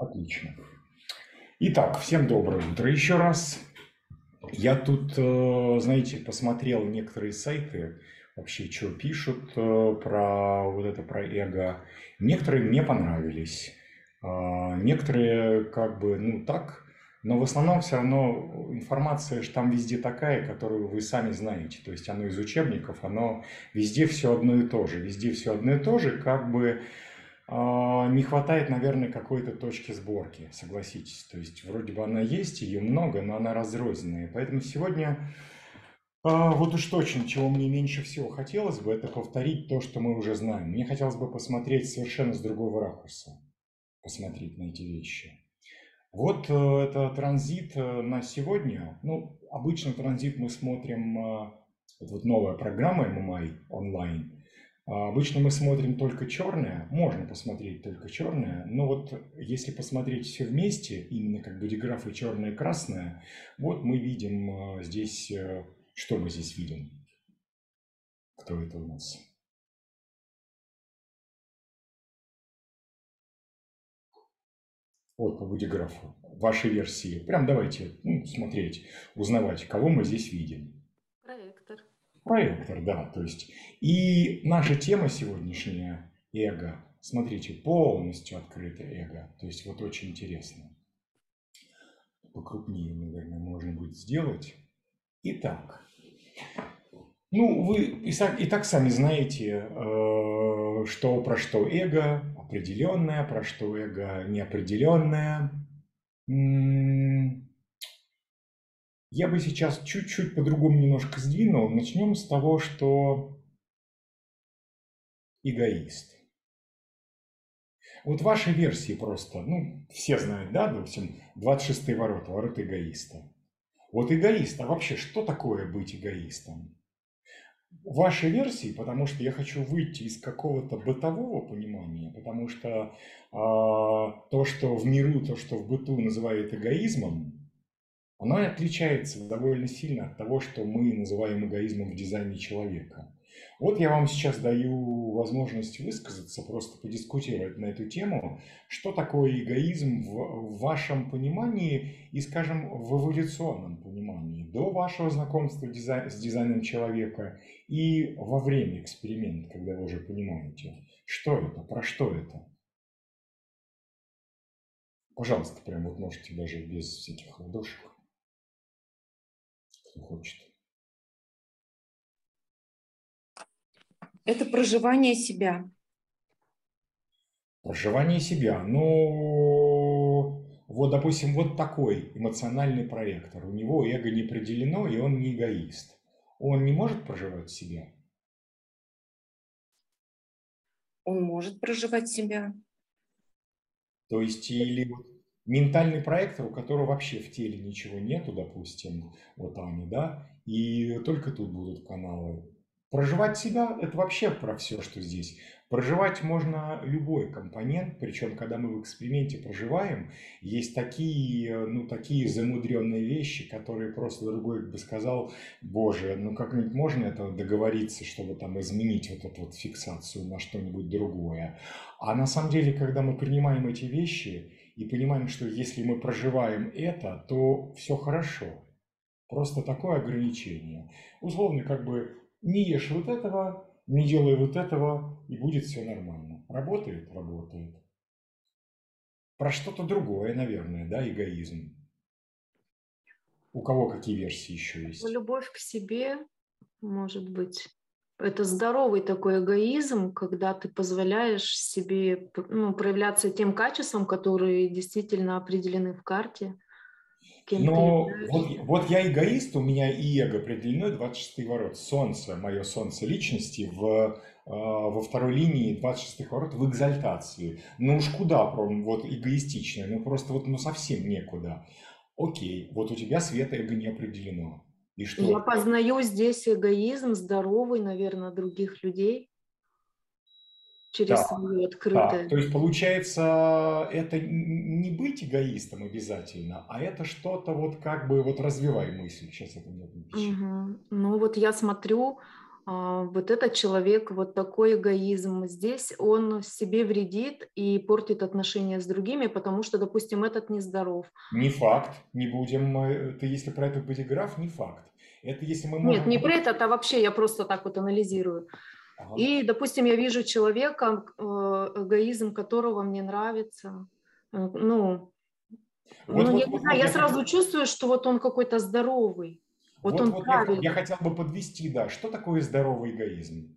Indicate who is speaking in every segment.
Speaker 1: Отлично. Итак, всем доброе утро еще раз. Я тут, э, знаете, посмотрел некоторые сайты, вообще, что пишут э, про вот это, про эго. Некоторые мне понравились. А, некоторые как бы, ну так, но в основном все равно информация же там везде такая, которую вы сами знаете. То есть оно из учебников, оно везде все одно и то же. Везде все одно и то же, как бы не хватает, наверное, какой-то точки сборки, согласитесь. То есть вроде бы она есть, ее много, но она разрозненная. Поэтому сегодня а, вот уж точно, чего мне меньше всего хотелось бы, это повторить то, что мы уже знаем. Мне хотелось бы посмотреть совершенно с другого ракурса, посмотреть на эти вещи. Вот э, это транзит э, на сегодня. Ну, обычно транзит мы смотрим, э, вот новая программа MMI онлайн – а обычно мы смотрим только черное, можно посмотреть только черное, но вот если посмотреть все вместе, именно как бодиграфы черное и красное, вот мы видим а, здесь, э, что мы здесь видим? Кто это у нас? Вот по бодиграфу, вашей версии. Прям давайте ну, смотреть, узнавать, кого мы здесь видим. Проектор, да. То есть и наша тема сегодняшняя – эго. Смотрите, полностью открытое эго. То есть вот очень интересно. Покрупнее, наверное, можно будет сделать. Итак, ну, вы и, так сами знаете, э, что про что эго определенное, про что эго неопределенное. Я бы сейчас чуть-чуть по-другому немножко сдвинул. Начнем с того, что эгоист. Вот ваши версии просто, ну, все знают, да, допустим, 26-й ворот, ворот эгоиста. Вот эгоист, а вообще что такое быть эгоистом? Ваши версии, потому что я хочу выйти из какого-то бытового понимания, потому что э, то, что в миру, то, что в быту называют эгоизмом, оно отличается довольно сильно от того, что мы называем эгоизмом в дизайне человека. Вот я вам сейчас даю возможность высказаться, просто подискутировать на эту тему, что такое эгоизм в, вашем понимании и, скажем, в эволюционном понимании, до вашего знакомства с дизайном человека и во время эксперимента, когда вы уже понимаете, что это, про что это. Пожалуйста, прям вот можете даже без всяких ладошек кто хочет.
Speaker 2: Это проживание себя.
Speaker 1: Проживание себя. Ну, вот, допустим, вот такой эмоциональный проектор. У него эго не определено, и он не эгоист. Он не может проживать себя?
Speaker 2: Он может проживать себя.
Speaker 1: То есть, или ментальный проектор, у которого вообще в теле ничего нету, допустим, вот они, да, и только тут будут каналы. Проживать себя – это вообще про все, что здесь. Проживать можно любой компонент, причем, когда мы в эксперименте проживаем, есть такие, ну, такие замудренные вещи, которые просто другой бы сказал, боже, ну как-нибудь можно это договориться, чтобы там изменить вот эту вот фиксацию на что-нибудь другое. А на самом деле, когда мы принимаем эти вещи, и понимаем, что если мы проживаем это, то все хорошо. Просто такое ограничение. Условно, как бы не ешь вот этого, не делай вот этого, и будет все нормально. Работает? Работает. Про что-то другое, наверное, да, эгоизм. У кого какие версии еще есть?
Speaker 2: Любовь к себе, может быть это здоровый такой эгоизм, когда ты позволяешь себе ну, проявляться тем качеством, которые действительно определены в карте.
Speaker 1: Но вот, вот я эгоист, у меня и эго определено 26 ворот. Солнце, мое солнце личности в, э, во второй линии 26 ворот в экзальтации. Ну уж куда, прям, вот эгоистично, ну просто вот ну совсем некуда. Окей, вот у тебя свет эго не определено.
Speaker 2: И что? Я познаю здесь эгоизм здоровый, наверное, других людей через да, свое открытое.
Speaker 1: Да. То есть получается, это не быть эгоистом обязательно, а это что-то вот как бы вот развивай мысль. Сейчас это
Speaker 2: не угу. Ну вот я смотрю, вот этот человек, вот такой эгоизм, здесь он себе вредит и портит отношения с другими, потому что, допустим, этот нездоров.
Speaker 1: Не факт, не будем, э, ты если про это будет граф, не факт. Это если мы
Speaker 2: можем... Нет, не про это, а вообще я просто так вот анализирую. Ага. И, допустим, я вижу человека, э, эгоизм которого мне нравится, э, ну, вот, ну вот, я вот, не знаю, вот, я сразу чувствую, что вот он какой-то здоровый. Вот, вот он вот
Speaker 1: правильный. Я, я хотел бы подвести, да, что такое здоровый эгоизм?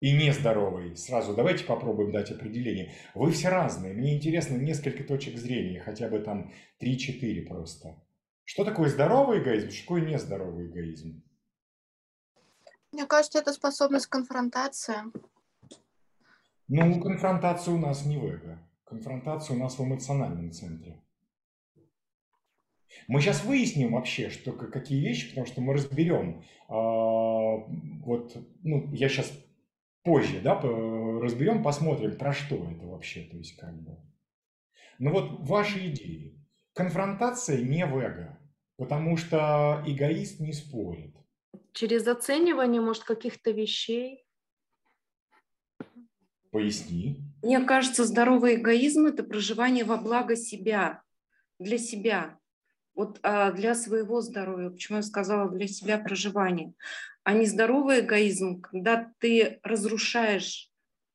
Speaker 1: И нездоровый. Сразу давайте попробуем дать определение. Вы все разные. Мне интересно несколько точек зрения, хотя бы там 3-4 просто. Что такое здоровый эгоизм, что такое нездоровый эгоизм?
Speaker 3: Мне кажется, это способность к конфронтации.
Speaker 1: Ну, конфронтация у нас не в эго. Конфронтация у нас в эмоциональном центре. Мы сейчас выясним вообще, что какие вещи, потому что мы разберем. А, вот, ну, я сейчас позже, да, разберем, посмотрим, про что это вообще, то есть как бы. Ну вот ваши идеи. Конфронтация не в эго, потому что эгоист не спорит.
Speaker 2: Через оценивание, может, каких-то вещей.
Speaker 1: Поясни.
Speaker 4: Мне кажется, здоровый эгоизм – это проживание во благо себя, для себя вот а для своего здоровья, почему я сказала для себя проживание, а не здоровый эгоизм, когда ты разрушаешь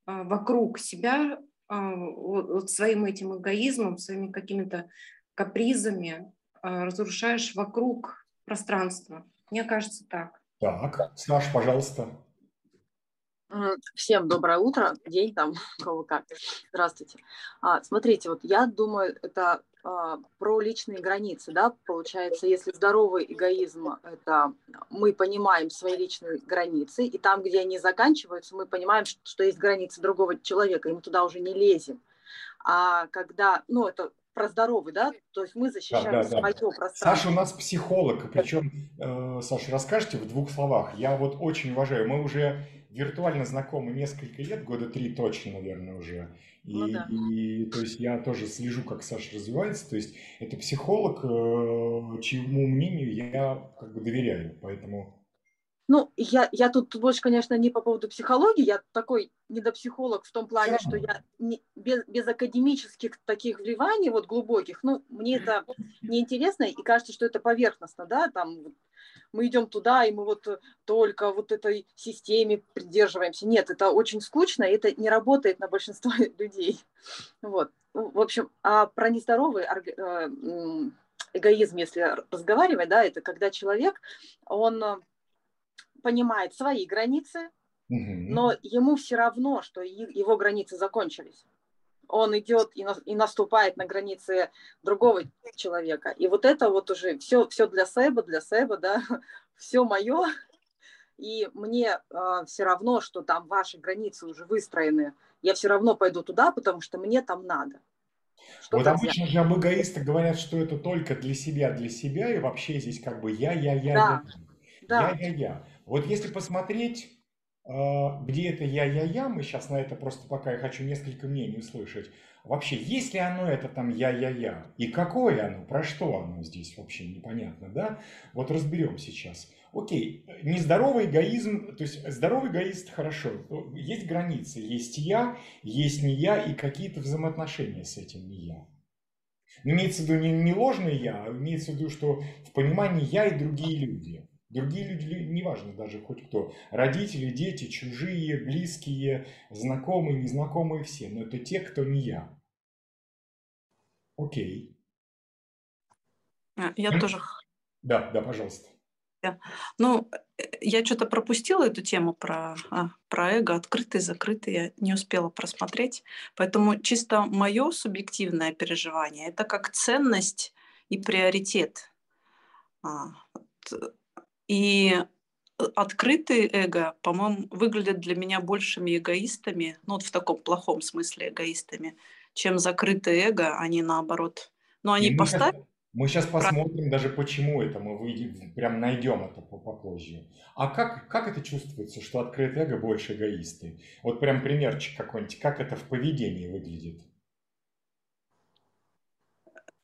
Speaker 4: а, вокруг себя а, вот, вот своим этим эгоизмом, своими какими-то капризами, а, разрушаешь вокруг пространство. Мне кажется так.
Speaker 1: Так, Саш, пожалуйста.
Speaker 5: Всем доброе утро, день там, кого как. Здравствуйте. А, смотрите, вот я думаю, это про личные границы, да, получается, если здоровый эгоизм – это мы понимаем свои личные границы, и там, где они заканчиваются, мы понимаем, что, что есть границы другого человека, и мы туда уже не лезем. А когда, ну, это про здоровый, да, то есть мы защищаем да, да, свое да. пространство.
Speaker 1: Саша у нас психолог, причем, э, Саша, расскажите в двух словах. Я вот очень уважаю, мы уже виртуально знакомы несколько лет, года три точно, наверное, уже. И, ну, да. и то есть я тоже слежу, как Саша развивается. То есть это психолог, э, чьему мнению я как бы доверяю. Поэтому
Speaker 5: ну, я, я тут больше, конечно, не по поводу психологии, я такой недопсихолог в том плане, что я не, без, без академических таких вливаний, вот глубоких, ну, мне это неинтересно, и кажется, что это поверхностно, да, там мы идем туда, и мы вот только вот этой системе придерживаемся. Нет, это очень скучно, и это не работает на большинство людей. Вот. Ну, в общем, а про нездоровый э, эгоизм, если разговаривать, да, это когда человек, он понимает свои границы, угу. но ему все равно, что его границы закончились. Он идет и, на, и наступает на границы другого человека. И вот это вот уже все, все для себя, для себя, да, все мое. И мне э, а, все равно, что там ваши границы уже выстроены. Я все равно пойду туда, потому что мне там надо.
Speaker 1: Что вот обычно же об эгоистах говорят, что это только для себя, для себя, и вообще здесь как бы я, я, я, да. я, да. я, я, я. Вот если посмотреть, а, где это я-я-я, мы сейчас на это просто пока я хочу несколько мнений услышать. Вообще, есть ли оно это там я-я-я? И какое оно? Про что оно здесь вообще непонятно, да? Вот разберем сейчас. Окей, нездоровый эгоизм, то есть здоровый эгоист хорошо, есть границы, есть я, есть не я и какие-то взаимоотношения с этим не я. Но имеется в виду не, не ложное я, а имеется в виду, что в понимании я и другие люди. Другие люди, неважно даже хоть кто, родители, дети, чужие, близкие, знакомые, незнакомые, все, но это те, кто не я. Окей.
Speaker 4: А, я М? тоже.
Speaker 1: Да, да, пожалуйста.
Speaker 4: Ну, э, я что-то пропустила эту тему про, а, про эго, открытый, закрытый, я не успела просмотреть. Поэтому чисто мое субъективное переживание – это как ценность и приоритет. А, и э, открытые эго, по-моему, выглядят для меня большими эгоистами, ну вот в таком плохом смысле эгоистами, чем закрытые эго, они наоборот. Но они поставят...
Speaker 1: Мы сейчас посмотрим даже почему это, мы выйдем, прям найдем это попозже. А как, как это чувствуется, что открытое эго больше эгоисты? Вот прям примерчик какой-нибудь, как это в поведении выглядит?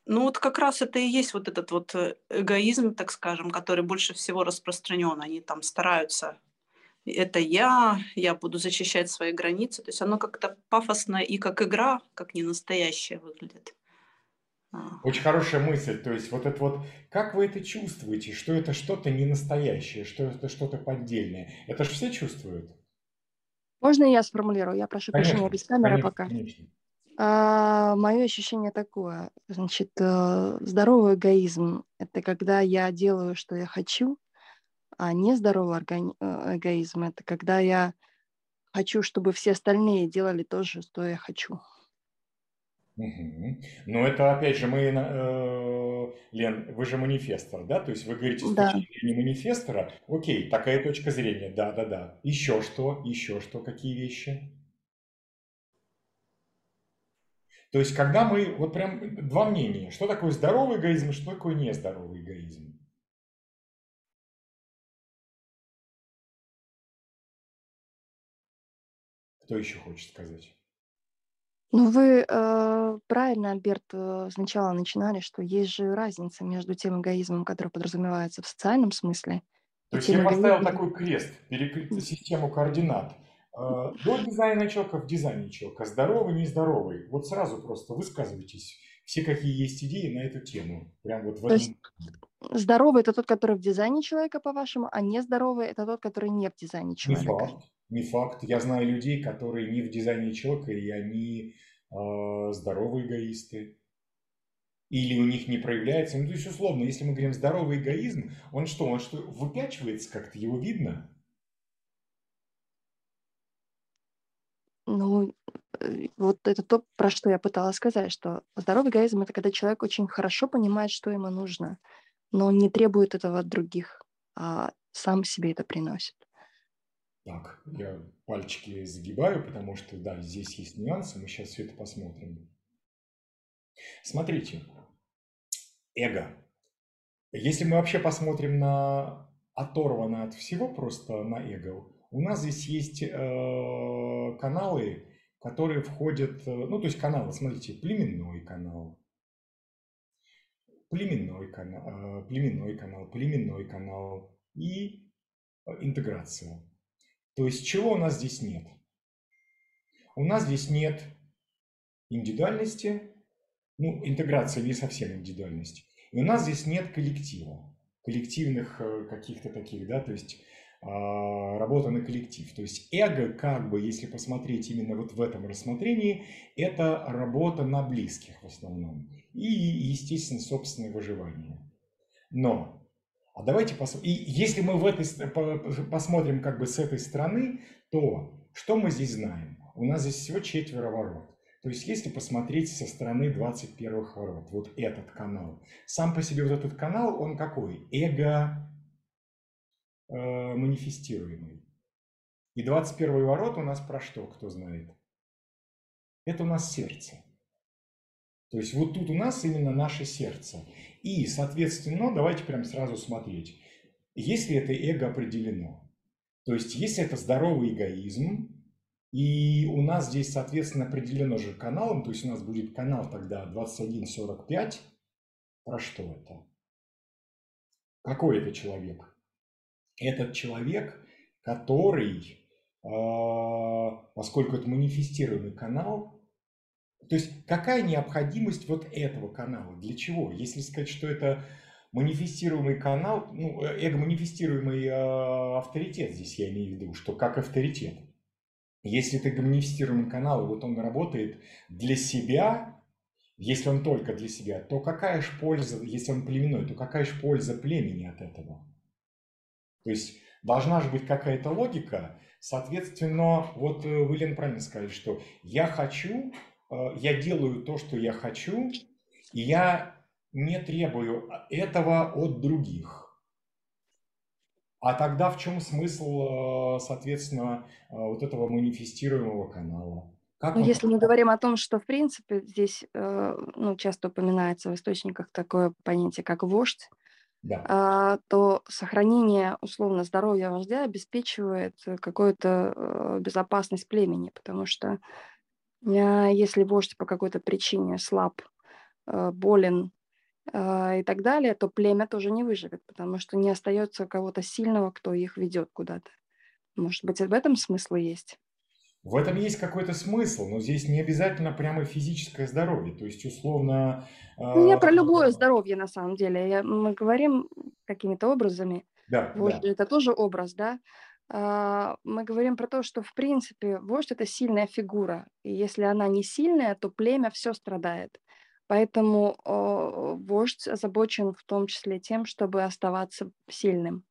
Speaker 4: Ну вот как раз это и есть вот этот вот э, эгоизм, так скажем, который больше всего распространен. Они там стараются это я, я буду защищать свои границы. То есть оно как-то пафосно и как игра, как не настоящее выглядит.
Speaker 1: А. Очень хорошая мысль. То есть вот это вот, как вы это чувствуете, что это что-то не настоящее, что это что-то поддельное? Это же все чувствуют.
Speaker 6: Можно я сформулирую? Я прошу конечно, прощения без камеры конечно, пока. Конечно. А, мое ощущение такое. Значит, э, здоровый эгоизм – это когда я делаю, что я хочу, а нездоровый органи- э, эгоизм – это когда я хочу, чтобы все остальные делали то же, что я хочу.
Speaker 1: Угу. Но это, опять же, мы, э, Лен, вы же манифестор, да? То есть вы говорите с да. точки зрения манифестора. Окей, такая точка зрения, да-да-да. Еще что? Еще что? Какие вещи? То есть, когда мы, вот прям два мнения, что такое здоровый эгоизм что такое нездоровый эгоизм? Кто еще хочет сказать?
Speaker 6: Ну, вы э, правильно, Альберт, э, сначала начинали, что есть же разница между тем эгоизмом, который подразумевается в социальном смысле.
Speaker 1: То есть я поставил эгоизмом... такой крест, перекрыть систему координат. Э, до дизайна человека в дизайне человека. Здоровый, нездоровый. Вот сразу просто высказывайтесь. Все, какие есть идеи на эту тему. Прям вот в
Speaker 6: То есть здоровый – это тот, который в дизайне человека, по-вашему, а нездоровый – это тот, который не в дизайне человека.
Speaker 1: Не факт. Не факт. Я знаю людей, которые не в дизайне человека, и они э, здоровые эгоисты. Или у них не проявляется. Ну, то есть, условно, если мы говорим здоровый эгоизм, он что, он что, выпячивается как-то, его видно?
Speaker 6: Ну, э, вот это то, про что я пыталась сказать, что здоровый эгоизм – это когда человек очень хорошо понимает, что ему нужно, но не требует этого от других, а сам себе это приносит.
Speaker 1: Так, я пальчики загибаю, потому что, да, здесь есть нюансы, мы сейчас все это посмотрим. Смотрите, эго. Если мы вообще посмотрим на оторвано от всего просто на эго, у нас здесь есть э, каналы, которые входят, э, ну то есть каналы, смотрите, племенной канал, племенной канал, э, племенной канал, племенной канал и э, интеграция. То есть чего у нас здесь нет? У нас здесь нет индивидуальности, ну, интеграция не совсем индивидуальность. И у нас здесь нет коллектива, коллективных каких-то таких, да, то есть работа на коллектив. То есть эго, как бы, если посмотреть именно вот в этом рассмотрении, это работа на близких в основном. И, естественно, собственное выживание. Но а давайте посмотрим. И если мы в этой, посмотрим как бы с этой стороны, то что мы здесь знаем? У нас здесь всего четверо ворот. То есть если посмотреть со стороны 21 ворот, вот этот канал. Сам по себе вот этот канал, он какой? Эго манифестируемый. И 21 ворот у нас про что, кто знает? Это у нас сердце. То есть вот тут у нас именно наше сердце. И, соответственно, давайте прям сразу смотреть, если это эго определено. То есть если это здоровый эгоизм, и у нас здесь, соответственно, определено же каналом, то есть у нас будет канал тогда 2145. Про что это? Какой это человек? Этот человек, который, а, поскольку это манифестируемый канал, то есть какая необходимость вот этого канала? Для чего? Если сказать, что это манифестируемый канал, ну, э, эго-манифестируемый э, авторитет здесь я имею в виду, что как авторитет. Если это манифестируемый канал, вот он работает для себя, если он только для себя, то какая же польза, если он племенной, то какая же польза племени от этого? То есть должна же быть какая-то логика, соответственно, вот э, вы, Лен, правильно сказали, что я хочу Э, я делаю то, что я хочу, и я не требую этого от других. А тогда в чем смысл, э, соответственно, вот этого манифестируемого канала?
Speaker 6: Как ну, если мы говорим о том, что в принципе здесь ну, часто упоминается в источниках такое понятие, как вождь, да. А, то сохранение условно здоровья вождя обеспечивает какую-то безопасность племени, потому что если вождь по какой-то причине слаб, э, болен э, и так далее, то племя тоже не выживет, потому что не остается кого-то сильного, кто их ведет куда-то. Может быть, в этом смысл есть?
Speaker 1: В этом есть какой-то смысл, но здесь не обязательно прямо физическое здоровье. То есть, условно...
Speaker 6: Ну, я про любое здоровье, на самом деле. Мы говорим какими-то образами.
Speaker 1: Да,
Speaker 6: Вождь
Speaker 1: да.
Speaker 6: это тоже образ, да? А, мы говорим про то, что, в принципе, вождь – это сильная фигура. И если она не сильная, то племя все страдает. Поэтому вождь озабочен в том числе тем, чтобы оставаться сильным.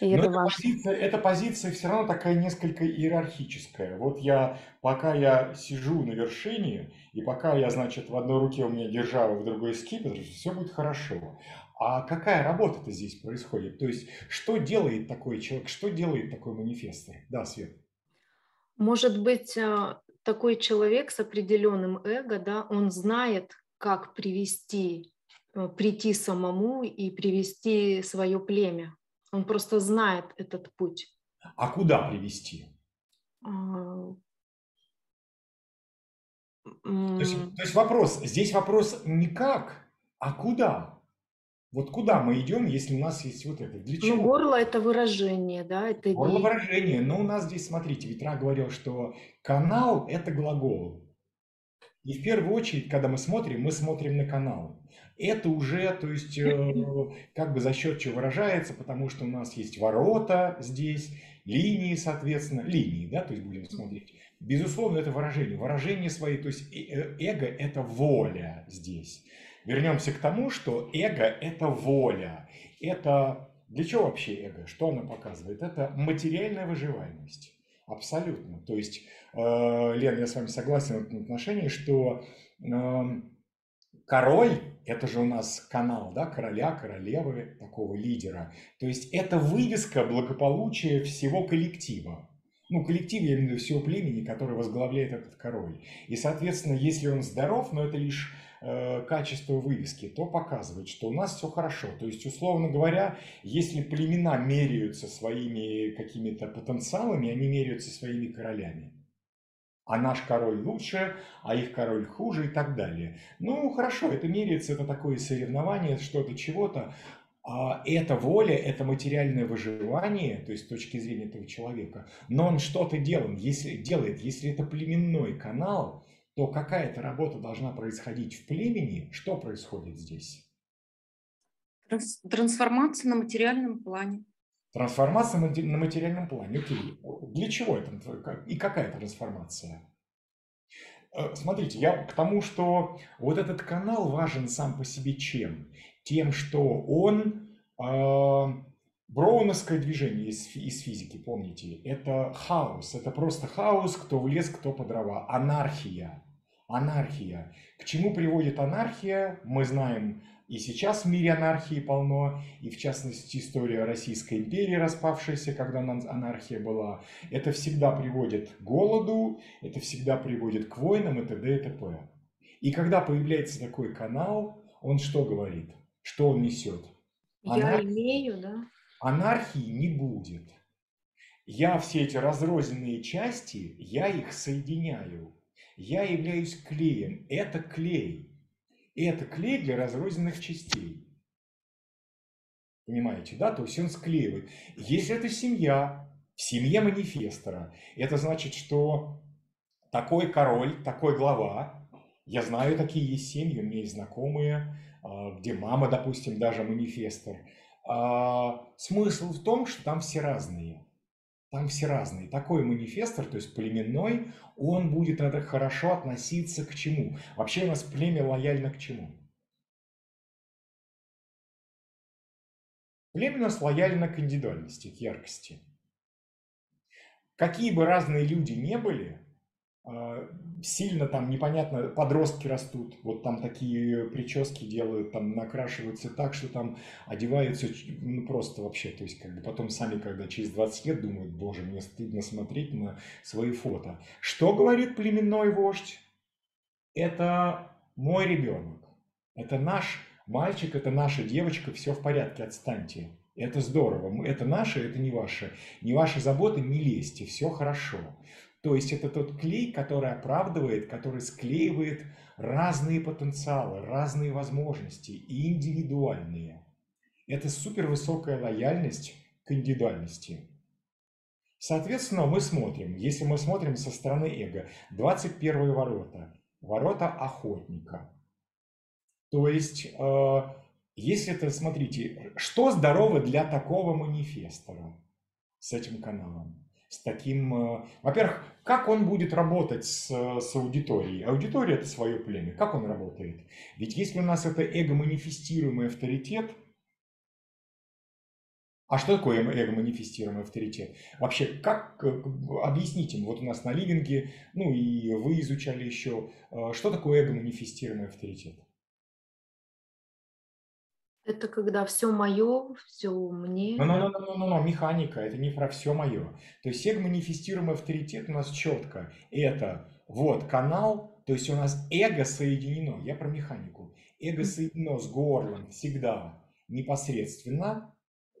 Speaker 1: И Но это эта позиция, эта позиция все равно такая несколько иерархическая. Вот я, пока я сижу на вершине, и пока я, значит, в одной руке у меня держава, в другой скипетр, все будет хорошо. А какая работа-то здесь происходит? То есть, что делает такой человек, что делает такой манифестор? Да, Свет.
Speaker 2: Может быть, а, такой человек с определенным эго, да, он знает, как привести, э, прийти самому и привести свое племя он просто знает этот путь.
Speaker 1: А куда привести?
Speaker 2: А...
Speaker 1: То, есть, то есть вопрос, здесь вопрос не как, а куда? Вот куда мы идем, если у нас есть вот это? Для
Speaker 2: ну,
Speaker 1: чего?
Speaker 2: Ну, горло – это выражение, да? Это
Speaker 1: горло – выражение. Но у нас здесь, смотрите, Ветра говорил, что канал – это глагол. И в первую очередь, когда мы смотрим, мы смотрим на канал. Это уже, то есть, э, как бы за счет чего выражается, потому что у нас есть ворота здесь, линии, соответственно, линии, да, то есть будем смотреть. Безусловно, это выражение. Выражение своей, то есть э, эго – это воля здесь. Вернемся к тому, что эго – это воля. Это для чего вообще эго? Что оно показывает? Это материальная выживаемость. Абсолютно. То есть, э, Лен, я с вами согласен в этом отношении, что эм, король – это же у нас канал, да, короля, королевы, такого лидера. То есть, это вывеска благополучия всего коллектива. Ну, коллектив, я имею в виду всего племени, который возглавляет этот король. И, соответственно, если он здоров, но это лишь Э, качество вывески, то показывает, что у нас все хорошо. То есть, условно говоря, если племена меряются своими какими-то потенциалами, они меряются своими королями. А наш король лучше, а их король хуже и так далее. Ну, хорошо, это меряется, это такое соревнование, что-то, чего-то. А это воля, это материальное выживание, то есть с точки зрения этого человека. Но он что-то делает, если, делает, если это племенной канал, то какая-то работа должна происходить в племени. Что происходит здесь?
Speaker 7: Трансформация на материальном плане.
Speaker 1: Трансформация на материальном плане. Окей. Для чего это? И какая трансформация? Э, смотрите, я к тому, что вот этот канал важен сам по себе чем? Тем, что он э, Броуновское движение из, из физики, помните, это хаос, это просто хаос, кто в лес, кто по дрова, анархия. Анархия. К чему приводит анархия, мы знаем и сейчас в мире анархии полно, и в частности история Российской империи, распавшаяся, когда анархия была. Это всегда приводит к голоду, это всегда приводит к войнам и т.д. и т.п. И когда появляется такой канал, он что говорит? Что он несет?
Speaker 2: Анархии, Я имею, да?
Speaker 1: Анархии не будет. Я все эти разрозненные части, я их соединяю. Я являюсь клеем. Это клей. И это клей для разрозненных частей. Понимаете, да? То есть он склеивает. Если это семья, в семье манифестора, это значит, что такой король, такой глава, я знаю, такие есть семьи, у меня есть знакомые, а, где мама, допустим, даже манифестор. А, смысл в том, что там все разные. Там все разные. Такой манифестор, то есть племенной, он будет хорошо относиться к чему? Вообще у нас племя лояльно к чему? Племя у нас лояльно к индивидуальности, к яркости. Какие бы разные люди не были, сильно там непонятно, подростки растут, вот там такие прически делают, там накрашиваются так, что там одеваются, ну просто вообще, то есть как бы потом сами, когда через 20 лет думают, боже, мне стыдно смотреть на свои фото. Что говорит племенной вождь? Это мой ребенок, это наш мальчик, это наша девочка, все в порядке, отстаньте. Это здорово, это наше, это не ваше. Не ваши заботы, не лезьте, все хорошо. То есть это тот клей, который оправдывает, который склеивает разные потенциалы, разные возможности и индивидуальные. Это супер высокая лояльность к индивидуальности. Соответственно, мы смотрим, если мы смотрим со стороны эго, 21 ворота, ворота охотника. То есть, э, если это, смотрите, что здорово для такого манифестора с этим каналом? С таким... Э, во-первых, как он будет работать с, с аудиторией? Аудитория – это свое племя. Как он работает? Ведь если у нас это эго-манифестируемый авторитет, а что такое эго-манифестируемый авторитет? Вообще, как объяснить им? Вот у нас на ливинге, ну и вы изучали еще, э, что такое эго-манифестируемый авторитет?
Speaker 2: Это когда все мое, все мне.
Speaker 1: Ну, ну, ну, ну, ну, ну, механика, это не про все мое. То есть эго-манифестируемый авторитет у нас четко. Это вот канал, то есть у нас эго соединено, я про механику. Эго соединено с горлом всегда непосредственно,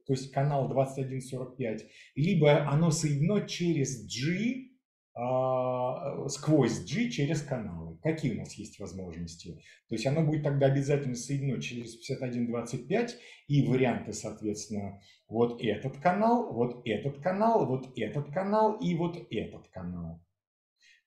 Speaker 1: то есть канал 2145, либо оно соединено через G, а, сквозь G через каналы. Какие у нас есть возможности? То есть оно будет тогда обязательно соединено через 51.25 и варианты, соответственно, вот этот канал, вот этот канал, вот этот канал и вот этот канал.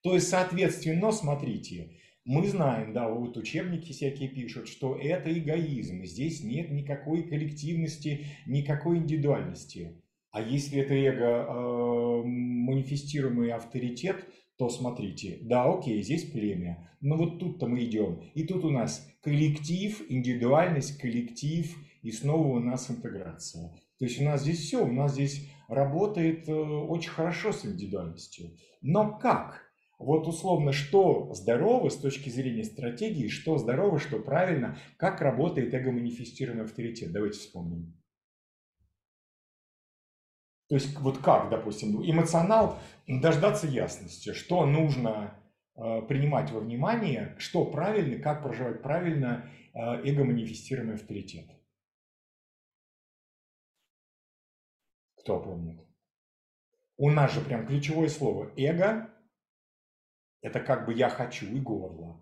Speaker 1: То есть, соответственно, смотрите, мы знаем, да, вот учебники всякие пишут, что это эгоизм, здесь нет никакой коллективности, никакой индивидуальности. А если это эго э, манифестируемый авторитет, то смотрите, да, окей, здесь племя, но вот тут-то мы идем. И тут у нас коллектив, индивидуальность, коллектив, и снова у нас интеграция. То есть у нас здесь все, у нас здесь работает э, очень хорошо с индивидуальностью. Но как? Вот условно, что здорово с точки зрения стратегии, что здорово, что правильно, как работает эго-манифестированный авторитет. Давайте вспомним. То есть вот как, допустим, эмоционал, дождаться ясности, что нужно э, принимать во внимание, что правильно, как проживать правильно э, эго-манифестируемый авторитет. Кто помнит? У нас же прям ключевое слово эго – это как бы я хочу и горло.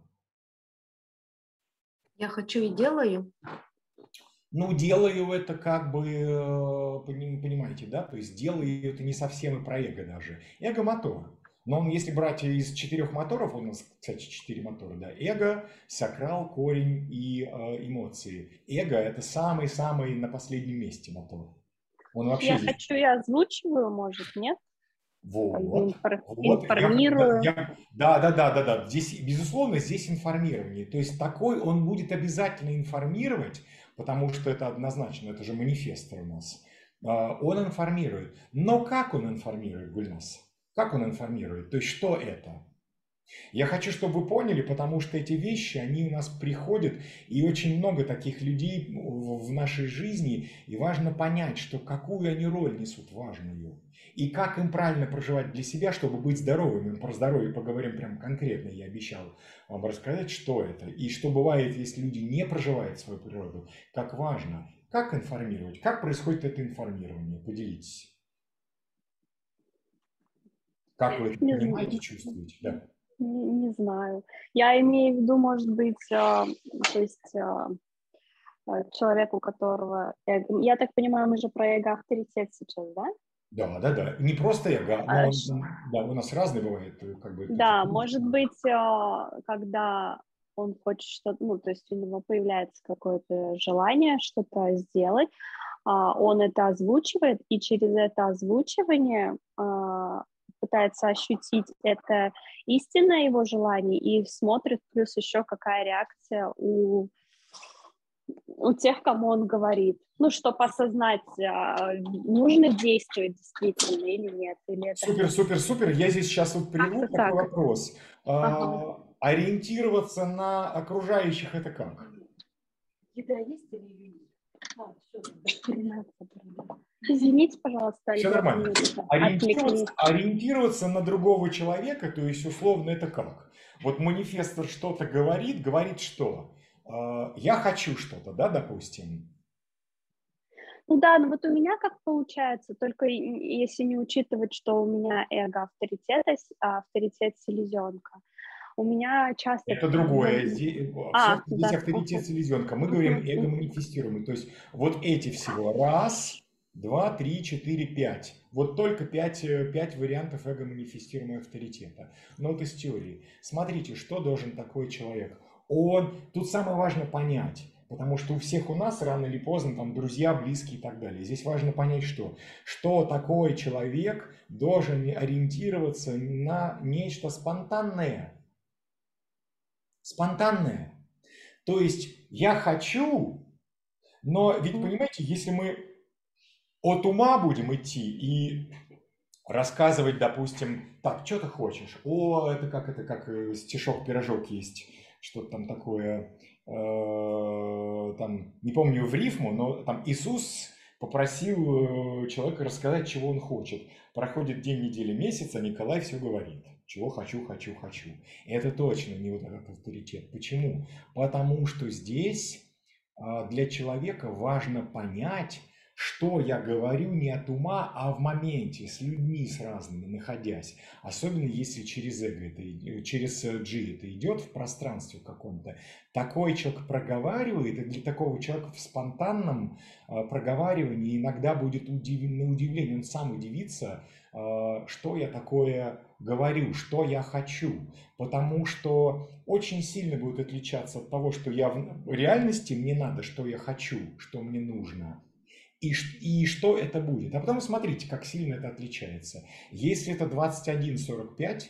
Speaker 2: Я хочу и делаю.
Speaker 1: Ну, делаю это как бы, э, понимаете, да, то есть делаю это не совсем и про эго даже. Эго-мотор. Но он, если брать из четырех моторов, у нас, кстати, четыре мотора, да, эго, сакрал, корень и э, эмоции. Эго – это самый-самый на последнем месте мотор.
Speaker 8: Он вообще я здесь... хочу, я озвучиваю, может, нет?
Speaker 1: Вот.
Speaker 8: Информирую.
Speaker 1: Я, я, да, да, да, да, да. Здесь, безусловно, здесь информирование. То есть такой он будет обязательно информировать, потому что это однозначно, это же манифестор у нас. А, он информирует. Но как он информирует, Гульнас? Как он информирует? То есть что это? Я хочу, чтобы вы поняли, потому что эти вещи, они у нас приходят, и очень много таких людей в нашей жизни, и важно понять, что какую они роль несут важную, и как им правильно проживать для себя, чтобы быть здоровыми. Мы про здоровье поговорим прям конкретно, я обещал вам рассказать, что это, и что бывает, если люди не проживают свою природу, как важно, как информировать, как происходит это информирование, поделитесь. Как вы это понимаете, чувствуете? Да.
Speaker 8: Не, не знаю. Я имею в виду, может быть, э, то есть э, человек, у которого эго... Я так понимаю, мы же про эго-авторитет сейчас, да?
Speaker 1: Да, да, да. Не просто эго, но а, да, у нас разные бывают. Как бы,
Speaker 8: да, может быть, когда он хочет что-то, ну, то есть у него появляется какое-то желание что-то сделать, он это озвучивает, и через это озвучивание пытается ощутить это истинное его желание и смотрит плюс еще какая реакция у у тех, кому он говорит. Ну, чтобы осознать, а, нужно действовать действительно или нет. Или это...
Speaker 1: Супер, супер, супер. Я здесь сейчас вот приведу такой так. вопрос. А, ага. ориентироваться на окружающих это как?
Speaker 8: Еда есть или а, Извините, пожалуйста.
Speaker 1: Все нормально. Ориентироваться, ориентироваться на другого человека, то есть условно это как? Вот манифестор что-то говорит, говорит что? А, я хочу что-то, да, допустим?
Speaker 8: Ну да, но вот у меня как получается, только если не учитывать, что у меня эго авторитет, а авторитет селезенка. У меня часто...
Speaker 1: Это другое. Здесь, а, здесь да. авторитет селезенка. Мы говорим эго манифестируемый. То есть вот эти всего. Раз, два, три, четыре, пять. Вот только пять, э, пять вариантов эго манифестируемого авторитета. Но вот из теории. Смотрите, что должен такой человек. Он, тут самое важное понять, Потому что у всех у нас рано или поздно там друзья, близкие и так далее. Здесь важно понять, что, что такой человек должен ориентироваться на нечто спонтанное. Спонтанное. То есть я хочу, но ведь понимаете, если мы от ума будем идти и рассказывать, допустим, так, что ты хочешь? О, это как это как э, стишок-пирожок есть, что-то там такое Э, там, не помню в рифму, но там Иисус попросил э, человека рассказать, чего он хочет. Проходит день, недели, месяц, а Николай все говорит. Чего хочу, хочу, хочу. И это точно не вот этот авторитет. Почему? Потому что здесь а, для человека важно понять, что я говорю не от ума, а в моменте, с людьми, с разными, находясь. Особенно если через эго, это, через G это идет в пространстве каком-то. Такой человек проговаривает, и для такого человека в спонтанном э, проговаривании иногда будет удив... на удивление, он сам удивится, э, что я такое говорю, что я хочу. Потому что очень сильно будет отличаться от того, что я в реальности мне надо, что я хочу, что мне нужно и, и что это будет. А потом смотрите, как сильно это отличается. Если это 21.45,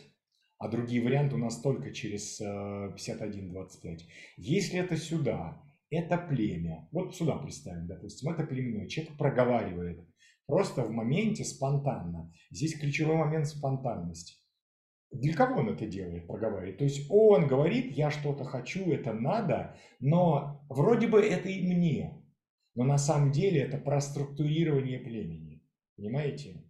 Speaker 1: а другие варианты у нас только через 51.25. Э, Если это сюда, это племя. Вот сюда представим, допустим, это племенной. Человек проговаривает просто в моменте спонтанно. Здесь ключевой момент спонтанности. Для кого он это делает, проговаривает? То есть он говорит, я что-то хочу, это надо, но вроде бы это и мне. Но на самом деле это про структурирование племени. Понимаете?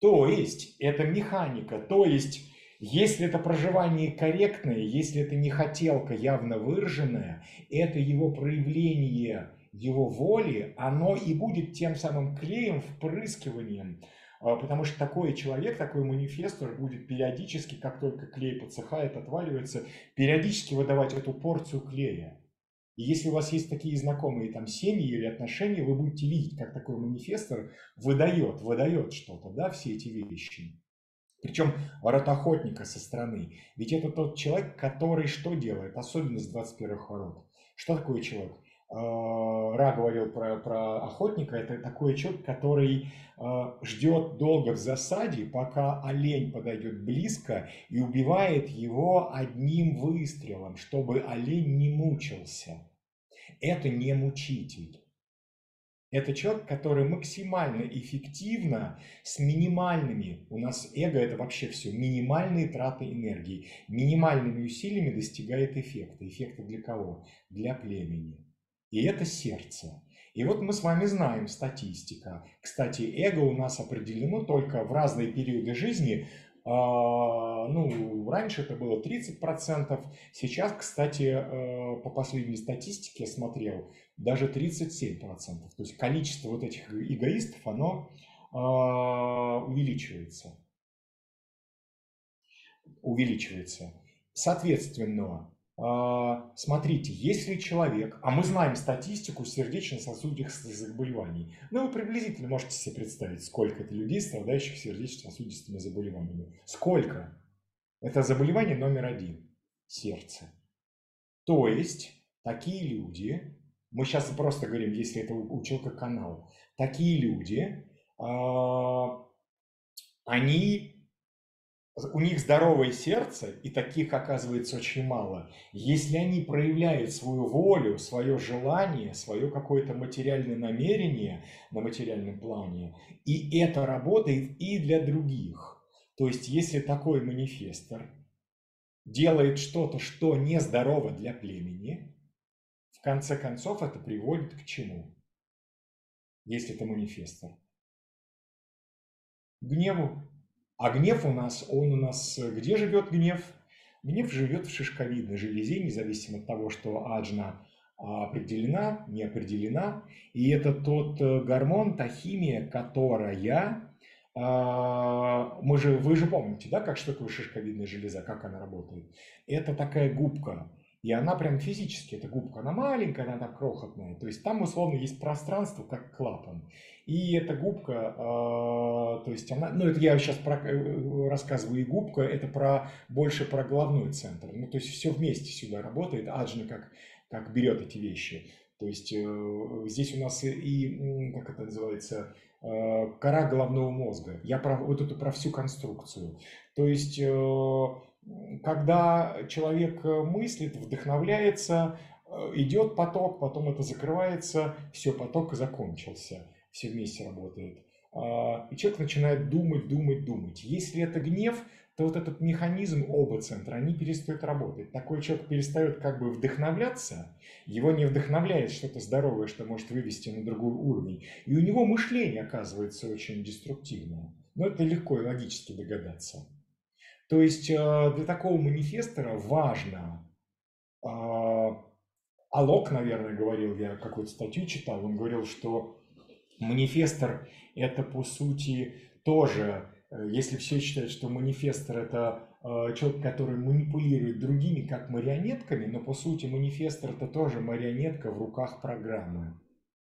Speaker 1: То есть это механика, то есть если это проживание корректное, если это не хотелка явно выраженная, это его проявление его воли, оно и будет тем самым клеем, впрыскиванием, а, потому что такой человек, такой манифестор будет периодически, как только клей подсыхает, отваливается, периодически выдавать эту порцию клея. И если у вас есть такие знакомые там семьи или отношения, вы будете видеть, как такой манифестор выдает, выдает что-то, да, все эти вещи. Причем ворот охотника со стороны. Ведь это тот человек, который что делает, особенно с 21-х ворот. Что такое человек? А, Ра говорил про, про охотника, это такой человек, который э, ждет долго в засаде, пока олень подойдет близко и убивает его одним выстрелом, чтобы олень не мучился. Это не мучитель. Это человек, который максимально эффективно, с минимальными, у нас эго это вообще все, минимальные траты энергии, минимальными усилиями достигает эффекта. Эффекта для кого? Для племени. И это сердце. И вот мы с вами знаем статистика. Кстати, эго у нас определено только в разные периоды жизни. А, ну, раньше это было 30%, сейчас, кстати, э, по последней статистике я смотрел, даже 37%. То есть количество вот этих эгоистов, оно а, увеличивается. Увеличивается. Соответственно, смотрите, если человек, а мы знаем статистику сердечно-сосудистых заболеваний, ну вы приблизительно можете себе представить, сколько это людей, страдающих сердечно-сосудистыми заболеваниями. Сколько? Это заболевание номер один – сердце. То есть такие люди, мы сейчас просто говорим, если это у человека канал, такие люди, а, они у них здоровое сердце, и таких оказывается очень мало, если они проявляют свою волю, свое желание, свое какое-то материальное намерение на материальном плане, и это работает и для других. То есть, если такой манифестор делает что-то, что нездорово для племени, в конце концов это приводит к чему? Если это манифестор? К гневу, а гнев у нас, он у нас, где живет гнев? Гнев живет в шишковидной железе, независимо от того, что аджна определена, не определена. И это тот э, гормон, та химия, которая... А, мы же, вы же помните, да, как что такое шишковидная железа, как она работает? Это такая губка, и она прям физически, эта губка, она маленькая, она так крохотная. То есть там условно есть пространство, как клапан. И эта губка, э, то есть она, ну это я сейчас про, э, рассказываю и губка, это про больше про головной центр. Ну то есть все вместе сюда работает, аджна как, как берет эти вещи. То есть э, здесь у нас и, как это называется, э, кора головного мозга. Я про вот эту про всю конструкцию. То есть э, когда человек э, мыслит, вдохновляется, э, идет поток, потом это закрывается, все, поток закончился, все вместе работает. А, и человек начинает думать, думать, думать. Если это гнев, то вот этот механизм оба центра, они перестают работать. Такой человек перестает как бы вдохновляться, его не вдохновляет что-то здоровое, что может вывести на другой уровень. И у него мышление оказывается очень деструктивное. Но это легко и логически догадаться. То есть э, для такого манифестора важно, а, Алок, наверное, говорил, я какую-то статью читал, он говорил, что манифестор это по сути тоже, э, если все считают, что манифестор это э, человек, который манипулирует другими как марионетками, но по сути манифестор это тоже марионетка в руках программы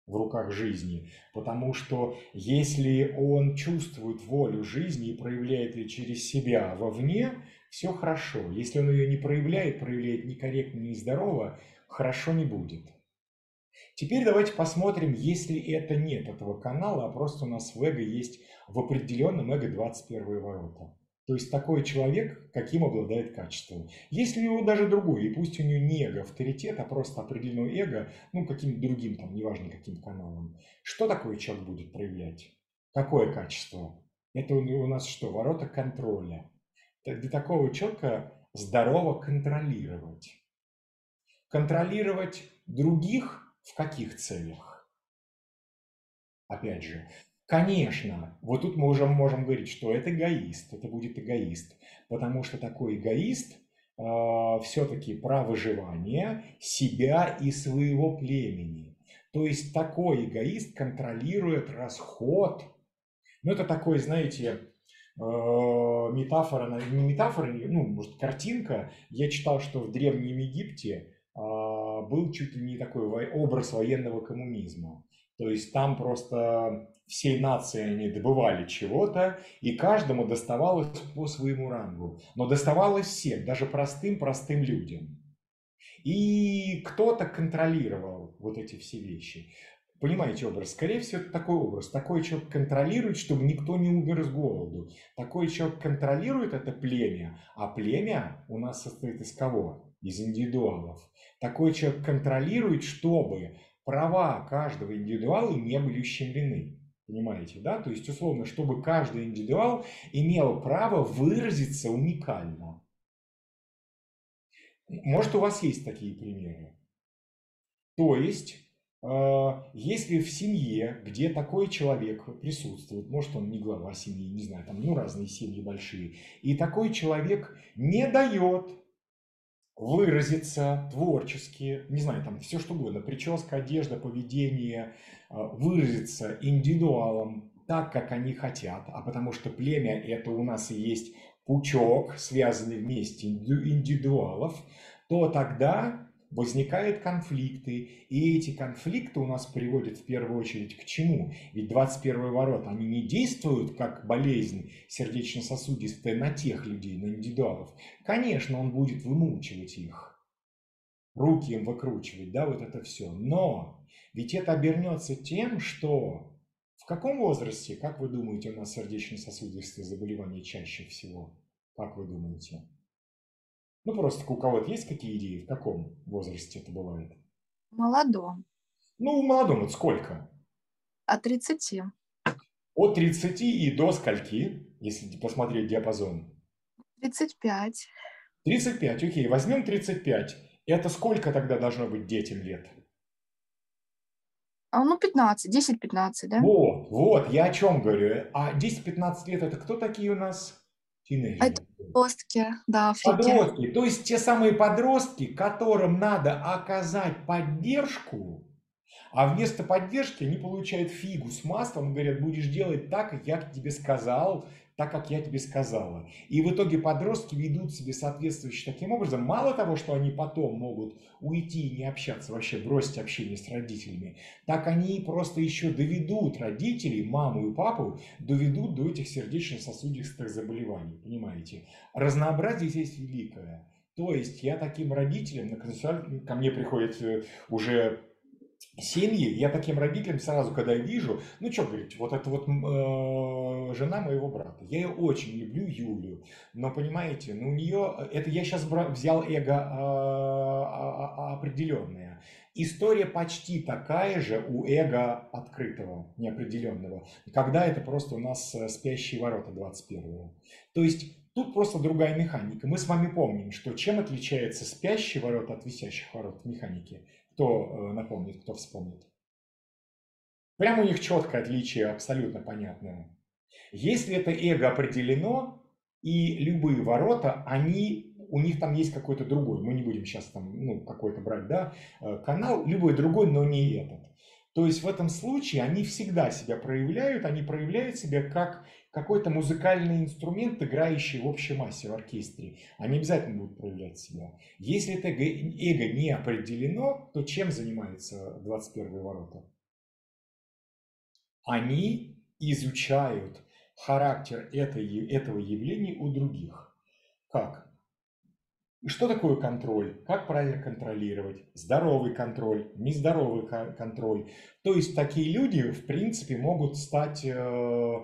Speaker 1: в руках жизни. Потому что если он чувствует волю жизни и проявляет ее через себя вовне, все хорошо. Если он ее не проявляет, проявляет некорректно, нездорово, хорошо не будет. Теперь давайте посмотрим, если это нет этого канала, а просто у нас в эго есть в определенном эго 21 ворота. То есть такой человек, каким обладает качеством. Если у него даже другой, и пусть у него не эго авторитет, а просто определенное эго, ну каким-то другим, там, неважно каким каналом, что такой человек будет проявлять? Какое качество? Это у нас что, ворота контроля. Для такого человека здорово контролировать. Контролировать других в каких целях? Опять же, Конечно, вот тут мы уже можем говорить, что это эгоист, это будет эгоист, потому что такой эгоист э, а, все-таки про выживание себя и своего племени. То есть такой эгоист контролирует расход. Ну, это такой, знаете, э, метафора, не метафора, ну, может, картинка. Я читал, что в Древнем Египте э, был чуть ли не такой образ военного коммунизма. То есть там просто всей нации они добывали чего-то, и каждому доставалось по своему рангу. Но доставалось всем, даже простым-простым людям. И кто-то контролировал вот эти все вещи. Понимаете образ? Скорее всего, это такой образ. Такой человек контролирует, чтобы никто не умер с голоду. Такой человек контролирует это племя, а племя у нас состоит из кого? Из индивидуалов. Такой человек контролирует, чтобы права каждого индивидуала не были ущемлены. Понимаете, да? То есть, условно, чтобы каждый индивидуал имел право выразиться уникально. Может, у вас есть такие примеры? То есть, э, если в семье, где такой человек присутствует, может, он не глава семьи, не знаю, там, ну, разные семьи большие, и такой человек не дает выразиться творчески, не знаю, там все что угодно, прическа, одежда, поведение, а, выразиться индивидуалом так, как они хотят, а потому что племя это у нас и есть пучок, связанный вместе индивидуалов, то тогда возникают конфликты, и эти конфликты у нас приводят в первую очередь к чему? Ведь 21 ворот, они не действуют как болезнь сердечно-сосудистая на тех людей, на индивидуалов. Конечно, он будет вымучивать их, руки им выкручивать, да, вот это все. Но ведь это обернется тем, что в каком возрасте, как вы думаете, у нас сердечно-сосудистые заболевания чаще всего? Как вы думаете? Ну, просто у кого-то есть какие идеи, в каком возрасте это бывает?
Speaker 3: Молодом.
Speaker 1: Ну, молодом вот сколько?
Speaker 3: От 30.
Speaker 1: От 30 и до скольки, если посмотреть диапазон?
Speaker 3: 35.
Speaker 1: 35, окей, возьмем 35. Это сколько тогда должно быть детям лет?
Speaker 3: А, ну, 15, 10-15, да?
Speaker 1: Вот, вот, я о чем говорю. А 10-15 лет это кто такие у нас? Тинейджеры.
Speaker 3: Это Подростки, да, фрики.
Speaker 1: Подростки. То есть те самые подростки, которым надо оказать поддержку, а вместо поддержки они получают фигу с маслом говорят, будешь делать так, как я тебе сказал, так, как я тебе сказала. И в итоге подростки ведут себя соответствующе таким образом. Мало того, что они потом могут уйти и не общаться, вообще бросить общение с родителями, так они просто еще доведут родителей, маму и папу, доведут до этих сердечно-сосудистых заболеваний. Понимаете? Разнообразие здесь великое. То есть я таким родителям на консультацию, ко мне приходит э, уже семьи, я таким родителям сразу, когда я вижу, ну что говорить, вот это вот э, жена моего брата, я ее очень люблю, Юлю, но понимаете, ну у нее, это я сейчас взял эго э, э, определенное. История почти такая же у эго открытого, неопределенного, когда это просто у нас э, спящие ворота 21-го. То есть Тут просто другая механика. Мы с вами помним, что чем отличается спящий ворот от висящих ворот в механике. Кто э, напомнит, кто вспомнит? Прямо у них четкое отличие, абсолютно понятное. Если это эго определено, и любые ворота, они, у них там есть какой-то другой, мы не будем сейчас там, ну, какой-то брать, да, э, канал, любой другой, но не этот. То есть в этом случае они всегда себя проявляют, они проявляют себя как какой-то музыкальный инструмент, играющий в общей массе в оркестре. Они обязательно будут проявлять себя. Если это эго не определено, то чем занимаются 21 ворота? Они изучают характер этой, этого явления у других. Как? Что такое контроль? Как правильно контролировать? Здоровый контроль, нездоровый контроль. То есть такие люди, в принципе, могут стать э,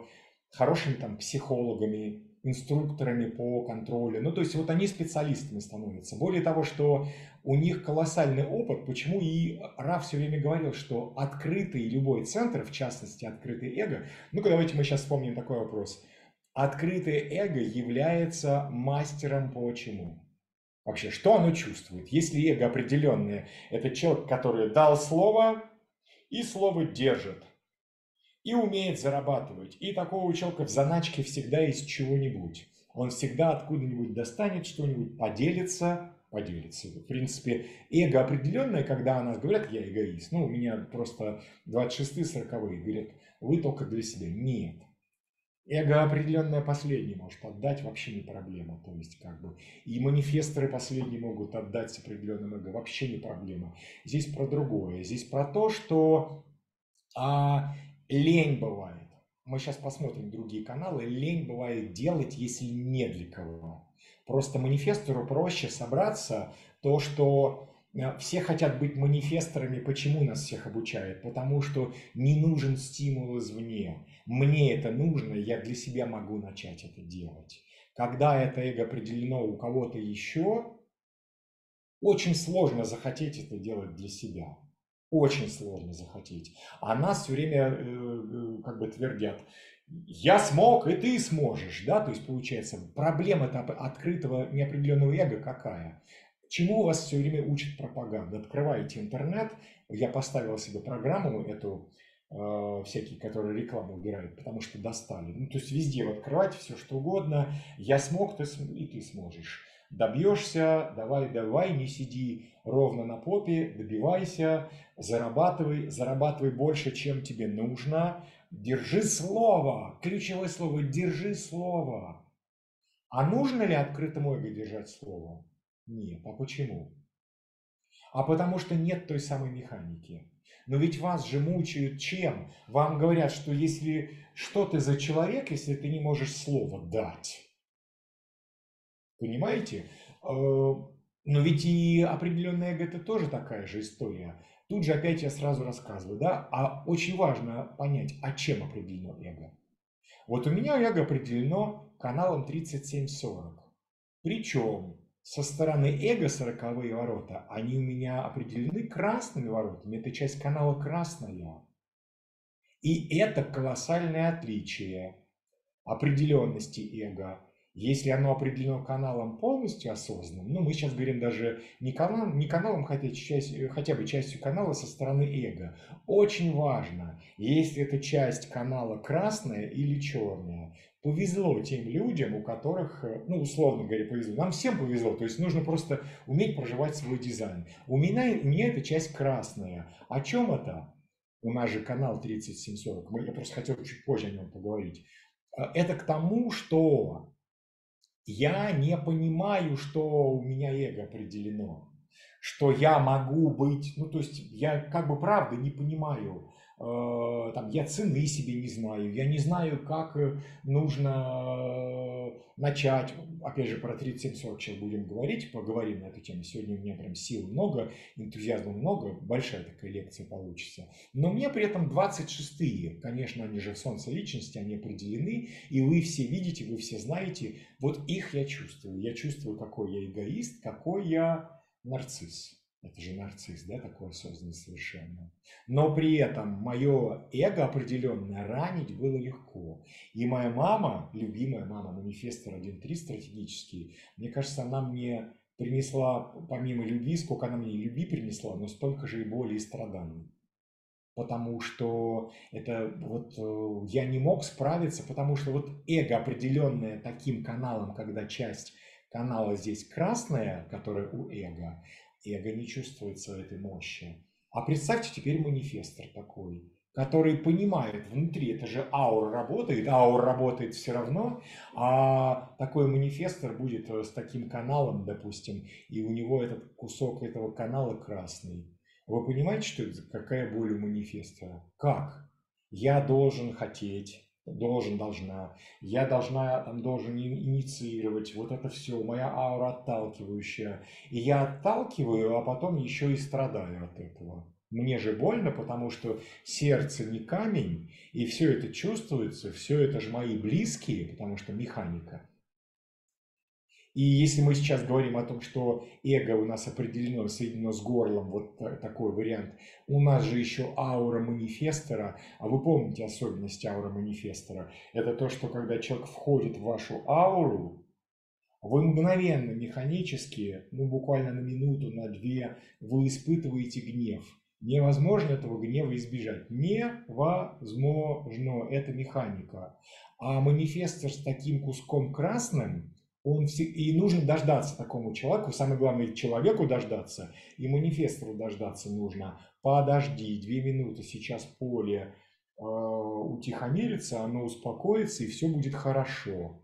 Speaker 1: хорошими там психологами, инструкторами по контролю. Ну, то есть вот они специалистами становятся. Более того, что у них колоссальный опыт, почему и Ра все время говорил, что открытый любой центр, в частности открытый эго, ну-ка давайте мы сейчас вспомним такой вопрос. Открытое эго является мастером по чему? Вообще, что оно чувствует? Если эго определенное, это человек, который дал слово и слово держит и умеет зарабатывать. И такого человека в заначке всегда есть чего-нибудь. Он всегда откуда-нибудь достанет что-нибудь, поделится, поделится. В принципе, эго определенное, когда о нас говорят, я эгоист, ну, у меня просто 26-е, 40-е, говорят, вы только для себя. Нет. Эго определенное последнее может отдать, вообще не проблема. То есть, как бы, и манифесторы последние могут отдать с определенным эго, вообще не проблема. Здесь про другое. Здесь про то, что а, лень бывает. Мы сейчас посмотрим другие каналы. Лень бывает делать, если не для кого. Просто манифестору проще собраться, то, что э, все хотят быть манифесторами. Почему нас всех обучают? Потому что не нужен стимул извне. Мне это нужно, я для себя могу начать это делать. Когда это эго определено у кого-то еще, очень сложно захотеть это делать для себя очень сложно захотеть. А нас все время э, э, как бы твердят, я смог, и ты сможешь, да, то есть получается, проблема-то открытого неопределенного эго какая? Чему вас все время учит пропаганда? Открываете интернет, я поставил себе программу эту, э, всякие, которые рекламу убирают, потому что достали. Ну, то есть везде открывать все, что угодно. Я смог, ты, и ты сможешь добьешься, давай, давай, не сиди ровно на попе, добивайся, зарабатывай, зарабатывай больше, чем тебе нужно, держи слово, ключевое слово, держи слово. А нужно ли открытому эго держать слово? Нет. А почему? А потому что нет той самой механики. Но ведь вас же мучают чем? Вам говорят, что если что ты за человек, если ты не можешь слово дать? Понимаете? Э, но ведь и определенное эго это тоже такая же история. Тут же опять я сразу рассказываю, да, а очень важно понять, а чем определено эго. Вот у меня эго определено каналом 3740. Причем со стороны эго 40 ворота, они у меня определены красными воротами. Это часть канала красная. И это колоссальное отличие определенности эго если оно определено каналом полностью осознанным, ну мы сейчас говорим даже не, канал, не каналом, хотя, часть, хотя бы частью канала со стороны эго. Очень важно, если эта часть канала красная или черная. повезло тем людям, у которых, ну, условно говоря, повезло. Нам всем повезло, то есть нужно просто уметь проживать свой дизайн. У меня, у меня эта часть красная. О чем это? У нас же канал 3740, я просто хотел чуть позже о нем поговорить. Э, это к тому, что я не понимаю, что у меня эго определено что я могу быть, ну то есть я как бы правда не понимаю, там, я цены себе не знаю, я не знаю, как э, нужно э, начать, опять же, про 3740 сейчас будем говорить, поговорим на эту тему, сегодня у меня прям сил много, энтузиазма много, большая такая лекция получится, но мне при этом 26-е, конечно, они же в солнце личности, они определены, и вы все видите, вы все знаете, вот их я чувствую, я чувствую, какой я эгоист, какой я нарцисс. Это же нарцисс, да, такой осознанный совершенно. Но при этом мое эго определенное ранить было легко. И моя мама, любимая мама, манифестор 1.3 стратегический, мне кажется, она мне принесла, помимо любви, сколько она мне любви принесла, но столько же и боли и страданий. Потому что это вот э, я не мог справиться, потому что вот эго, определенное таким каналом, когда часть канала здесь красная, которая у эго, эго не чувствуется этой мощи. А представьте теперь манифестор такой, который понимает внутри, это же аура работает, аура работает все равно, а такой манифестор будет э, с таким каналом, допустим, и у него этот кусок этого канала красный. Вы понимаете, что это, какая боль у манифестора? Как? Я должен хотеть, должен, должна, я должна, там, должен инициировать, вот это все, моя аура отталкивающая. И я отталкиваю, а потом еще и страдаю от этого. Мне же больно, потому что сердце не камень, и все это чувствуется, все это же мои близкие, потому что механика. И если мы сейчас говорим о том, что эго у нас определено, соединено с горлом, вот такой вариант, у нас же еще аура манифестора, а вы помните особенность ауры манифестора, это то, что когда человек входит в вашу ауру, вы мгновенно, механически, ну буквально на минуту, на две, вы испытываете гнев. Невозможно этого гнева избежать. Невозможно. Это механика. А манифестор с таким куском красным – он все... И нужно дождаться такому человеку, самое главное, человеку дождаться, и манифестору дождаться нужно. Подожди, две минуты, сейчас поле э, утихомирится, оно успокоится, и все будет хорошо.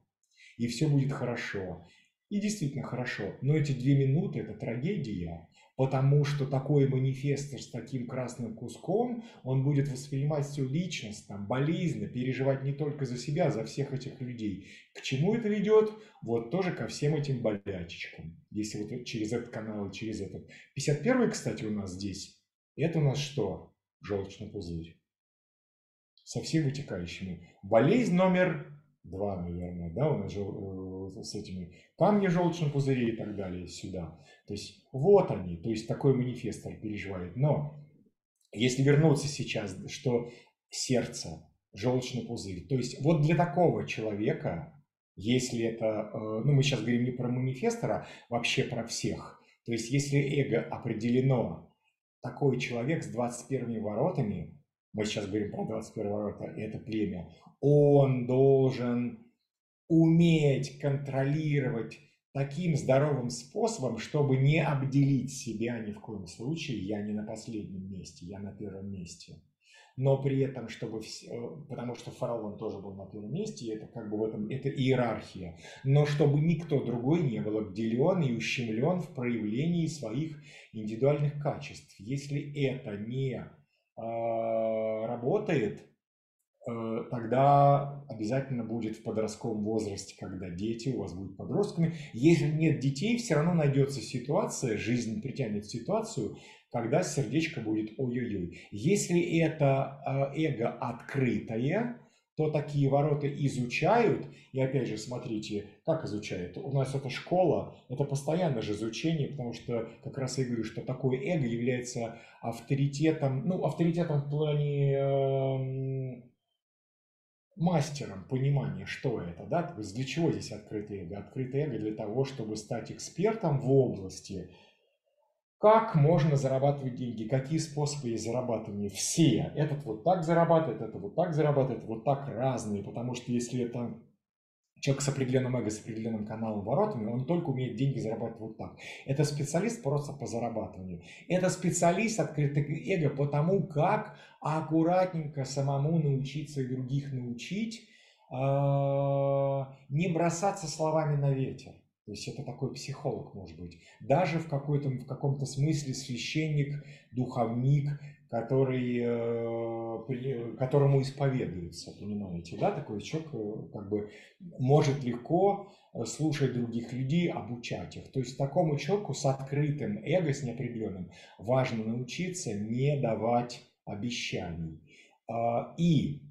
Speaker 1: И все будет хорошо. И действительно хорошо. Но эти две минуты – это трагедия, потому что такой манифестор с таким красным куском, он будет воспринимать все личностно, болезненно, переживать не только за себя, а за всех этих людей. К чему это ведет? Вот тоже ко всем этим болячечкам, если вот через этот канал через этот. 51 кстати, у нас здесь, это у нас что? Желчный пузырь. Со всеми вытекающими. Болезнь номер два, наверное, да, у нас же э, с этими камни желчном пузыре и так далее сюда. То есть вот они, то есть такой манифестор переживает. Но если вернуться сейчас, что сердце, желчный пузырь, то есть вот для такого человека, если это, э, ну мы сейчас говорим не про манифестора, вообще про всех, то есть если эго определено, такой человек с 21 воротами, мы сейчас говорим про 21 ворота, это племя, он должен уметь контролировать таким здоровым способом, чтобы не обделить себя ни в коем случае. Я не на последнем месте, я на первом месте. Но при этом, чтобы все, э, потому что фараон тоже был на первом месте, и это как бы в этом, это иерархия. Но чтобы никто другой не был обделен и ущемлен в проявлении своих индивидуальных качеств. Если это не работает, Э, тогда обязательно будет в подростковом возрасте, когда дети у вас будут подростками. Если нет детей, все равно найдется ситуация, жизнь притянет ситуацию, когда сердечко будет ой-ой-ой. Если это э, эго открытое, то такие ворота изучают, и опять же, смотрите, как изучают. У нас это школа, это постоянное же изучение, потому что как раз я говорю, что такое эго является авторитетом, ну, авторитетом в плане эм, мастером понимания, что это, да, то есть для чего здесь открытое эго? Открытое эго для того, чтобы стать экспертом в области, как можно зарабатывать деньги, какие способы есть зарабатывания, все. Этот вот так зарабатывает, это вот так зарабатывает, вот так разные, потому что если это человек с определенным эго, с определенным каналом воротами, он только умеет деньги зарабатывать вот так. Это специалист просто по зарабатыванию. Это специалист открытого эго по тому, как аккуратненько самому научиться и других научить, а, не бросаться словами на ветер. То есть это такой психолог, может быть. Даже в, какой-то, в каком-то смысле священник, духовник, который, э, которому исповедуется, понимаете, да, такой человек э, как бы может легко э, слушать других людей, обучать их. То есть такому человеку с открытым эго, с неопределенным, важно научиться не давать обещаний. А, и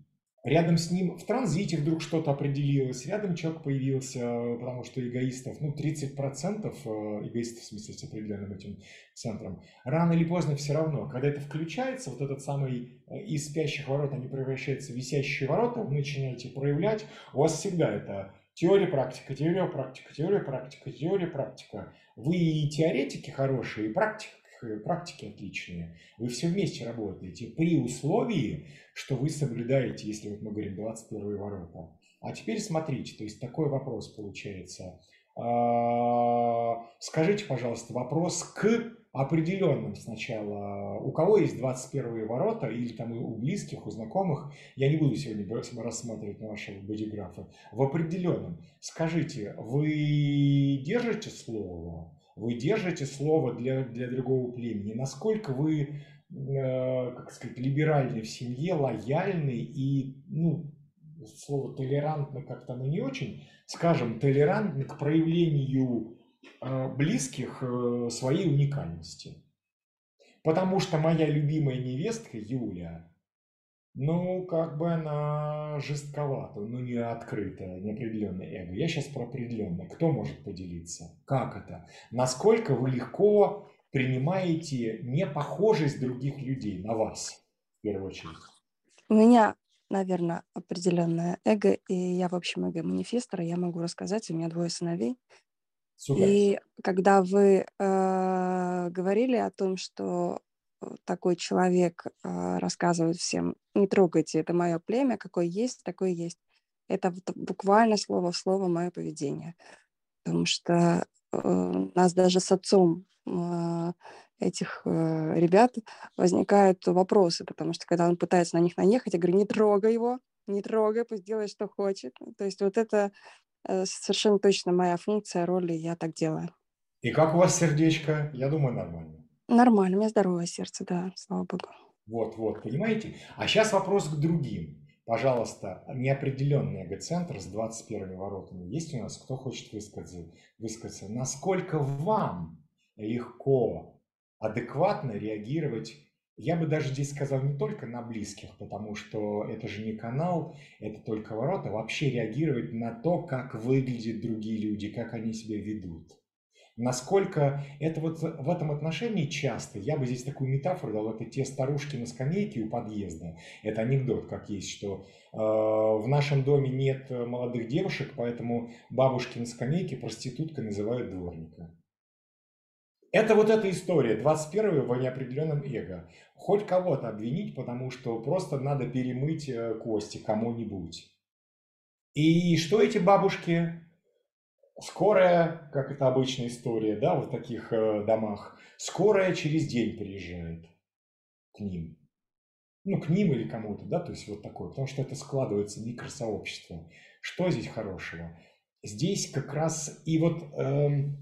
Speaker 1: Рядом с ним в транзите вдруг что-то определилось, рядом человек появился, потому что эгоистов, ну, 30% э, эгоистов, в смысле, с определенным этим центром, рано или поздно все равно, когда это включается, вот этот самый э, из спящих ворот, они превращаются в висящие ворота, вы начинаете проявлять, у вас всегда это теория, практика, теория, практика, теория, практика, теория, практика. Вы и теоретики хорошие, и практики практики отличные. Вы все вместе работаете при условии, что вы соблюдаете, если вот мы говорим 21 ворота. А теперь смотрите, то есть такой вопрос получается. А, скажите, пожалуйста, вопрос к определенным сначала. У кого есть 21 ворота или там у близких, у знакомых, я не буду сегодня рассматривать на вашего бодиграфа, в определенном. Скажите, вы держите слово? Вы держите слово для, для другого племени, насколько вы, э, как сказать, либеральны в семье, лояльны и, ну, слово толерантно как-то ну не очень, скажем, толерантны к проявлению э, близких э, своей уникальности. Потому что моя любимая невестка Юля, ну, как бы она жестковата, ну, не открытая, неопределенное эго. Я сейчас про определенное. Кто может поделиться? Как это? Насколько вы легко принимаете непохожесть других людей на вас, в первую очередь?
Speaker 6: У меня, наверное, определенное эго, и я, в общем, эго-манифестор, я могу рассказать, у меня двое сыновей. Супер. И когда вы э, говорили о том, что такой человек э, рассказывает всем, не трогайте, это мое племя, какое есть, такое есть. Это буквально слово в слово мое поведение. Потому что э, нас даже с отцом э, этих э, ребят возникают вопросы, потому что когда он пытается на них наехать, я говорю, не трогай его, не трогай, пусть делает, что хочет. То есть вот это э, совершенно точно моя функция, роль, и я так делаю.
Speaker 1: И как у вас сердечко? Я думаю, нормально.
Speaker 6: Нормально, у меня здоровое сердце, да, слава богу.
Speaker 1: Вот, вот, понимаете? А сейчас вопрос к другим. Пожалуйста, неопределенный эгоцентр с 21 воротами. Есть у нас, кто хочет высказаться? высказаться? Насколько вам легко, адекватно реагировать я бы даже здесь сказал не только на близких, потому что это же не канал, это только ворота, вообще реагировать на то, как выглядят другие люди, как они себя ведут. Насколько это вот в этом отношении часто, я бы здесь такую метафору дал, это те старушки на скамейке у подъезда. Это анекдот, как есть, что э, в нашем доме нет молодых девушек, поэтому бабушки на скамейке проституткой называют дворника. Это вот эта история, 21 в неопределенном эго. Хоть кого-то обвинить, потому что просто надо перемыть э, кости кому-нибудь. И что эти бабушки Скорая, как это обычная история, да, в таких э, домах, скорая через день приезжает к ним. Ну, к ним или кому-то, да, то есть вот такое, потому что это складывается микросообщество. Что здесь хорошего? Здесь как раз и вот эм,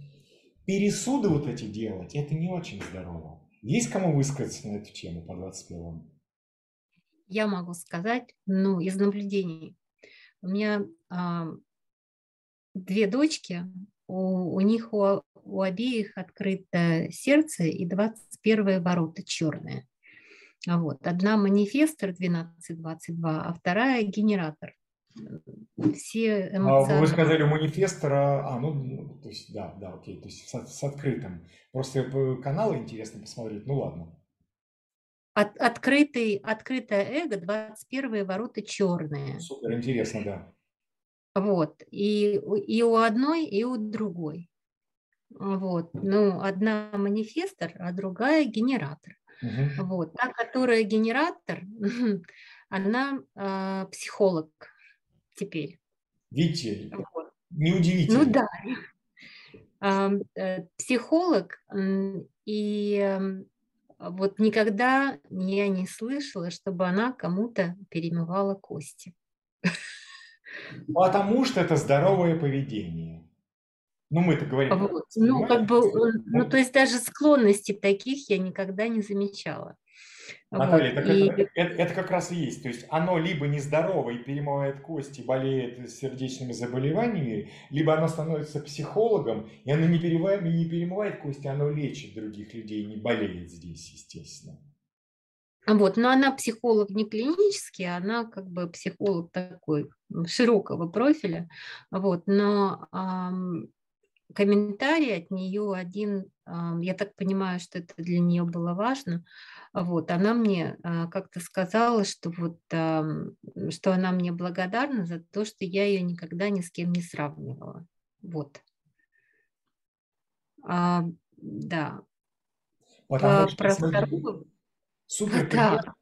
Speaker 1: пересуды вот эти делать, это не очень здорово. Есть кому высказаться на эту тему по 21
Speaker 7: Я могу сказать, ну, из наблюдений. У меня две дочки, у, у них у, у обеих открыто сердце и 21 ворота черные. Вот. Одна манифестор 1222, а вторая генератор. Все
Speaker 1: эмоциональные... Вы сказали манифестора, а, ну, то есть, да, да, окей, то есть с, с открытым. Просто каналы интересно посмотреть, ну ладно.
Speaker 7: От, открытый, открытое эго, 21 ворота черные.
Speaker 1: Супер, интересно, да.
Speaker 7: Вот. И, и у одной, и у другой. Вот. Ну, одна манифестор, а другая генератор. Угу. Вот. Та, которая генератор, она э, психолог теперь.
Speaker 1: Видите, вот. неудивительно.
Speaker 7: Ну да. Э, психолог, и вот никогда я не слышала, чтобы она кому-то перемывала кости.
Speaker 1: Потому что это здоровое поведение. Ну, мы-то говорим.
Speaker 7: Вот. Ну, как бы, ну, то есть даже склонностей таких я никогда не замечала.
Speaker 1: Наталья, вот. так и... это, это, это как раз и есть. То есть оно либо нездорово и перемывает кости, болеет сердечными заболеваниями, либо оно становится психологом, и оно не перемывает, не перемывает кости, оно лечит других людей, не болеет здесь, естественно.
Speaker 7: Вот, но она психолог не клинический, она как бы психолог такой широкого профиля, вот, но эм, комментарий от нее один, эм, я так понимаю, что это для нее было важно, вот, она мне а, как-то сказала, что вот, что она мне благодарна за то, что я ее никогда ни с кем не сравнивала. Вот. А, да.
Speaker 1: Потому а, что про вторую... Супер.
Speaker 7: Да.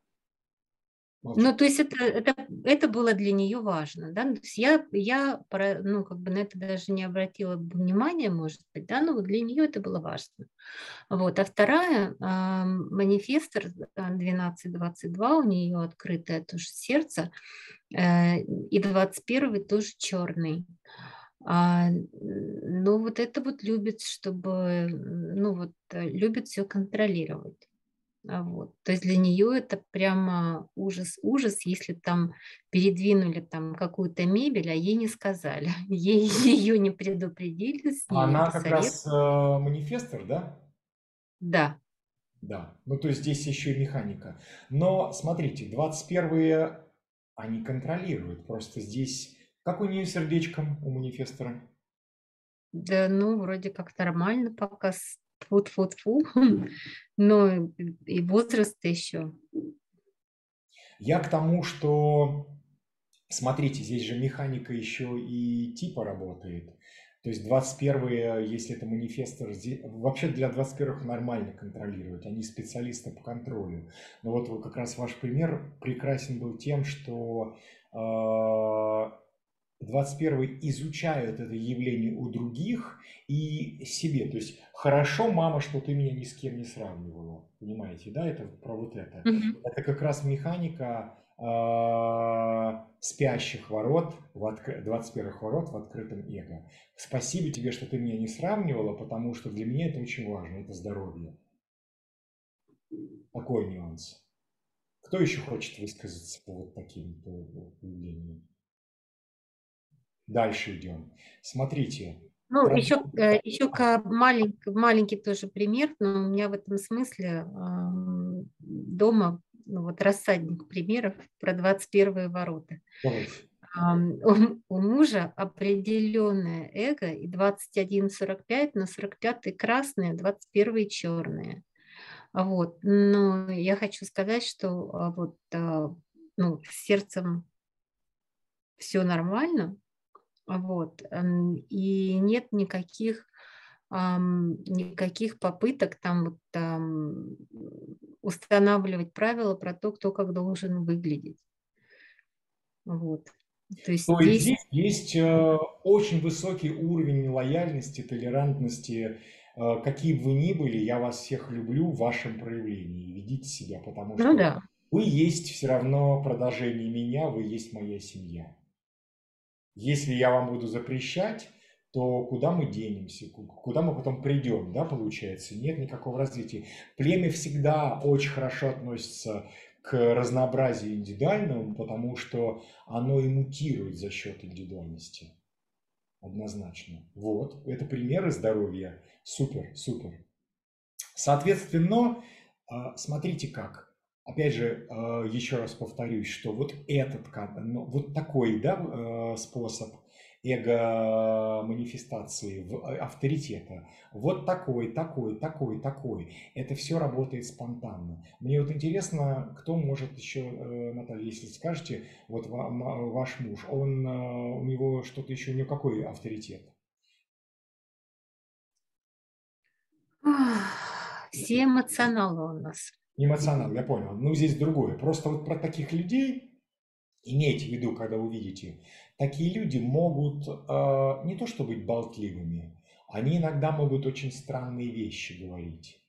Speaker 7: Ну, то есть это, это, это было для нее важно, да, то есть я, я ну, как бы на это даже не обратила внимания, может быть, да, но для нее это было важно. Вот, а вторая, э, манифестор 1222, у нее открытое тоже сердце, э, и 21 тоже черный. А, ну, вот это вот любит, чтобы, ну, вот, э, любит все контролировать. А, вот. То есть для нее это прямо ужас-ужас, если там передвинули там какую-то мебель, а ей не сказали, ей ее не предупредили.
Speaker 1: Она как раз э, манифестор, да?
Speaker 7: Да.
Speaker 1: Да, ну то есть здесь еще и механика. Но смотрите, 21-е они контролируют, просто здесь... Как у нее сердечком, у манифестора?
Speaker 7: Да, ну, вроде как нормально пока фу-фу-фу, но и возраст еще.
Speaker 1: Я к тому, что, смотрите, здесь же механика еще и типа работает. То есть 21 если это манифестор, вообще для 21-х нормально контролировать, они специалисты по контролю. Но вот как раз ваш пример прекрасен был тем, что э, 21 изучают это явление у других и себе. То есть хорошо, мама, что ты меня ни с кем не сравнивала. Понимаете, да? Это про вот это. Mm-hmm. Это как раз механика э, спящих ворот, в отк... 21 ворот в открытом эго. Спасибо тебе, что ты меня не сравнивала, потому что для меня это очень важно, это здоровье. Такой нюанс. Кто еще хочет высказаться по вот таким явлениям? Дальше идем. Смотрите.
Speaker 7: Ну, Раб... еще, э, еще маленький, маленький тоже пример, но у меня в этом смысле дома ну, вот рассадник примеров про 21 ворота. У, у мужа определенное эго и 21-45, на 45 красное, 21 черное. Вот. Но я хочу сказать, что а, вот, а, ну, с сердцем все нормально, вот. И нет никаких, никаких попыток там, вот, там устанавливать правила про то, кто как должен выглядеть. Вот.
Speaker 1: То есть, То здесь... здесь есть э, очень высокий уровень лояльности, толерантности. Э, какие бы вы ни были, я вас всех люблю в вашем проявлении. Ведите себя, потому ну что ну, да. вы есть все равно продолжение меня, вы есть моя семья. Если я вам буду запрещать, то куда мы денемся, куда мы потом придем, да, получается? Нет никакого развития. Племя всегда очень хорошо относится к разнообразию индивидуальному, потому что оно и мутирует за счет индивидуальности. Однозначно. Вот, это примеры здоровья. Супер, супер. Соответственно, а, смотрите как. Опять же, э, еще раз повторюсь, что вот этот, ну, вот такой да, э, способ эго-манифестации, э, авторитета, вот такой, такой, такой, такой, это все работает спонтанно. Мне вот интересно, кто может еще, Наталья, если скажете, вот ваш муж, он, у него что-то еще, у него какой авторитет?
Speaker 7: Все эмоционалы у нас.
Speaker 1: Эмоционал, я понял. Ну, здесь другое. Просто вот про таких людей имейте в виду, когда увидите такие люди могут э, не то что быть болтливыми, они иногда могут очень странные вещи говорить.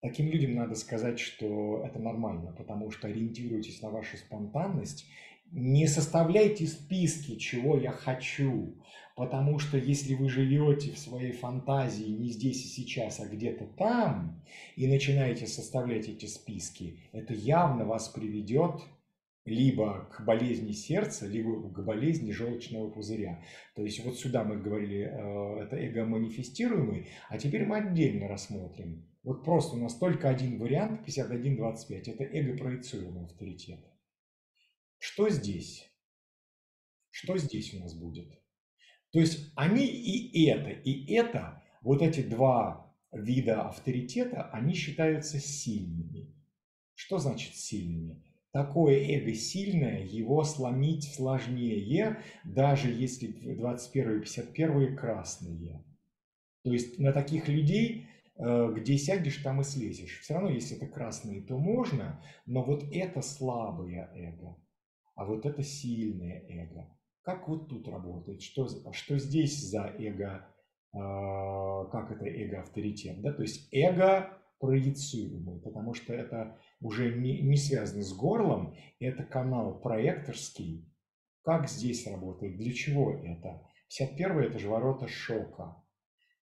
Speaker 1: Таким людям надо сказать, что это нормально, потому что ориентируйтесь на вашу спонтанность, не составляйте списки, чего я хочу, потому что если вы живете в своей фантазии не здесь и сейчас, а где-то там, и начинаете составлять эти списки, это явно вас приведет либо к болезни сердца, либо к болезни желчного пузыря. То есть вот сюда мы говорили, э, это эго-манифестируемый, а теперь мы отдельно рассмотрим. Вот просто у нас только один вариант, 51-25, это эго-проецируемый авторитет. Что здесь? Что здесь у нас будет? То есть они и это, и это, вот эти два вида авторитета, они считаются сильными. Что значит сильными? Такое эго сильное, его сломить сложнее, даже если 21 и 51 красные. То есть на таких людей, э, где сядешь, там и слезешь. Все равно, если это красные, то можно, но вот это слабое эго а вот это сильное эго. Как вот тут работает? Что, что здесь за эго? Э, как это эго-авторитет? Да? То есть эго проецируемый, потому что это уже не, не связано с горлом, это канал проекторский. Как здесь работает? Для чего это? 51 это же ворота шока.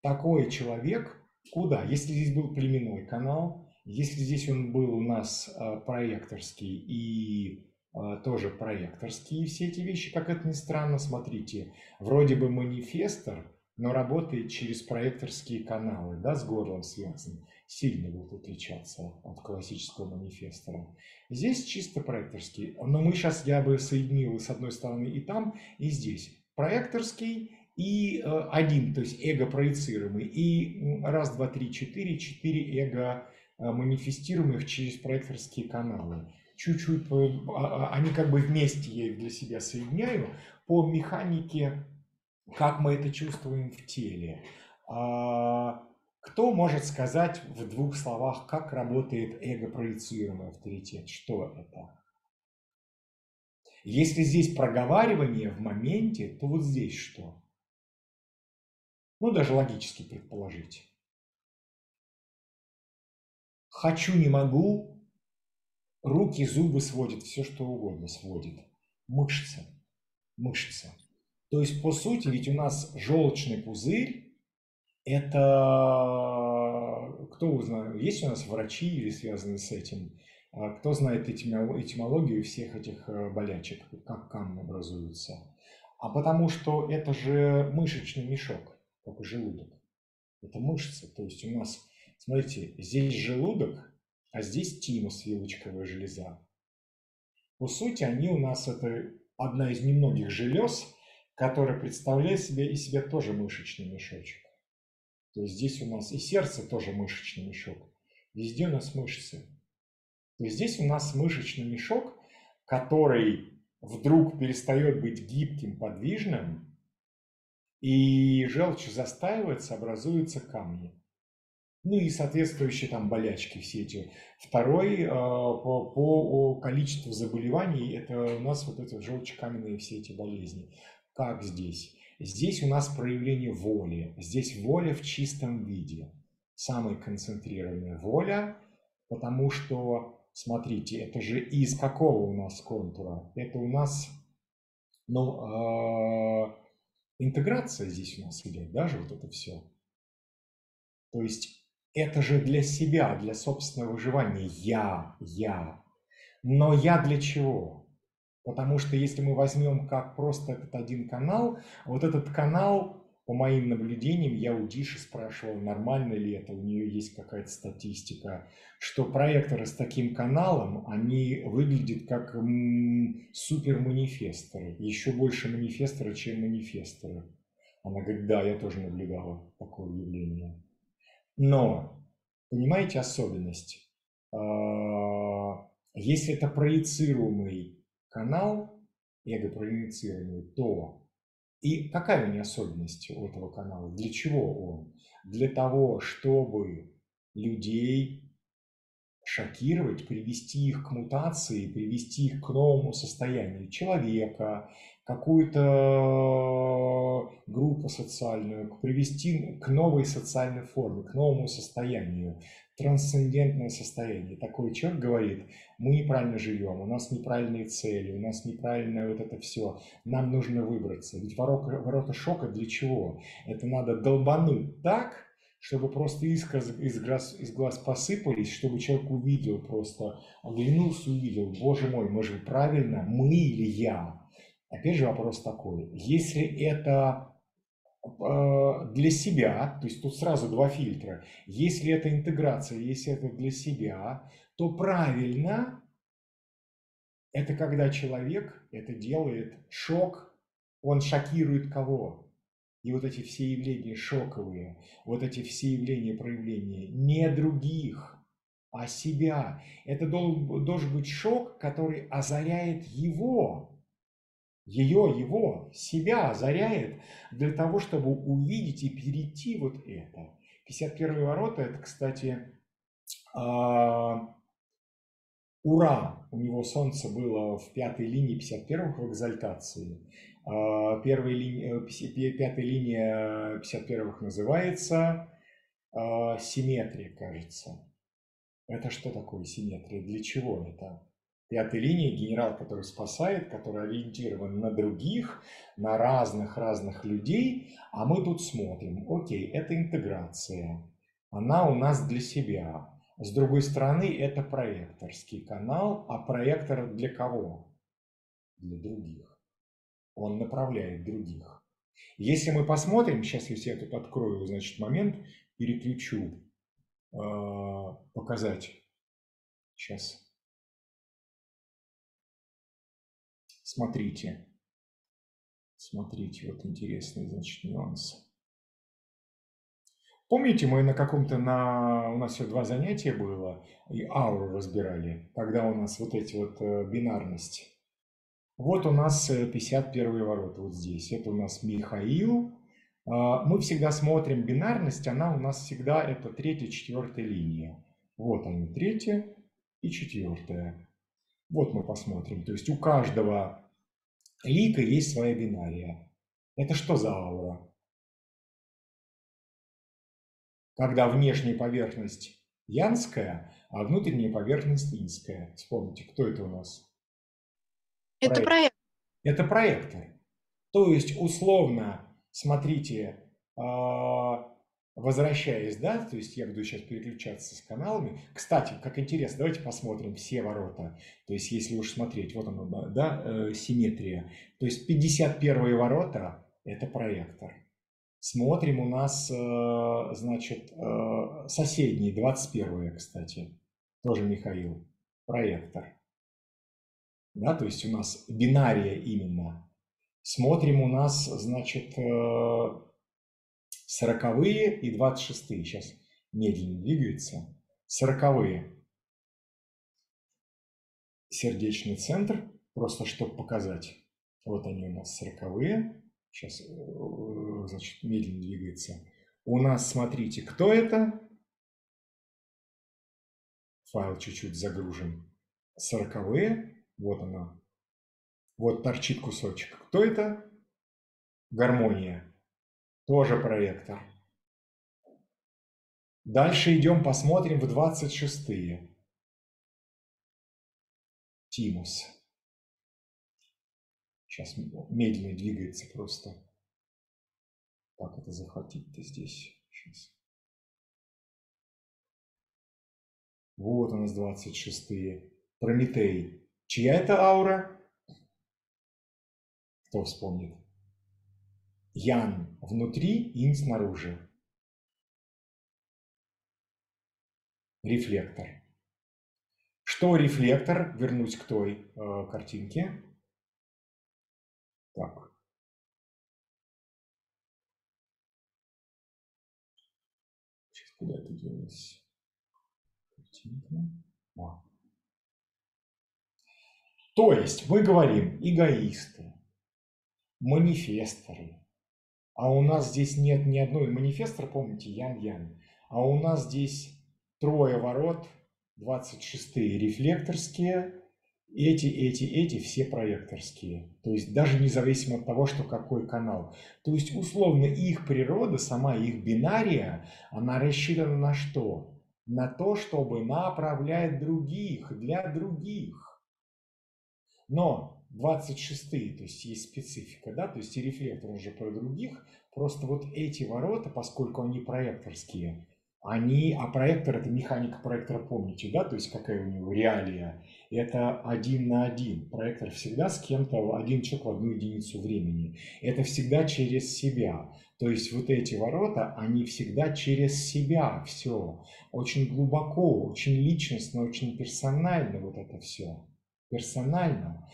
Speaker 1: Такой человек куда? Если здесь был племенной канал, если здесь он был у нас э, проекторский и а, тоже проекторские все эти вещи, как это ни странно, смотрите, вроде бы манифестор, но работает через проекторские каналы, да, с горлом связан, сильно будет отличаться от классического манифестора. Здесь чисто проекторский, но мы сейчас, я бы соединил с одной стороны и там, и здесь. Проекторский и э, один, то есть эго-проецируемый, и раз, два, три, четыре, четыре эго э, манифестируемых через проекторские каналы чуть-чуть, а, а, они как бы вместе я их для себя соединяю по механике, как мы это чувствуем в теле. А, кто может сказать в двух словах, как работает эго-проецируемый авторитет? Что это? Если здесь проговаривание в моменте, то вот здесь что? Ну, даже логически предположить. Хочу, не могу, Руки, зубы сводит, все что угодно сводит. Мышцы. Мышцы. То есть, по сути, ведь у нас желчный пузырь, это, кто узнает, есть у нас врачи или связанные с этим, а кто знает этимологию всех этих э, болячек, как камни образуются. А потому что это же мышечный мешок, как и желудок. Это мышцы. То есть у нас, смотрите, здесь желудок, а здесь тимус, вилочковая железа. По сути, они у нас это одна из немногих желез, которая представляет себе из себя тоже мышечный мешочек. То есть здесь у нас и сердце тоже мышечный мешок. Везде у нас мышцы. То есть здесь у нас мышечный мешок, который вдруг перестает быть гибким, подвижным, и желчь застаивается, образуются камни ну и соответствующие там болячки все эти. Второй э, по, по количеству заболеваний это у нас вот эти желчекаменные все эти болезни. Как здесь? Здесь у нас проявление воли. Здесь воля в чистом виде. Самая концентрированная воля, потому что, смотрите, это же из какого у нас контура? Это у нас, ну, э, интеграция здесь у нас идет, даже вот это все. То есть это же для себя, для собственного выживания. Я, я. Но я для чего? Потому что если мы возьмем как просто этот один канал, вот этот канал, по моим наблюдениям, я у Диши спрашивал, нормально ли это, у нее есть какая-то статистика, что проекторы с таким каналом, они выглядят как супер-манифесторы, еще больше манифесторы, чем манифесторы. Она говорит, да, я тоже наблюдала такое явление. Но, понимаете особенность? А, если это проецируемый канал, эго-проецируемый, то и какая у него особенность у этого канала? Для чего он? Для того, чтобы людей шокировать, привести их к мутации, привести их к новому состоянию человека, какую-то группу социальную, привести к новой социальной форме, к новому состоянию, трансцендентное состояние. Такой человек говорит, мы неправильно живем, у нас неправильные цели, у нас неправильное вот это все, нам нужно выбраться. Ведь ворота, ворота шока для чего? Это надо долбануть так, чтобы просто искры из глаз, из глаз посыпались, чтобы человек увидел просто, оглянулся, увидел, боже мой, мы же правильно, мы или я. Опять же вопрос такой, если это э, для себя, то есть тут сразу два фильтра, если это интеграция, если это для себя, то правильно это когда человек это делает шок, он шокирует кого? И вот эти все явления шоковые, вот эти все явления проявления не других, а себя. Это должен, должен быть шок, который озаряет его, ее, его, себя озаряет для того, чтобы увидеть и перейти вот это. 51 ворота, это, кстати, а, ура, у него солнце было в пятой линии 51 в экзальтации. А, первая линия, э, пятая линия 51-х называется а, симметрия, кажется. Это что такое симметрия? Для чего это? Пятая линия – генерал, который спасает, который ориентирован на других, на разных-разных людей, а мы тут смотрим, окей, это интеграция, она у нас для себя. С другой стороны, это проекторский канал, а проектор для кого? Для других он направляет других. Если мы посмотрим, сейчас если я тут открою, значит, момент, переключу, э, показать. Сейчас. Смотрите. Смотрите, вот интересный, значит, нюанс. Помните, мы на каком-то, на, у нас все два занятия было, и ауру разбирали, когда у нас вот эти вот э, бинарности вот у нас 51 э, ворота вот здесь. Это у нас Михаил. А, мы всегда смотрим бинарность, она у нас всегда это третья, четвертая линия. Вот они, третья и четвертая. Вот мы посмотрим. То есть у каждого лика есть своя бинария. Это что за аура? Когда внешняя поверхность янская, а внутренняя поверхность инская. Вспомните, кто это у нас?
Speaker 3: Это проект.
Speaker 1: Это проектор. То есть, условно, смотрите, а, возвращаясь, да, то есть я буду сейчас переключаться с каналами. Кстати, как интересно, давайте посмотрим все ворота. То есть, если уж смотреть, вот оно, да, э, симметрия. То есть, 51 ворота – это проектор. Смотрим у нас, э, значит, э, соседний, 21 кстати, тоже Михаил, проектор да, то есть у нас бинария именно. Смотрим у нас, значит, э, сороковые и двадцать шестые. Сейчас медленно двигается. Сороковые. Сердечный центр, просто чтобы показать. Вот они у нас сороковые. Сейчас, э, значит, медленно двигается. У нас, смотрите, кто это? Файл чуть-чуть загружен. Сороковые вот она. Вот торчит кусочек. Кто это? Гармония. Тоже проектор. Дальше идем, посмотрим в 26-е. Тимус. Сейчас медленно двигается просто. Как это захватить-то здесь? Сейчас. Вот у нас 26-е. Прометей. Чья это аура? Кто вспомнит? Ян внутри, инь снаружи. Рефлектор. Что рефлектор? Вернусь к той э, картинке. Так. Сейчас куда это делось? Картинка. О. То есть мы говорим эгоисты, манифесторы, а у нас здесь нет ни одной манифестор, помните, Ян-Ян, а у нас здесь трое ворот, 26-е рефлекторские, эти, эти, эти все проекторские. То есть даже независимо от того, что какой канал. То есть условно их природа, сама их бинария, она рассчитана на что? На то, чтобы направлять других, для других. Но 26-е, то есть есть специфика, да, то есть и рефлектор уже про других, просто вот эти ворота, поскольку они проекторские, они, а проектор это механика проектора, помните, да, то есть какая у него реалия, это один на один. Проектор всегда с кем-то, один человек в одну единицу времени. Это всегда через себя. То есть вот эти ворота, они всегда через себя все. Очень глубоко, очень личностно, очень персонально вот это все. Персонально.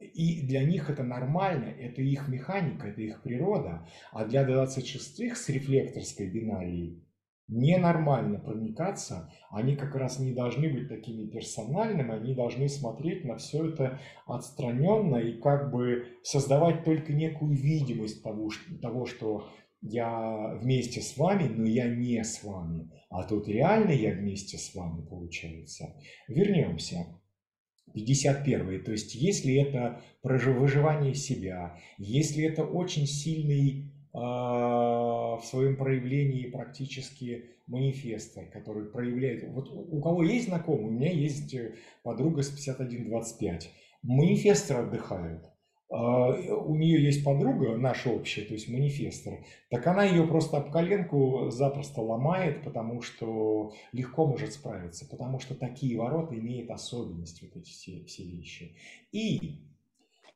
Speaker 1: И для них это нормально, это их механика, это их природа. А для 26-х с рефлекторской бинарией ненормально проникаться, они как раз не должны быть такими персональными, они должны смотреть на все это отстраненно и как бы создавать только некую видимость того, того что я вместе с вами, но я не с вами. А тут реально я вместе с вами получается. Вернемся. 51. То есть если это выживание себя, если это очень сильный а, в своем проявлении практически манифеста, который проявляет... Вот у кого есть знакомый, у меня есть э, подруга с 5125. Манифесторы отдыхают. А, у нее есть подруга, наша общая, то есть манифестор, так она ее просто об коленку запросто ломает, потому что легко может справиться, потому что такие ворота имеют особенность, вот эти все, все вещи. И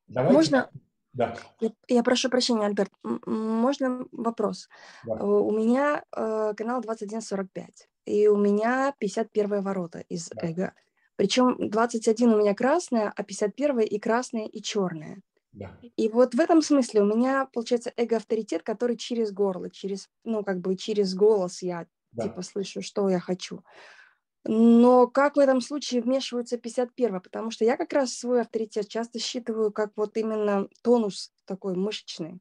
Speaker 6: давайте... Можно, да. Я, я прошу прощения, Альберт. Можно вопрос? Да. Э, у меня э, канал 2145, и у меня 51 ворота из да. эго. Причем 21 у меня красная, а 51 и красная, и черная. Да. И вот в этом смысле у меня получается эго-авторитет, который через горло, через, ну, как бы через голос я да. типа слышу, что я хочу. Но как в этом случае вмешиваются 51 Потому что я как раз свой авторитет часто считываю как вот именно тонус такой мышечный.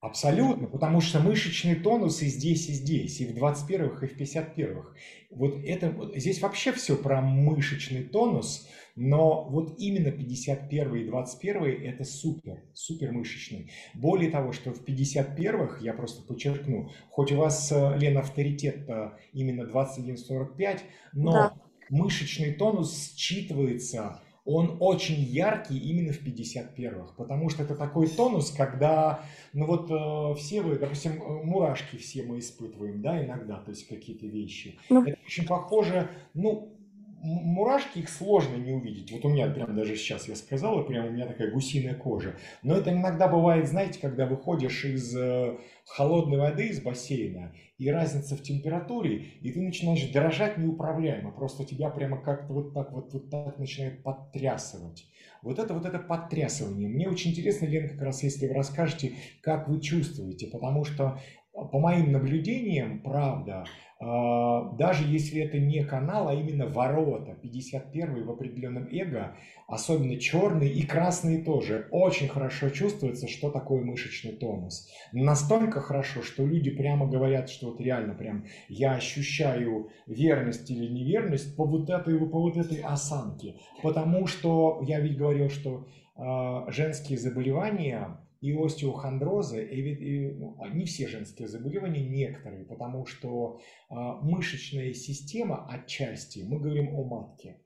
Speaker 1: Абсолютно, потому что мышечный тонус и здесь, и здесь, и в 21-х, и в 51-х. Вот это, вот здесь вообще все про мышечный тонус, но вот именно 51 и 21 это супер, супер мышечный. Более того, что в 51-х, я просто подчеркну, хоть у вас, э, Лена, авторитет именно 21-45, но да. мышечный тонус считывается он очень яркий именно в 51-х, потому что это такой тонус, когда, ну вот э, все вы, допустим, э, мурашки все мы испытываем, да, иногда, то есть какие-то вещи. Ну. Это очень похоже, ну, мурашки, их сложно не увидеть. Вот у меня прям даже сейчас я сказал, прям у меня такая гусиная кожа. Но это иногда бывает, знаете, когда выходишь из э, холодной воды, из бассейна, и разница в температуре, и ты начинаешь дрожать неуправляемо. Просто тебя прямо как-то вот так вот, вот так начинает подтрясывать. Вот это вот это подтрясывание. Мне очень интересно, Лен, как раз если вы расскажете, как вы чувствуете, потому что по моим наблюдениям, правда, даже если это не канал, а именно ворота, 51 в определенном эго, особенно черный и красный тоже, очень хорошо чувствуется, что такое мышечный тонус. Настолько хорошо, что люди прямо говорят, что вот реально прям я ощущаю верность или неверность по вот этой, по вот этой осанке. Потому что я ведь говорил, что э, женские заболевания и остеохондрозы, и, и, ну, не все женские заболевания, некоторые, потому что э, мышечная система отчасти, мы говорим о матке,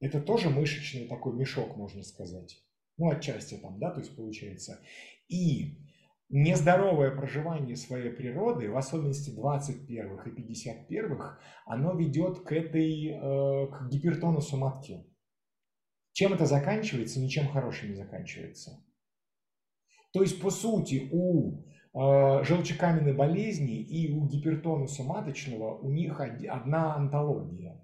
Speaker 1: это тоже мышечный такой мешок, можно сказать. Ну, отчасти там, да, то есть получается. И нездоровое проживание своей природы, в особенности 21-х и 51-х, оно ведет к этой, э, к гипертонусу матки. Чем это заканчивается? Ничем хорошим не заканчивается. То есть, по сути, у э, желчекаменной болезни и у гипертонуса маточного у них одна антология,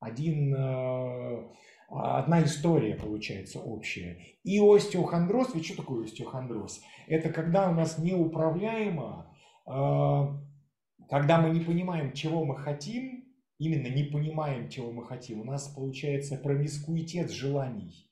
Speaker 1: один, э, одна история получается общая. И остеохондроз, ведь что такое остеохондроз? Это когда у нас неуправляемо, э, когда мы не понимаем, чего мы хотим, именно не понимаем, чего мы хотим, у нас получается промискуитет желаний.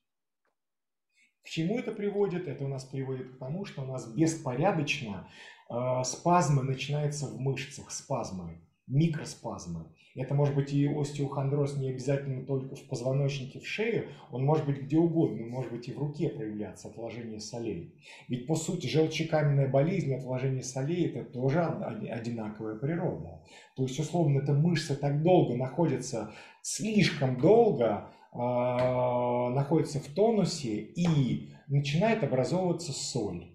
Speaker 1: К чему это приводит? Это у нас приводит к тому, что у нас беспорядочно э, спазмы начинаются в мышцах, спазмы. микроспазмы. Это может быть и остеохондроз не обязательно только в позвоночнике, в шее, он может быть где угодно, может быть и в руке проявляться, отложение солей. Ведь по сути желчекаменная болезнь, отложение солей – это тоже одинаковая природа. То есть условно эта мышца так долго находится, слишком долго находится в тонусе и начинает образовываться соль.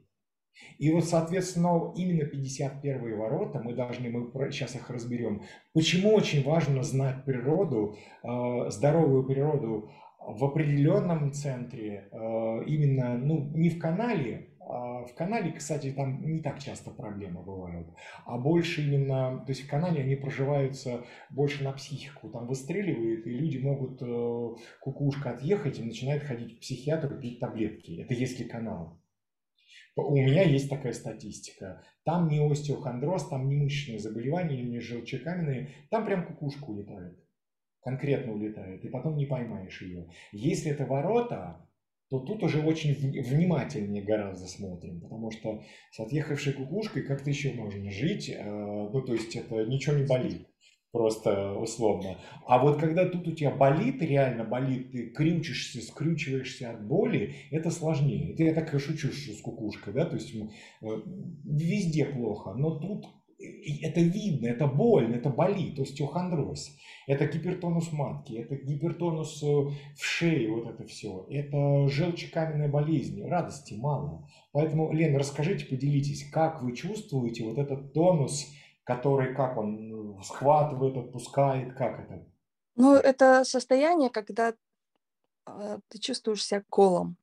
Speaker 1: И вот, соответственно, именно 51 ворота, мы должны, мы сейчас их разберем. Почему очень важно знать природу, э, здоровую природу в определенном центре, э, именно, ну, не в канале, а в канале, кстати, там не так часто проблемы бывают, а больше именно, то есть в канале они проживаются больше на психику, там выстреливает, и люди могут э, кукушка отъехать и начинают ходить к психиатру пить таблетки. Это если канал. У меня есть такая статистика. Там не остеохондроз, там не мышечные заболевания, не желчекаменные, там прям кукушка улетает. Конкретно улетает, и потом не поймаешь ее. Если это ворота, то тут уже очень внимательнее гораздо смотрим, потому что с отъехавшей кукушкой как-то еще можно жить, э, ну то есть это ничего не болит просто условно. А вот когда тут у тебя болит, реально болит, ты крючишься, скрючиваешься от боли, это сложнее. Это я так шучу с кукушкой, да, то есть э, везде плохо, но тут это видно, это больно, это болит, остеохондроз. Это гипертонус матки, это гипертонус э, в шее, вот это все. Это желчекаменная болезнь, радости мало. Поэтому, Лена, расскажите, поделитесь, как вы чувствуете вот этот тонус, который, как он схватывает, отпускает, как это?
Speaker 6: Ну, это состояние, когда э, ты чувствуешь себя колом.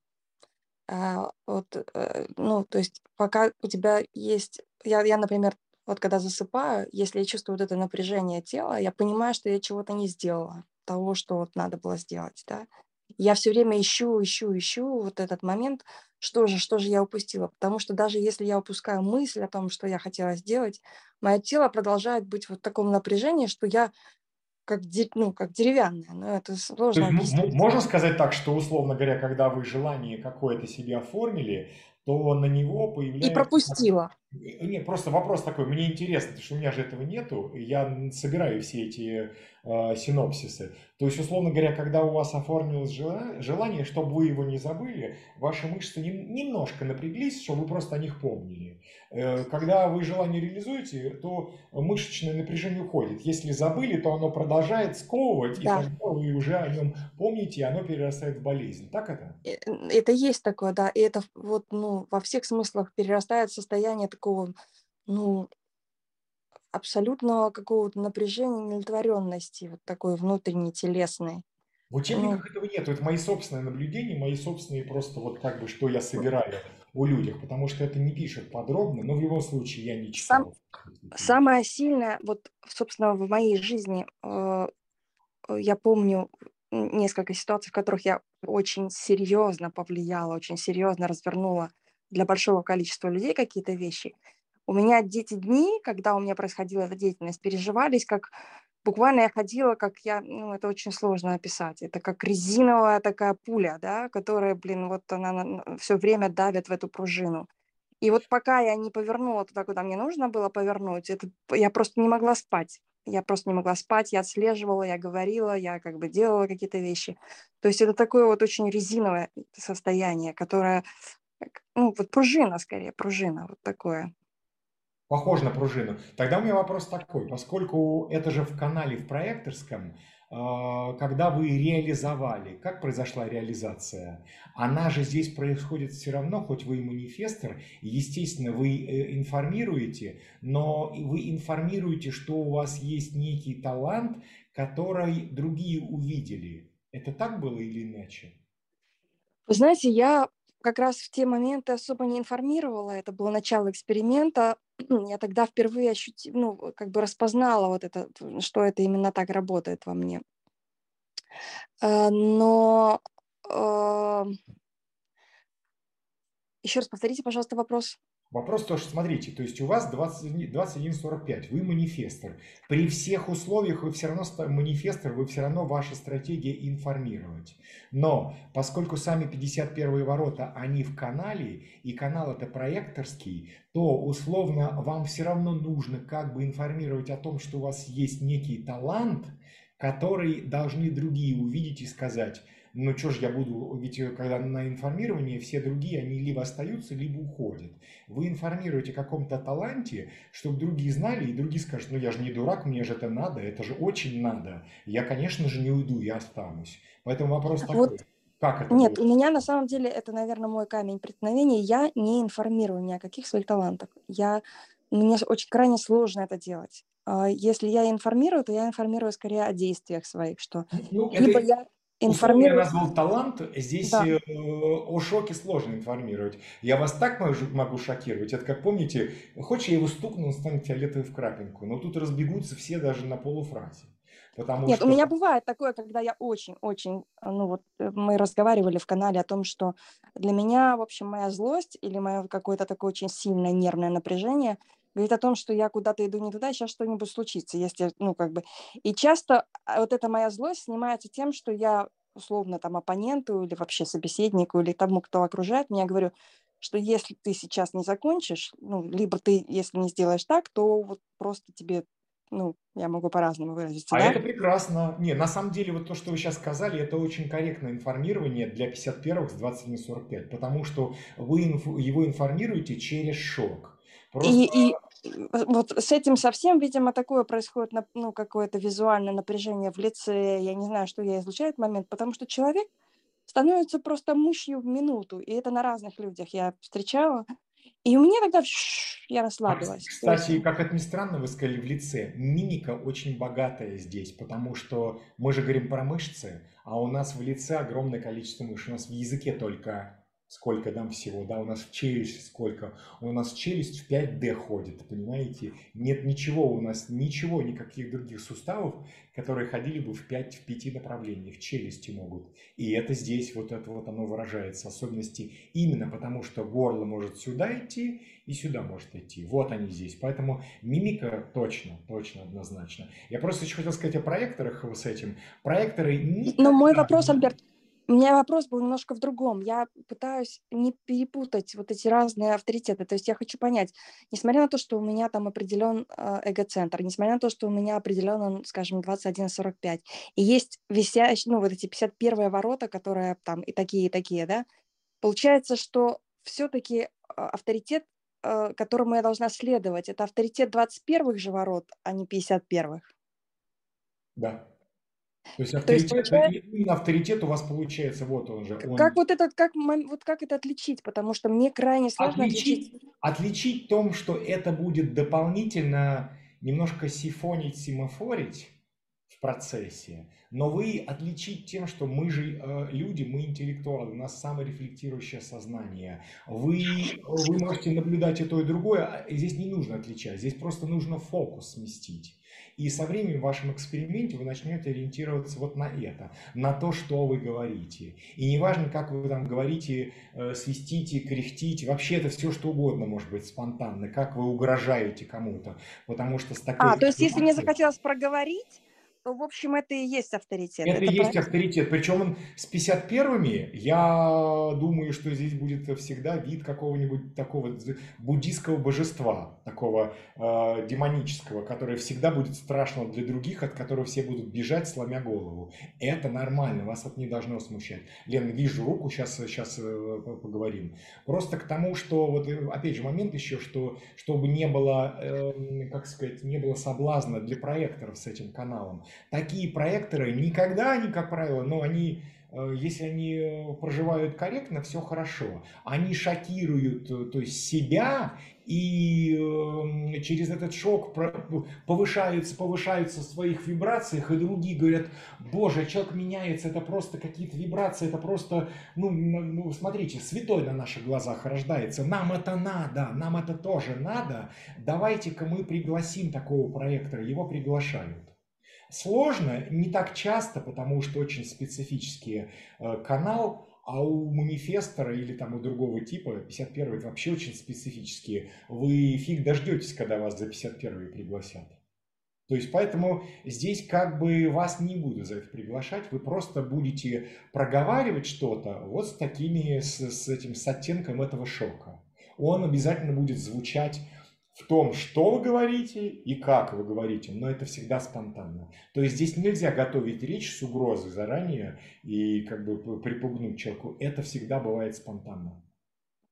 Speaker 6: А, вот, э, ну, то есть пока у тебя есть... Я, я, например, вот когда засыпаю, если я чувствую вот это напряжение тела, я понимаю, что я чего-то не сделала, того, что вот надо было сделать, да. Я все время ищу, ищу, ищу вот этот момент, что же, что же я упустила. Потому что даже если я упускаю мысль о том, что я хотела сделать, мое тело продолжает быть вот в таком напряжении, что я как, ну, как деревянная. Но это сложно
Speaker 1: объяснить. Можно сказать так, что, условно говоря, когда вы желание какое-то себе оформили, то на него появляется...
Speaker 6: И пропустила.
Speaker 1: Нет, просто вопрос такой, мне интересно, потому что у меня же этого нету, я собираю все эти э, синопсисы. То есть, условно говоря, когда у вас оформилось желание, чтобы вы его не забыли, ваши мышцы немножко напряглись, чтобы вы просто о них помнили. Э, когда вы желание реализуете, то мышечное напряжение уходит. Если забыли, то оно продолжает сковывать, да. и тогда вы уже о нем помните, и оно перерастает в болезнь. Так это? Э,
Speaker 6: это есть такое, да. И это вот, ну, во всех смыслах перерастает состояние такого, ну, абсолютного какого-то напряжения, неудовлетворенности, вот такой внутренней, телесной.
Speaker 1: В учебниках ну, этого нет. Это мои собственные наблюдения, мои собственные просто вот как бы, что я собираю у людях, потому что это не пишет подробно, но в любом случае я не читал.
Speaker 6: Сам, самое сильное, вот, собственно, в моей жизни, э, я помню несколько ситуаций, в которых я очень серьезно повлияла, очень серьезно развернула для большого количества людей какие-то вещи. У меня эти дни, когда у меня происходила эта деятельность, переживались как буквально я ходила, как я, ну, это очень сложно описать. Это как резиновая такая пуля, да, которая, блин, вот она все время давит в эту пружину. И вот пока я не повернула туда, куда мне нужно было повернуть, это, я просто не могла спать. Я просто не могла спать, я отслеживала, я говорила, я как бы делала какие-то вещи. То есть это такое вот очень резиновое состояние, которое, ну, вот пружина скорее, пружина, вот такое.
Speaker 1: Похоже на пружину. Тогда у меня вопрос такой, поскольку это же в канале в проекторском, а, когда вы реализовали, как произошла реализация? Она же здесь происходит все равно, хоть вы и манифестор, естественно, вы э, информируете, но вы информируете, что у вас есть некий талант, который другие увидели. Это так было или иначе?
Speaker 6: Вы знаете, я как раз в те моменты особо не информировала. Это было начало эксперимента. Я тогда впервые ощутила, ну, как бы распознала вот это, что это именно так работает во мне. Э, но э, еще раз повторите, пожалуйста, вопрос.
Speaker 1: Вопрос тоже, смотрите, то есть у вас 20, 21.45, вы манифестор. При всех условиях вы все равно манифестор, вы все равно ваша стратегия информировать. Но поскольку сами 51 ворота, они в канале, и канал это проекторский, то условно вам все равно нужно как бы информировать о том, что у вас есть некий талант, который должны другие увидеть и сказать – ну что ж я буду, ведь э, когда на информировании все другие, они либо остаются, либо уходят. Вы информируете о каком-то таланте, чтобы другие знали, и другие скажут, ну я же не дурак, мне же это надо, это же очень надо. Я, конечно же, не уйду, я останусь. Поэтому вопрос такой. Вот. Как это
Speaker 6: Нет, будет? у меня на самом деле это, наверное, мой камень преткновения. Я не информирую ни о каких своих талантах. Я, мне очень крайне сложно это делать. А если я информирую, то я информирую скорее о действиях своих, что ну, либо это... я
Speaker 1: информировать. Я назвал талант, здесь да. Э, о шоке сложно информировать. Я вас так могу шокировать. Это как помните, хочешь я его стукну, он станет фиолетовый в крапинку. Но тут разбегутся все даже на полуфразе.
Speaker 6: Потому Нет, что... у меня бывает такое, когда я очень-очень, ну вот э, мы разговаривали в канале о том, что для меня, в общем, моя злость или мое какое-то такое очень сильное нервное напряжение – говорит о том, что я куда-то иду не туда, сейчас что-нибудь случится, если, ну, как бы. И часто а, вот эта моя злость снимается тем, что я условно там оппоненту или вообще собеседнику или тому, кто окружает меня, говорю, что если ты сейчас не закончишь, ну, либо ты, если не сделаешь так, то вот просто тебе ну, я могу по-разному выразиться.
Speaker 1: А
Speaker 6: да?
Speaker 1: это прекрасно. Не, на самом деле, вот то, что вы сейчас сказали, это очень корректное информирование для 51-х с 2045, потому что вы его информируете через шок.
Speaker 6: Просто... И, и вот с этим совсем, видимо, такое происходит, ну, какое-то визуальное напряжение в лице, я не знаю, что я излучаю в момент, потому что человек становится просто мышью в минуту, и это на разных людях я встречала, и у меня тогда я расслабилась.
Speaker 1: Кстати, как это ни странно, вы сказали в лице, мимика очень богатая здесь, потому что мы же говорим про мышцы, а у нас в лице огромное количество мышц, у нас в языке только сколько там всего, да, у нас челюсть сколько, у нас челюсть в 5D ходит, понимаете, нет ничего у нас, ничего, никаких других суставов, которые ходили бы в 5, в 5 направлениях, челюсти могут, и это здесь вот это вот оно выражается, особенности именно потому, что горло может сюда идти и сюда может идти, вот они здесь, поэтому мимика точно, точно, однозначно. Я просто еще хотел сказать о проекторах с этим, проекторы никогда...
Speaker 6: Но мой вопрос, Альберт, у меня вопрос был немножко в другом. Я пытаюсь не перепутать вот эти разные авторитеты. То есть я хочу понять, несмотря на то, что у меня там определен э, эгоцентр, несмотря на то, что у меня определен, скажем, 21-45, и есть висящие, ну, вот эти 51 ворота, которые там и такие, и такие, да, получается, что все-таки а, авторитет, э, которому я должна следовать, это авторитет 21 же ворот, а не 51-х.
Speaker 1: Да. То есть авторитет, То есть, получается... именно авторитет у вас получается, вот он же. Он...
Speaker 6: Как вот этот, как, вот как это отличить? Потому что мне крайне сложно
Speaker 1: отличить. Отличить, отличить том, что это будет дополнительно немножко сифонить, семафорить в процессе, но вы отличить тем, что мы же э, люди, мы интеллектуалы, у нас саморефлектирующее сознание. Вы, вы можете наблюдать и то, и другое, а здесь не нужно отличать, здесь просто нужно фокус сместить. И со временем в вашем эксперименте вы начнете ориентироваться вот на это, на то, что вы говорите. И неважно, как вы там говорите, э, свистите, кряхтите, вообще это все что угодно может быть спонтанно, как вы угрожаете кому-то. Потому что с такой...
Speaker 6: А, то есть если мне захотелось проговорить, в общем, это и есть авторитет.
Speaker 1: Это, это и есть авторитет. Причем он с 51-ми, я думаю, что здесь будет всегда вид какого-нибудь такого буддийского божества, такого э, демонического, которое всегда будет страшно для других, от которого все будут бежать, сломя голову. Это нормально, вас это не должно смущать. Лен, вижу руку, сейчас, сейчас э, поговорим. Просто к тому, что, вот э, опять же, момент еще, что чтобы не было, э, как сказать, не было соблазна для проекторов с этим каналом такие проекторы никогда, они, как правило, но они э, если они э, проживают корректно, все хорошо. Они шокируют э, то есть себя и через этот шок повышаются, повышаются в своих вибрациях, и другие говорят, боже, человек меняется, это просто какие-то вибрации, это просто, ну, ну, смотрите, святой на наших глазах рождается, нам это надо, нам это тоже надо, давайте-ка мы пригласим такого проектора, его приглашают. Сложно, не так часто, потому что очень специфический э, канал, А у манифестора или там у другого типа 51 это вообще очень специфические. Вы фиг дождетесь, когда вас за 51 пригласят. То есть поэтому здесь как бы вас не буду за это приглашать, вы просто будете проговаривать что-то вот с такими, с, с этим, с оттенком этого шока. Он обязательно будет звучать в том, что вы говорите и как вы говорите, но это всегда спонтанно. То есть здесь нельзя готовить речь с угрозой заранее и как бы припугнуть человеку. Это всегда бывает спонтанно.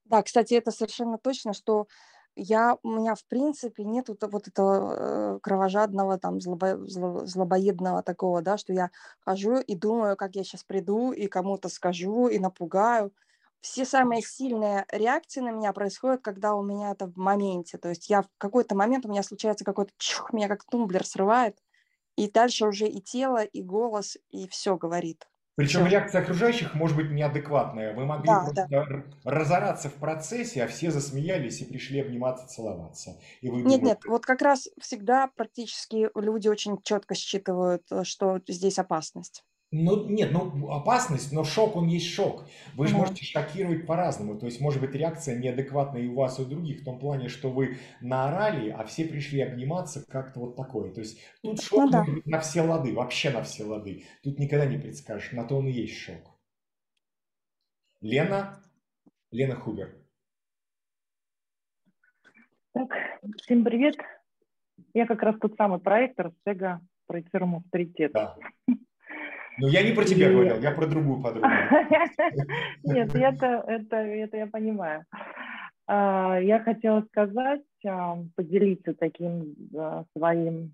Speaker 6: Да, кстати, это совершенно точно, что я, у меня в принципе нет вот, вот этого э, кровожадного, там, злобо, зло, злобоедного такого, да, что я хожу и думаю, как я сейчас приду и кому-то скажу и напугаю все самые сильные реакции на меня происходят, когда у меня это в моменте. То есть я в какой-то момент, у меня случается какой-то чух, меня как тумблер срывает, и дальше уже и тело, и голос, и все говорит.
Speaker 1: Причем все. реакция окружающих может быть неадекватная. Вы могли да, просто да. разораться в процессе, а все засмеялись и пришли обниматься, целоваться. И
Speaker 6: вы нет, думаете... нет, вот как раз всегда практически люди очень четко считывают, э, что здесь опасность.
Speaker 1: Ну, нет, ну, опасность, но шок, он есть шок. Вы же можете шокировать по-разному. То есть, может быть, реакция неадекватная и у вас, и у других, в том плане, что вы наорали, а все пришли обниматься, как-то вот такое. То есть, тут шок ну, да. на все лады, вообще на все лады. Тут никогда не предскажешь, на то он и есть шок. Лена? Лена Хубер.
Speaker 9: Так, всем привет. Я как раз тот самый проектор с эго проектируем авторитет. Да.
Speaker 1: Ну, я не про тебя и... говорил, я про другую подругу.
Speaker 9: Нет, это, это, это я понимаю. А, я хотела сказать, а, поделиться таким своим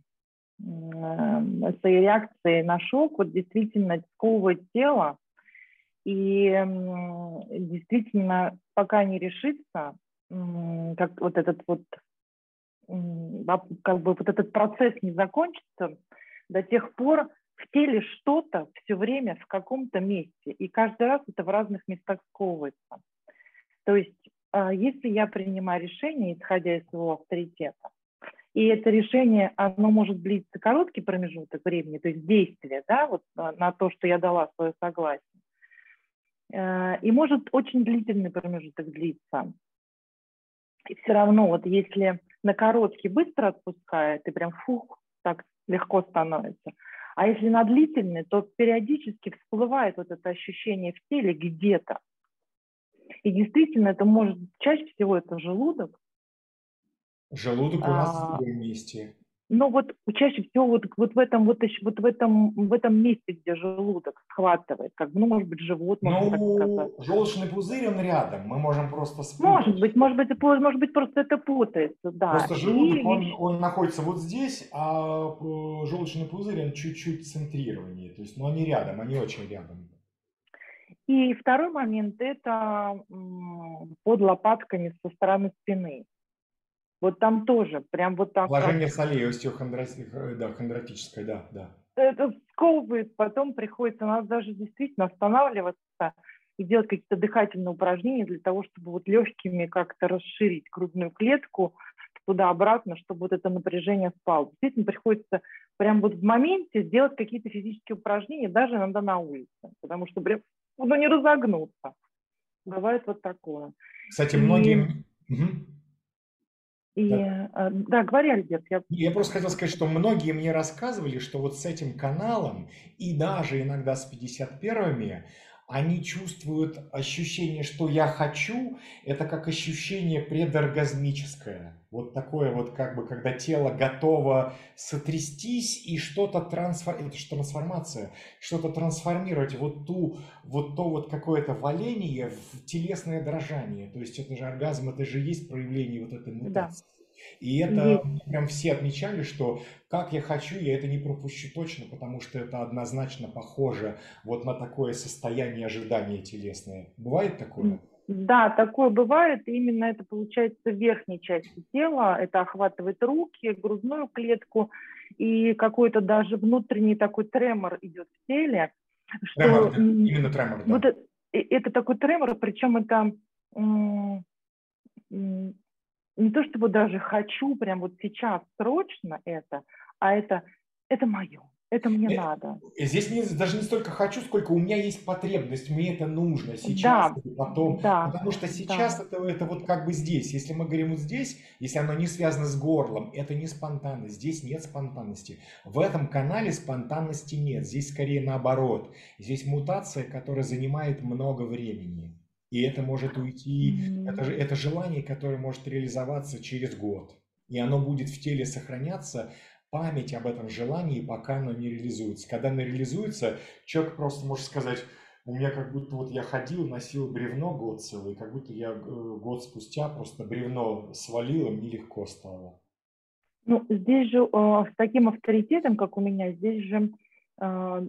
Speaker 9: своей реакцией на шок, вот действительно сковывает тело, и действительно, пока не решится, как вот этот вот, как бы вот этот процесс не закончится, до тех пор в теле что-то все время в каком-то месте, и каждый раз это в разных местах сковывается. То есть, а, если я принимаю решение, исходя из своего авторитета, и это решение, оно может длиться короткий промежуток времени, то есть действие, да, вот на то, что я дала свое согласие, э, и может очень длительный промежуток длиться. И все равно, вот если на короткий быстро отпускает, и прям фух, так легко становится, а если на длительный, то периодически всплывает вот это ощущение в теле где-то. И действительно, это может, чаще всего это желудок.
Speaker 1: Желудок у нас а, в другом месте.
Speaker 9: Но вот чаще всего вот, вот в этом вот, вот в этом в этом месте, где желудок схватывает, как ну может быть живот,
Speaker 1: можно ну, так сказать. желчный пузырь он рядом, мы можем просто
Speaker 9: спутать. Может быть, может быть, может быть просто это путается, да.
Speaker 1: Просто желудок И... он, он находится вот здесь, а э, желчный пузырь он чуть-чуть центрированнее, то есть, ну они рядом, они очень рядом.
Speaker 9: И второй момент это под лопатками со стороны спины. Вот там тоже, прям вот так.
Speaker 1: Вложение солей, остеохондротическое, э, да, хондротическое, да, да.
Speaker 9: Это сковывает, потом приходится, надо даже действительно останавливаться и делать какие-то дыхательные упражнения для того, чтобы вот легкими как-то расширить грудную клетку туда-обратно, чтобы вот это напряжение спало. Действительно приходится прям вот в моменте сделать какие-то физические упражнения, даже иногда на улице, потому что прям, ну, не разогнуться. Бывает вот такое.
Speaker 1: Кстати, многие... И... Угу.
Speaker 9: И, да. Да, говори, Альберт.
Speaker 1: Я... я просто хотел сказать, что многие мне рассказывали, что вот с этим каналом и даже иногда с 51-ми они чувствуют ощущение, что я хочу, это как ощущение предоргазмическое. Вот такое вот как бы, когда тело готово сотрястись и что-то трансформировать, это же трансформация, что-то трансформировать, вот ту, вот то вот какое-то валение в телесное дрожание. То есть это же оргазм, это же есть проявление вот этой мутации. Да. И это mm прям все отмечали, что как я хочу, я это не пропущу точно, потому что это однозначно похоже вот на такое состояние ожидания телесное. Бывает такое?
Speaker 9: Да, такое бывает. Именно это получается в верхней части тела. Это охватывает руки, грудную клетку. И какой-то даже внутренний такой тремор идет в теле.
Speaker 1: Тремор, что, да. именно тремор, да.
Speaker 9: Вот это, это такой тремор, причем это не то чтобы даже хочу прям вот сейчас срочно это, а это, это мое, это мне
Speaker 1: Э,
Speaker 9: надо.
Speaker 1: Здесь не, даже не столько хочу, сколько у меня есть потребность, мне это нужно сейчас
Speaker 9: Да,
Speaker 1: или потом.
Speaker 9: да,
Speaker 1: Потому что сейчас
Speaker 9: да.
Speaker 1: это, это вот как бы здесь. Если мы говорим вот здесь, если оно не связано с горлом, это не спонтанность. Здесь нет спонтанности. В этом канале спонтанности нет. Здесь скорее наоборот. Здесь мутация, которая занимает много времени. И это может уйти, это, же- это желание, которое может реализоваться через год. И оно будет в теле сохраняться, память об этом желании, пока оно не реализуется. Когда оно реализуется, человек просто может сказать, у меня как будто вот я ходил, носил бревно год целый, как будто я э, год спустя просто бревно свалил, и мне легко стало.
Speaker 9: Ну, здесь же э, с таким авторитетом, как у меня, здесь же э,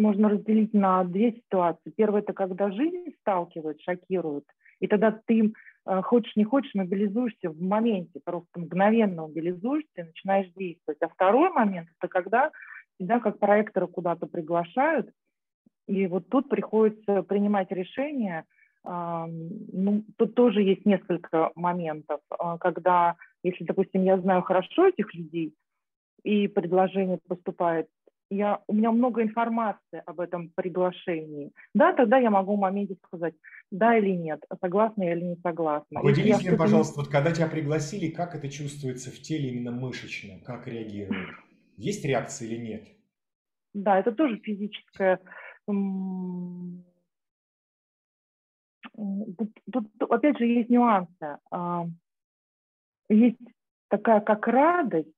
Speaker 9: можно разделить на две ситуации. Первое– это когда жизнь сталкивает, шокирует, и тогда ты э, хочешь не хочешь, мобилизуешься в моменте, просто мгновенно мобилизуешься и начинаешь действовать. А второй момент– это когда тебя как проектора куда-то приглашают, и вот тут приходится принимать решение. Ну, тут тоже есть несколько моментов, а, когда, если, допустим, я знаю хорошо этих людей, и предложение поступает, я, у меня много информации об этом приглашении. Да, тогда я могу в моменте сказать, да или нет, согласна я или не согласна.
Speaker 1: Поделись мне,
Speaker 9: не-
Speaker 1: пожалуйста, вот когда тебя пригласили, как это чувствуется в теле именно мышечно, как реагирует? Есть реакция или нет?
Speaker 9: Да, это тоже физическое. Тут, тут, опять же есть нюансы. А, Есть такая как радость,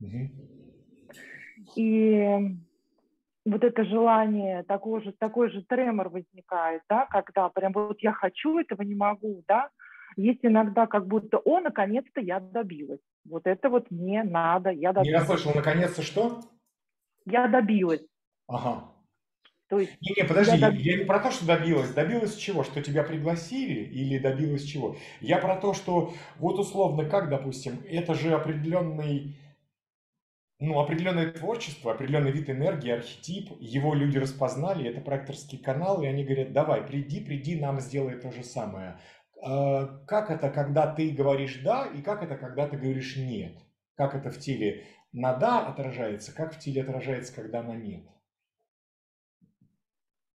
Speaker 1: Мгм.
Speaker 9: И вот это желание, такой же, такой же тремор возникает, да, когда прям вот я хочу этого, не могу, да. Есть иногда как будто, о, наконец-то я добилась. Вот это вот мне надо, я
Speaker 1: Не
Speaker 9: добилась.
Speaker 1: расслышал, наконец-то что?
Speaker 9: Я добилась.
Speaker 1: Ага.
Speaker 9: То есть
Speaker 1: Не-не, подожди,
Speaker 9: я
Speaker 1: я,
Speaker 9: доб-
Speaker 1: я не про то, что добилась. Добилась чего? Что тебя пригласили или добилась чего? Я про то, что вот условно, как, допустим, это же определенный, ну, определенное творчество, определенный вид энергии, архетип, его люди распознали, это проекторский канал, и они говорят, давай, приди, приди, нам сделай то же самое. А, Как это, когда ты говоришь «да», и как это, когда ты говоришь «нет»? Как это в теле на «да» отражается, как в теле отражается, когда на «нет»?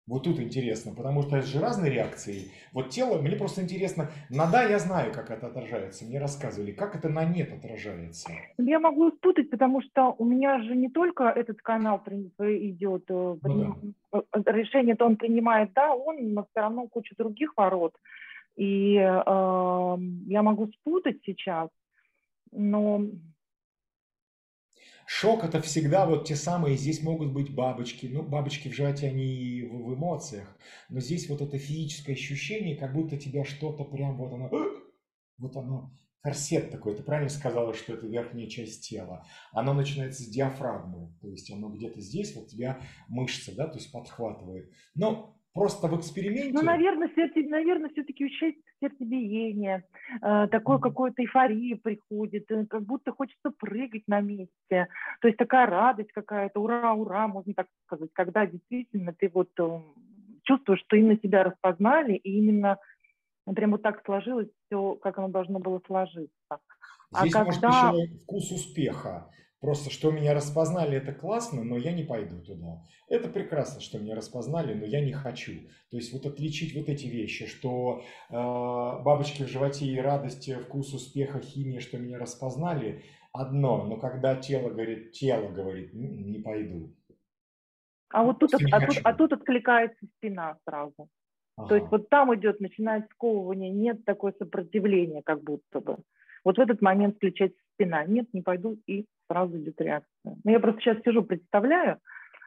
Speaker 1: Вот тут интересно, потому что это же разные реакции. Вот тело, мне просто интересно, на «да» я знаю, как это отражается, мне рассказывали, как это на «нет» отражается.
Speaker 9: Я могу спутать, потому что у меня же не только этот канал при- идет, э,
Speaker 1: Ну
Speaker 9: приним- э, решение-то он принимает, да, он, но все равно куча других ворот. И э, я могу спутать сейчас, но
Speaker 1: Шок это всегда вот те самые, здесь могут быть бабочки, ну бабочки в животе, они в, в эмоциях, но здесь вот это физическое ощущение, как будто тебя что-то прям вот оно, вот оно, корсет такой, ты правильно сказала, что это верхняя часть тела, оно начинается с диафрагмы, то есть оно где-то здесь, вот тебя мышца, да, то есть подхватывает. Но просто в эксперименте...
Speaker 9: Ну, наверное, сердце, наверное, все-таки учесть сердцебиение, э, такое какое-то эйфория приходит, э, как будто хочется прыгать на месте. То есть такая радость какая-то, ура, ура, можно так сказать, когда действительно ты вот э, чувствуешь, что именно тебя распознали, и именно прям вот так сложилось все, как оно должно было сложиться. А
Speaker 1: Здесь может
Speaker 9: когда...
Speaker 1: еще вкус успеха. Просто, что меня распознали, это классно, но я не пойду туда. Это прекрасно, что меня распознали, но я не хочу. То есть вот отличить вот эти вещи, что э, бабочки в животе и радость, вкус успеха, химия, что меня распознали, одно. Но когда тело говорит, тело говорит, «М, не пойду.
Speaker 9: А вот тут,
Speaker 1: не
Speaker 9: а, тут, а тут откликается спина сразу. То есть
Speaker 1: Ага.
Speaker 9: вот там идет, начинает сковывание, нет такое сопротивления как будто бы. Вот в этот момент включается спина. Нет, не пойду, и сразу идет реакция. Ну, я просто сейчас сижу, представляю,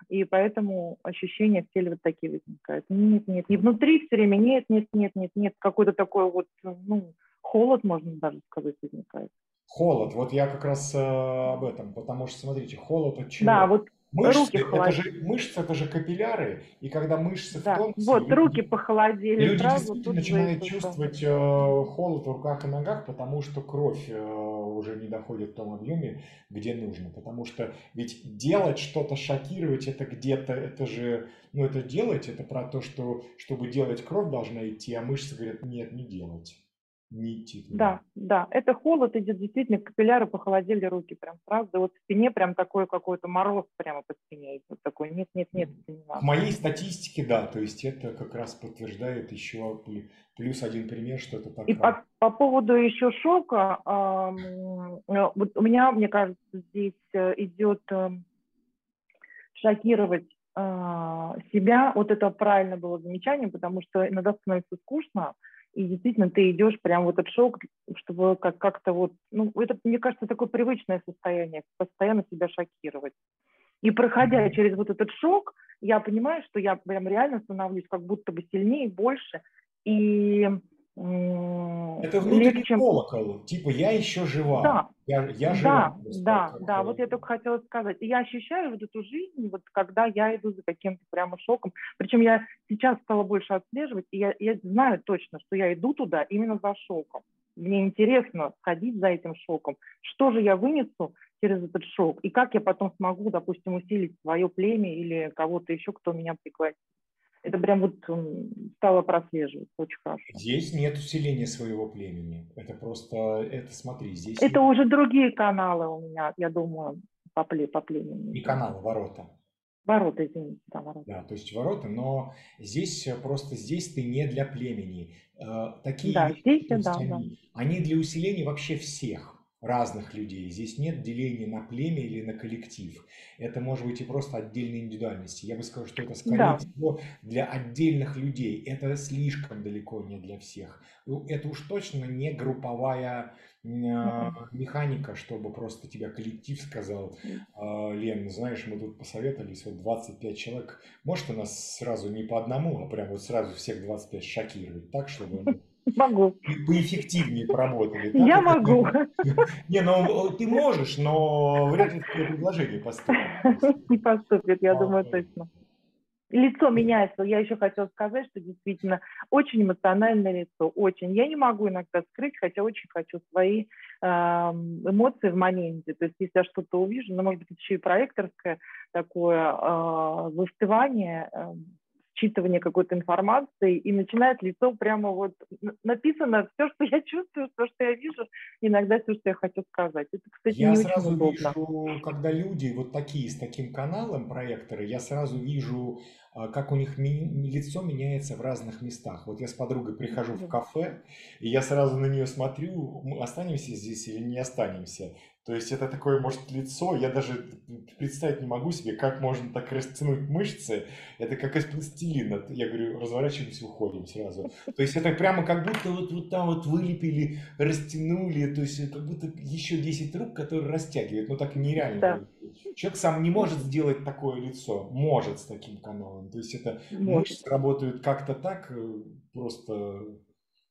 Speaker 9: и поэтому ощущения в теле вот такие возникают. Нет, нет, не внутри все время, нет, нет, нет, нет, нет. Какой-то такой вот, ну, холод, можно даже сказать, возникает.
Speaker 1: Холод. Вот я как раз э, об этом, потому что, смотрите, холод от чего?
Speaker 9: Да, вот
Speaker 1: Мышцы,
Speaker 9: руки
Speaker 1: это же, мышцы это же капилляры, и когда мышцы в
Speaker 9: Да,
Speaker 1: тонусе,
Speaker 9: вот
Speaker 1: люди-
Speaker 9: руки похолодели
Speaker 1: Люди
Speaker 9: сразу. тут
Speaker 1: начинают чувствовать э, холод в руках и ногах, потому что кровь э, уже не доходит в том объеме, где нужно. Потому что ведь делать что-то, шокировать, это где-то, это же, ну это делать, это про то, что чтобы делать, кровь должна идти, а мышцы говорят, нет, не делать. Туда.
Speaker 9: Да, да, это холод идет, действительно, капилляры похолодели руки прям сразу, вот в спине прям такой какой-то мороз прямо по спине идет, такой, нет, нет, нет, это не
Speaker 1: В моей статистике, да, то есть это как раз подтверждает еще плю- плюс один пример, что это так.
Speaker 9: И по, по поводу еще шока, э, вот у меня, мне кажется, здесь э, идет эм, шокировать а, себя. Вот это правильно было замечание, потому что иногда становится скучно, и действительно ты идешь прям в этот шок, чтобы как- как-то вот, ну, это, мне кажется, такое привычное состояние, постоянно себя шокировать. И проходя через вот этот шок, я понимаю, что я прям реально становлюсь как будто бы сильнее, больше, и
Speaker 1: Это внутренний
Speaker 9: легче...
Speaker 1: колокол, типа я еще жива,
Speaker 9: Да,
Speaker 1: я, я жива.
Speaker 9: да,
Speaker 1: просто,
Speaker 9: да,
Speaker 1: как,
Speaker 9: да, вот я только хотела сказать. Я ощущаю вот эту жизнь, вот когда я иду за каким-то прямо шоком. Причем я сейчас стала больше отслеживать, и я, я знаю точно, что я иду туда именно за шоком. Мне интересно ходить за этим шоком. Что же я вынесу через этот шок? И как я потом смогу, допустим, усилить свое племя или кого-то еще, кто меня пригласит? Это прям вот стало прослеживаться очень хорошо.
Speaker 1: Здесь нет усиления своего племени. Это просто, это смотри, здесь
Speaker 9: Это
Speaker 1: нет
Speaker 9: уже другие каналы у меня, я думаю, по, пле- по племени.
Speaker 1: не каналы, ворота.
Speaker 9: Ворота, извините, да, ворота.
Speaker 1: Да, то есть ворота, но здесь э, просто здесь ты не для племени. Э, Такие
Speaker 9: Да, здесь,
Speaker 1: есть
Speaker 9: да, да.
Speaker 1: они, они для усиления вообще всех разных людей. Здесь нет деления на племя или на коллектив. Это может быть и просто отдельные индивидуальности. Я бы сказал, что это скорее
Speaker 9: Да.
Speaker 1: всего для отдельных людей. Это слишком далеко не для всех. Ну, Это уж точно не групповая а, механика, чтобы просто тебя коллектив сказал, «А, Лен, знаешь, мы тут посоветовались, вот 25 человек, может у нас сразу не по одному, а прям вот сразу всех 25 шокировать, так, чтобы они
Speaker 9: Могу.
Speaker 1: по- поэффективнее поработали. так?
Speaker 9: Я могу.
Speaker 1: Не, ну ты можешь, но вряд ли такое предложение поступит.
Speaker 9: Не поступит, я думаю, точно. Лицо меняется. Я еще хотела сказать, что действительно очень эмоциональное лицо, очень. Я не могу иногда скрыть, хотя очень хочу свои эм, эмоции в моменте. То есть если я что-то увижу, ну, может быть, еще и проекторское такое э, застывание, считывание какой-то информации, и начинает лицо прямо вот написано все, что я чувствую, все, что я вижу, иногда все, что я хочу сказать. Это, кстати,
Speaker 1: Я
Speaker 9: не
Speaker 1: сразу
Speaker 9: очень удобно.
Speaker 1: вижу, когда люди вот такие с таким каналом проекторы, я сразу вижу, а, как у них ми- лицо меняется в разных местах. Вот я с подругой прихожу в кафе, и я сразу на нее смотрю, мы останемся здесь или не останемся. То есть это такое, может, лицо, я даже представить не могу себе, как можно так растянуть мышцы. Это как из пластилина. Я говорю, разворачиваемся, уходим сразу. То есть это прямо как будто вот, вот там вот вылепили, растянули, то есть как будто еще 10 рук, которые растягивают, но так нереально.
Speaker 9: Да.
Speaker 1: Человек сам не может сделать такое лицо, может с таким каналом. То есть это
Speaker 9: Может.
Speaker 1: мышцы работают как-то так, э, просто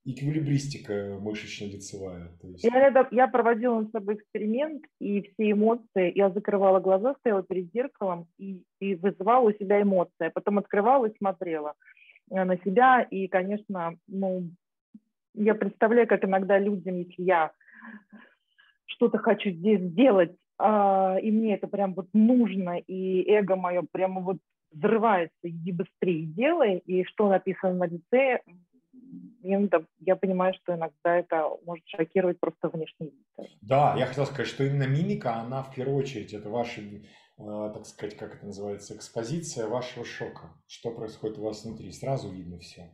Speaker 1: эквилибристика мышечно-лицевая. Есть...
Speaker 9: Я, рядом- я проводила над собой эксперимент, и все эмоции, я закрывала глаза, стояла перед зеркалом и, и вызывала у себя эмоции. а Потом открывала и смотрела э, на себя. И, конечно, ну, я представляю, как иногда людям, если я что-то хочу здесь сделать, а, и мне это прям вот нужно, и эго мое прямо вот взрывается, иди быстрее делай, и что написано на лице, я понимаю, что иногда это может шокировать просто внешний вид.
Speaker 1: Да, я хотел сказать, что именно мимика, она в первую очередь, это ваша, э, так сказать, как это называется, экспозиция вашего шока. Что происходит у вас внутри, сразу видно все.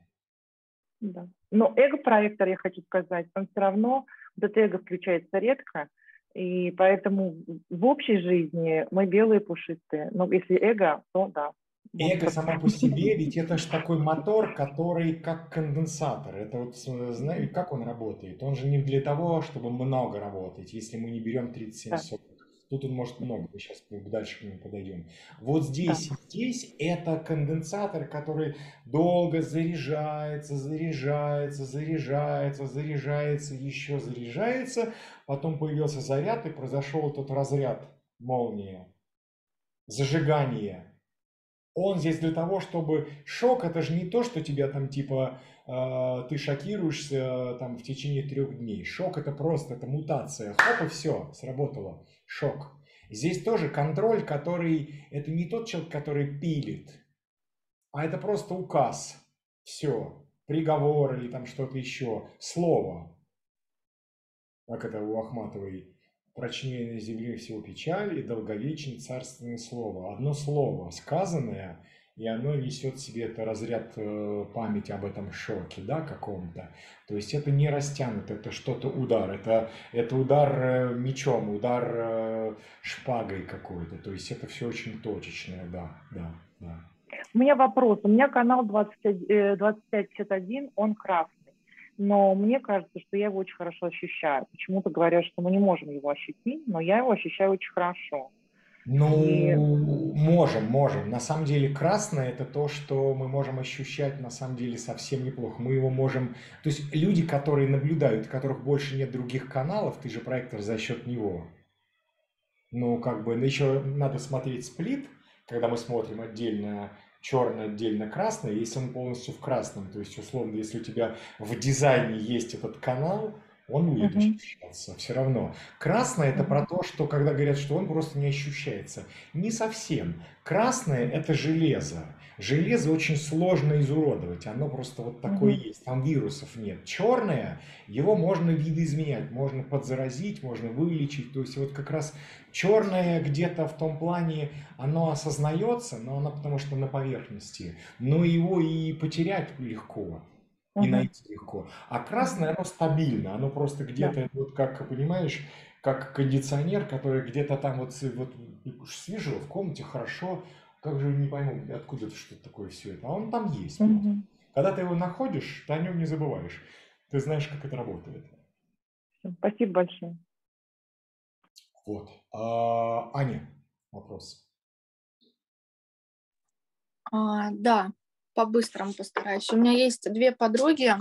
Speaker 9: Да. Но эго-проектор, я хочу сказать, он все равно, вот это эго включается редко, и поэтому в общей жизни мы белые пушистые. Но если эго, то да.
Speaker 1: Эго само по себе, ведь это же такой мотор, который как конденсатор. Это вот, знаете, как он работает? Он же не для того, чтобы много работать, если мы не берем 37
Speaker 9: Да.
Speaker 1: соток. Тут он может много, мы сейчас дальше к нему подойдем. Вот здесь, и здесь это конденсатор, который долго заряжается, заряжается, заряжается, заряжается, еще заряжается. Потом появился заряд, и произошел этот разряд, молния, зажигание. Он здесь для того, чтобы шок, это же не то, что тебя там типа э, ты шокируешься там в течение трех дней. Шок это просто, это мутация. Хоп и все, сработало. Шок. Здесь тоже контроль, который, это не тот человек, который пилит, а это просто указ. Все. Приговор или там что-то еще. Слово. как это у Ахматовой, прочнее на земле всего печаль и долговечен царственное слово. Одно слово, сказанное, и оно несет в себе это разряд э, памяти об этом шоке, да, каком-то. То есть это не растянуто, это что-то удар, это, это удар э, мечом, удар э, шпагой какой-то. То есть это все очень точечное, да, да, да.
Speaker 9: У меня вопрос. У меня канал 2551, он красный но мне кажется, что я его очень хорошо ощущаю. Почему-то говорят, что мы не можем его ощутить, но я его ощущаю очень хорошо.
Speaker 1: Ну, и... можем, можем. На самом деле красное это то, что мы можем ощущать на самом деле совсем неплохо. Мы его можем... То есть люди, которые наблюдают, у которых больше нет других каналов, ты же проектор за счет него. Ну, как бы, еще надо смотреть сплит, когда мы смотрим отдельно черный отдельно красный, если он полностью в красном, то есть условно, если у тебя в дизайне есть этот канал, он будет uh-huh. ощущаться все равно. Красное это про то, что когда говорят, что он просто не ощущается. Не совсем. Красное это железо. Железо очень сложно изуродовать, оно просто вот такое uh-huh. есть, там вирусов нет. Черное, его можно видоизменять, можно подзаразить, можно вылечить. То есть вот как раз черное где-то в том плане, оно осознается, но оно потому что на поверхности, но его и потерять легко и найти легко. А красное, оно стабильно, оно просто где-то, вот как, понимаешь, как кондиционер, который где-то там вот, вот свежо, в комнате хорошо, как же не пойму, откуда это что-то такое все это, а он там есть. Угу. Когда ты его находишь, ты о нем не забываешь. Ты знаешь, как это работает.
Speaker 9: Спасибо большое.
Speaker 1: Вот. А, Аня, вопрос.
Speaker 3: А, да, по-быстрому постараюсь. У меня есть две подруги.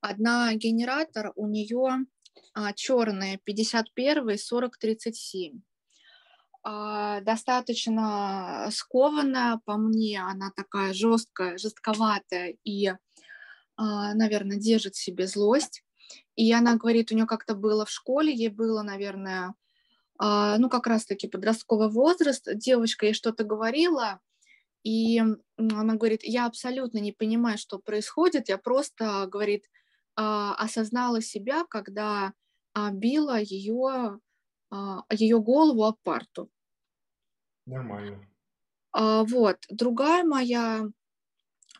Speaker 3: Одна генератор, у нее а, черные 51 40 37 а, достаточно скованная по мне, она такая жесткая, жестковатая и, а, наверное, держит в себе злость. И она говорит, у нее как-то было в школе, ей было, наверное, а, ну, как раз-таки подростковый возраст, девочка ей что-то говорила, и она говорит, я абсолютно не понимаю, что происходит, я просто, говорит, а, осознала себя, когда а, била ее, а, ее голову об парту.
Speaker 1: Нормально.
Speaker 3: Вот. Другая моя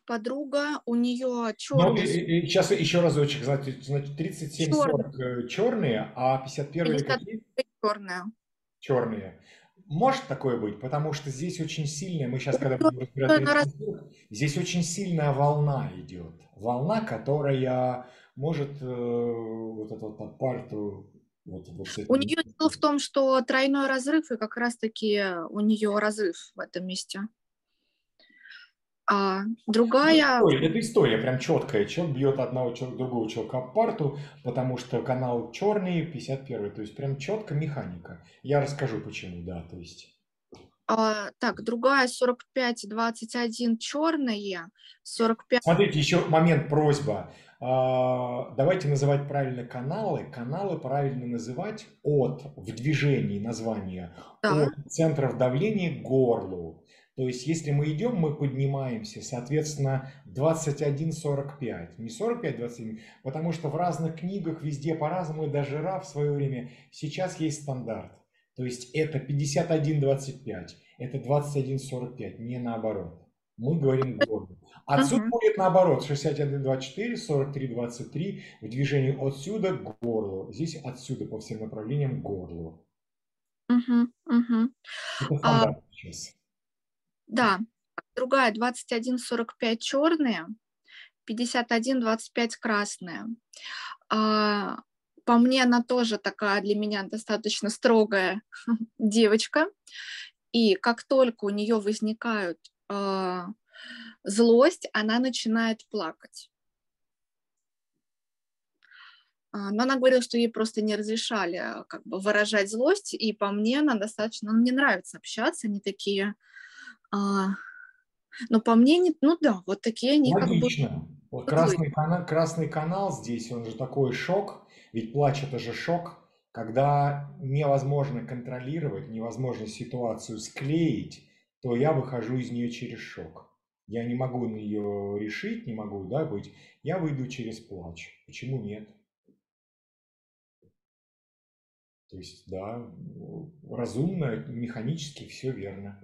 Speaker 3: подруга, у нее черный...
Speaker 1: Ну, сейчас еще разочек, значит, 37-40 черные, а 51 какие?
Speaker 3: Черные.
Speaker 1: Черные. Может такое быть, потому что здесь очень сильная, мы сейчас, когда будем разбирать, здесь очень сильная волна идет. Волна, которая может э, вот эту вот апарту вот, вот
Speaker 3: у нее дело в том, что тройной разрыв, и как раз-таки у нее разрыв в этом месте. А другая...
Speaker 1: Ой, это история прям четкая. Человек бьет одного другого человека парту, потому что канал черный, 51 то есть прям четко механика. Я расскажу почему, да, то есть...
Speaker 3: А, так, другая 45-21 черные, 45...
Speaker 1: Смотрите, еще момент, просьба. А, давайте называть правильно каналы. Каналы правильно называть от, в движении названия, да. от центров давления к горлу. То есть, если мы идем, мы поднимаемся, соответственно, 21-45, не 45-27, потому что в разных книгах везде по-разному, и даже РА в свое время, сейчас есть стандарт. То есть, это 51-25, это 21-45, не наоборот. Мы говорим гордо. Отсюда uh-huh. будет наоборот, 61-24, 43-23, в движении отсюда к горлу. Здесь отсюда по всем направлениям к горлу.
Speaker 3: Uh-huh. Uh-huh.
Speaker 1: Это а... сейчас.
Speaker 3: Да, другая 21-45 черные, 51-25 красные. А, по мне она тоже такая для меня достаточно строгая девочка. И как только у нее возникают э, злость, она начинает плакать. Но она говорила, что ей просто не разрешали как бы выражать злость, и по мне она достаточно, ну, мне нравится общаться, они такие а, но по мне, не, ну да, вот такие они
Speaker 1: Логично.
Speaker 3: как бы...
Speaker 1: Вот красный, канал, красный канал здесь, он же такой шок, ведь плач это же шок, когда невозможно контролировать, невозможно ситуацию склеить, то я выхожу из нее через шок. Я не могу ее решить, не могу, да, быть. Я выйду через плач. Почему нет? То есть, да, разумно, механически все верно.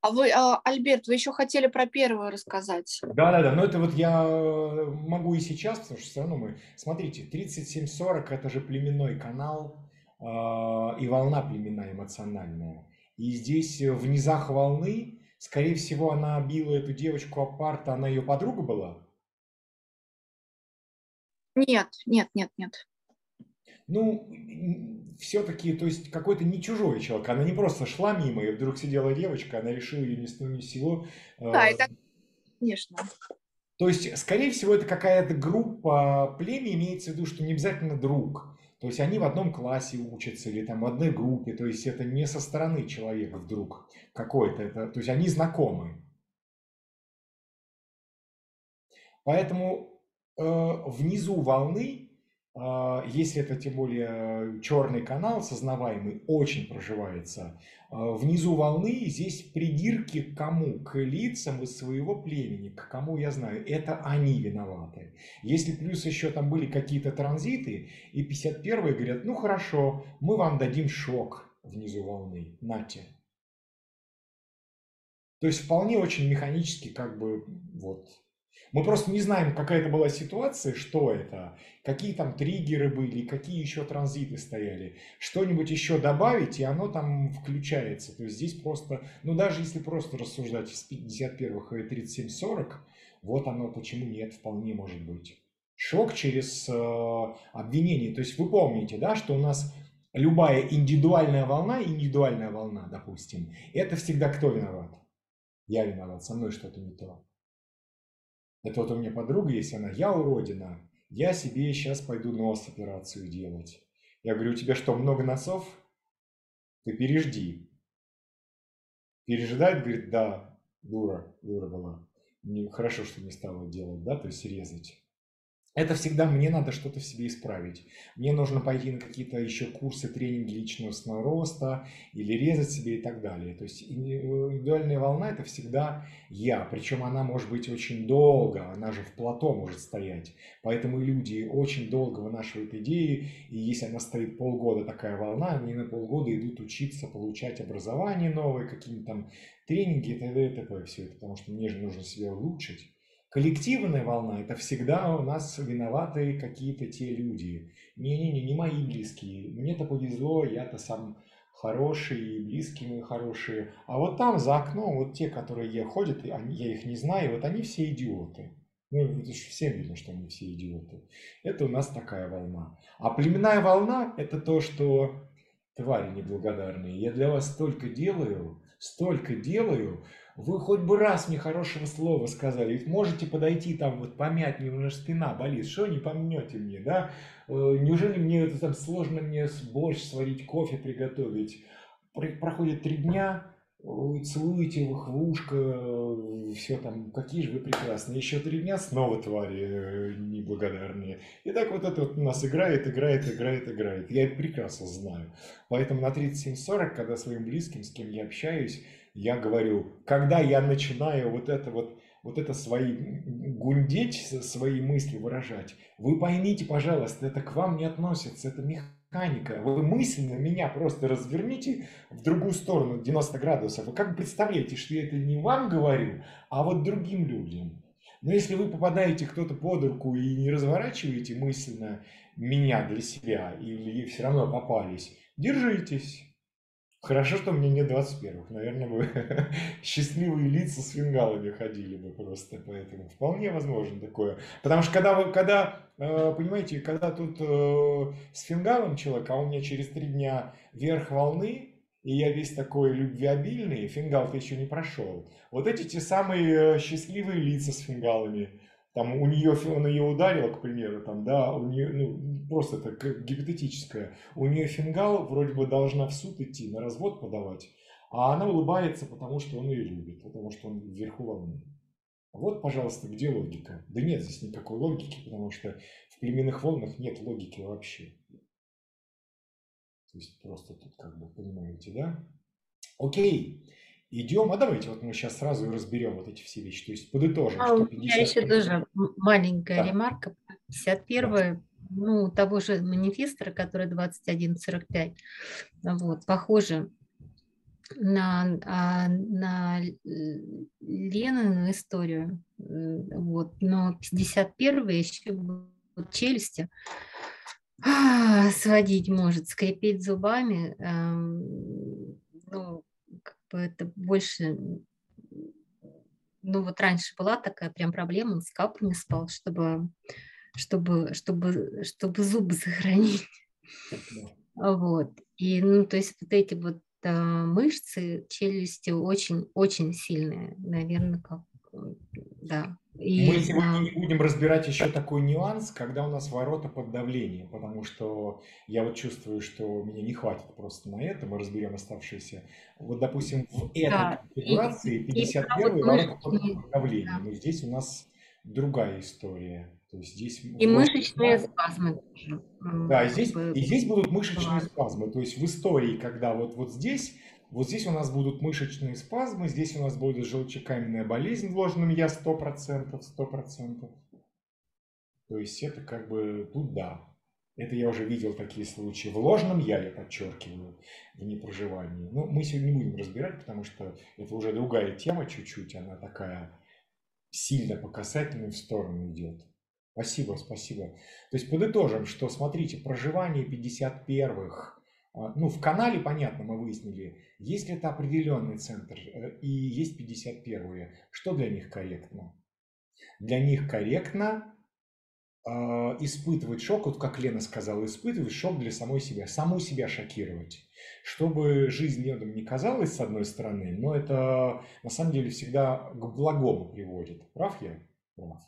Speaker 3: А вы, а, Альберт, вы еще хотели про первую рассказать?
Speaker 1: Да, да, да. Но это вот я могу и сейчас, потому что все равно мы... Смотрите, 3740 это же племенной канал э, и волна племенная эмоциональная. И здесь в низах волны, скорее всего, она била эту девочку апарта, она ее подруга была?
Speaker 3: Нет, нет, нет, нет
Speaker 1: ну, все-таки, то есть какой-то не чужой человек. Она не просто шла мимо, и вдруг сидела девочка, она решила ее ни с того ни с сего.
Speaker 3: Да, это, конечно.
Speaker 1: То есть, скорее всего, это какая-то группа племя, имеется в виду, что не обязательно друг. То есть они в одном классе учатся или там в одной группе. То есть это не со стороны человека вдруг какой-то. Это, то есть они знакомы. Поэтому э, внизу волны если это тем более черный канал, сознаваемый, очень проживается, а, внизу волны здесь придирки к кому? К лицам из своего племени, к кому я знаю. Это они виноваты. Если плюс еще там были какие-то транзиты, и 51-е говорят, ну хорошо, мы вам дадим шок внизу волны, нате. То есть вполне очень механически как бы вот мы просто не знаем, какая это была ситуация, что это, какие там триггеры были, какие еще транзиты стояли. Что-нибудь еще добавить, и оно там включается. То есть здесь просто, ну даже если просто рассуждать с 51-х и 37-40, вот оно почему нет, вполне может быть. Шок через э, обвинение. То есть вы помните, да, что у нас любая индивидуальная волна, индивидуальная волна, допустим, это всегда кто виноват? Я виноват, со мной что-то не то. Это вот у меня подруга есть, она, я уродина, я себе сейчас пойду нос операцию делать. Я говорю, у тебя что, много носов? Ты пережди. Пережидает, говорит, да, дура, дура была. Не, хорошо, что не стала делать, да, то есть резать это всегда мне надо что-то в себе исправить. Мне нужно пойти на какие-то еще курсы тренинги личностного роста или резать себе и так далее. То есть индивидуальная волна это всегда я, причем она может быть очень долго, она же в плато может стоять. Поэтому люди очень долго вынашивают идеи, и если она стоит полгода такая волна, они на полгода идут учиться, получать образование новое, какие-то там тренинги и т.д. и т.п. Все это, потому что мне же нужно себя улучшить. Коллективная волна – это всегда у нас виноваты какие-то те люди. Не-не-не, не мои близкие. Мне-то повезло, я-то сам хороший, и близкие мои хорошие. А вот там за окном, вот те, которые ходят, я их не знаю, вот они все идиоты. Ну, это же всем видно, что они все идиоты. Это у нас такая волна. А племенная волна – это то, что твари неблагодарные. Я для вас столько делаю, столько делаю, вы хоть бы раз мне хорошего слова сказали, ведь можете подойти там вот помять, мне уже спина болит, что не помнете мне, да? Э, неужели мне это там сложно мне борщ сварить, кофе приготовить? Проходит три дня, вы целуете их в ушко, все там, какие же вы прекрасные. Еще три дня снова твари э, неблагодарные. И так вот это вот у нас играет, играет, играет, играет. Я это прекрасно знаю. Поэтому на 37-40, когда своим близким, с кем я общаюсь, я говорю, когда я начинаю вот это вот, вот это свои гундеть, свои мысли выражать, вы поймите, пожалуйста, это к вам не относится, это механика. Вы мысленно меня просто разверните в другую сторону, 90 градусов. Вы как бы представляете, что я это не вам говорю, а вот другим людям. Но если вы попадаете кто-то под руку и не разворачиваете мысленно меня для себя, или все равно попались, держитесь. Хорошо, что мне нет 21-х. Наверное, бы счастливые лица с фингалами ходили бы просто. Поэтому вполне возможно такое. Потому что когда, вы, когда э, понимаете, когда тут э, с фингалом человек, а у меня через три дня верх волны, и я весь такой любвеобильный, фингал-то еще не прошел. Вот эти те самые э, счастливые лица с фингалами, там у нее, он ее ударил, к примеру, там, да, у нее, ну, просто это гипотетическое, у нее фингал вроде бы должна в суд идти, на развод подавать, а она улыбается, потому что он ее любит, потому что он вверху волны. Вот, пожалуйста, где логика? Да нет здесь никакой логики, потому что в племенных волнах нет логики вообще. То есть просто тут как бы понимаете, да? Окей. Идем, а давайте вот мы сейчас сразу и разберем вот эти все вещи. То есть подытожим,
Speaker 7: а,
Speaker 1: что
Speaker 7: У меня еще тоже маленькая да. ремарка. 51 ну, того же манифестора, который 2145, вот, похоже на, а, на Ленину историю, вот, но 51 еще вот челюсти а, сводить может, скрипеть зубами, эм, ну, бы это больше ну вот раньше была такая прям проблема, он с капами спал, чтобы, чтобы, чтобы, чтобы зубы сохранить. Вот. И, ну, то есть вот эти вот а, мышцы челюсти очень-очень сильные, наверное, как, да.
Speaker 1: И, Мы сегодня не будем разбирать еще такой нюанс, когда у нас ворота под давлением, потому что я вот чувствую, что меня не хватит просто на это, мы разберем оставшиеся. Вот, допустим, в этой да. конфигурации 51 ворота под давлением, но здесь у нас другая история. То есть здесь
Speaker 7: и мышечные спазмы
Speaker 1: Да, и здесь, и здесь будут мышечные спазмы. То есть в истории, когда вот, вот здесь вот здесь у нас будут мышечные спазмы, здесь у нас будет желчекаменная болезнь в ложном я 100%, 100%. То есть это как бы тут да. Это я уже видел такие случаи. В ложном я, я подчеркиваю, в непроживании. Но мы сегодня не будем разбирать, потому что это уже другая тема чуть-чуть. Она такая сильно по касательной в сторону идет. Спасибо, спасибо. То есть подытожим, что смотрите, проживание 51-х, а, ну, в канале, понятно, мы выяснили, если это определенный центр э, и есть 51-е, что для них корректно? Для них корректно э, испытывать шок, вот как Лена сказала, испытывать шок для самой себя, саму себя шокировать. Чтобы жизнь медом не казалась с одной стороны, но это на самом деле всегда к благому приводит. Прав я? Прав.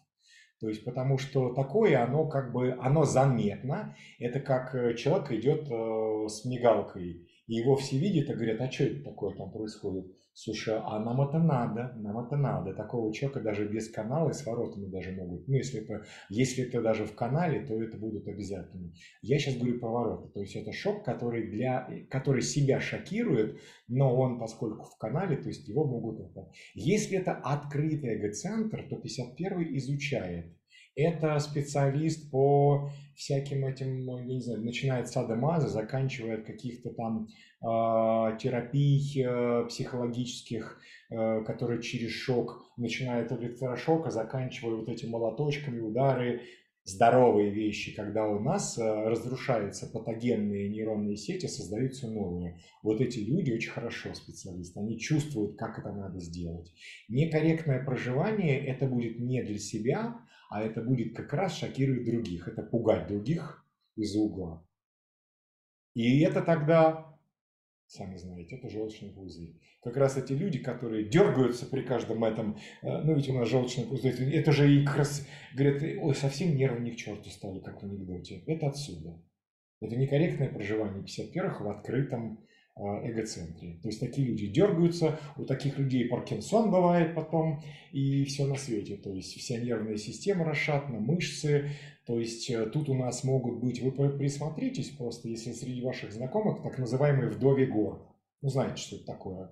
Speaker 1: То есть потому что такое, оно как бы, оно заметно. Это как э, человек идет э, с мигалкой, и его все видят и говорят, а что это такое там происходит? Слушай, а нам это надо, нам это надо. Такого человека даже без канала и с воротами даже могут. Ну, если это, если это даже в канале, то это будут обязательно. Я сейчас говорю про ворота. То есть это шок, который, для, который себя шокирует, но он, поскольку в канале, то есть его могут это. Если это открытый эго-центр, то 51 изучает это специалист по всяким этим, ну, я не знаю, начиная от садомаза, заканчивая от каких-то там э, терапий э, психологических, э, которые через шок, начиная от электрошока, заканчивая вот этими молоточками, удары, здоровые вещи, когда у нас э, разрушаются патогенные нейронные сети, создаются новые. Вот эти люди очень хорошо специалисты, они чувствуют, как это надо сделать. Некорректное проживание – это будет не для себя, а это будет как раз шокировать других, это пугать других из-за угла. И это тогда, сами знаете, это желчный пузырь. Как раз эти люди, которые дергаются при каждом этом, э, ну ведь у нас желчный пузырь, это же и как раз говорят, ой, совсем нервы не к черту стали, как в анекдоте. Это отсюда. Это некорректное проживание 51-х в открытом а, эгоцентре. То есть такие люди дергаются, у таких людей Паркинсон бывает потом и все на свете. То есть вся нервная система расшатана, мышцы. То есть э, тут у нас могут быть, вы присмотритесь просто, если среди ваших знакомых так называемые вдове гор. Ну, знаете, что это такое.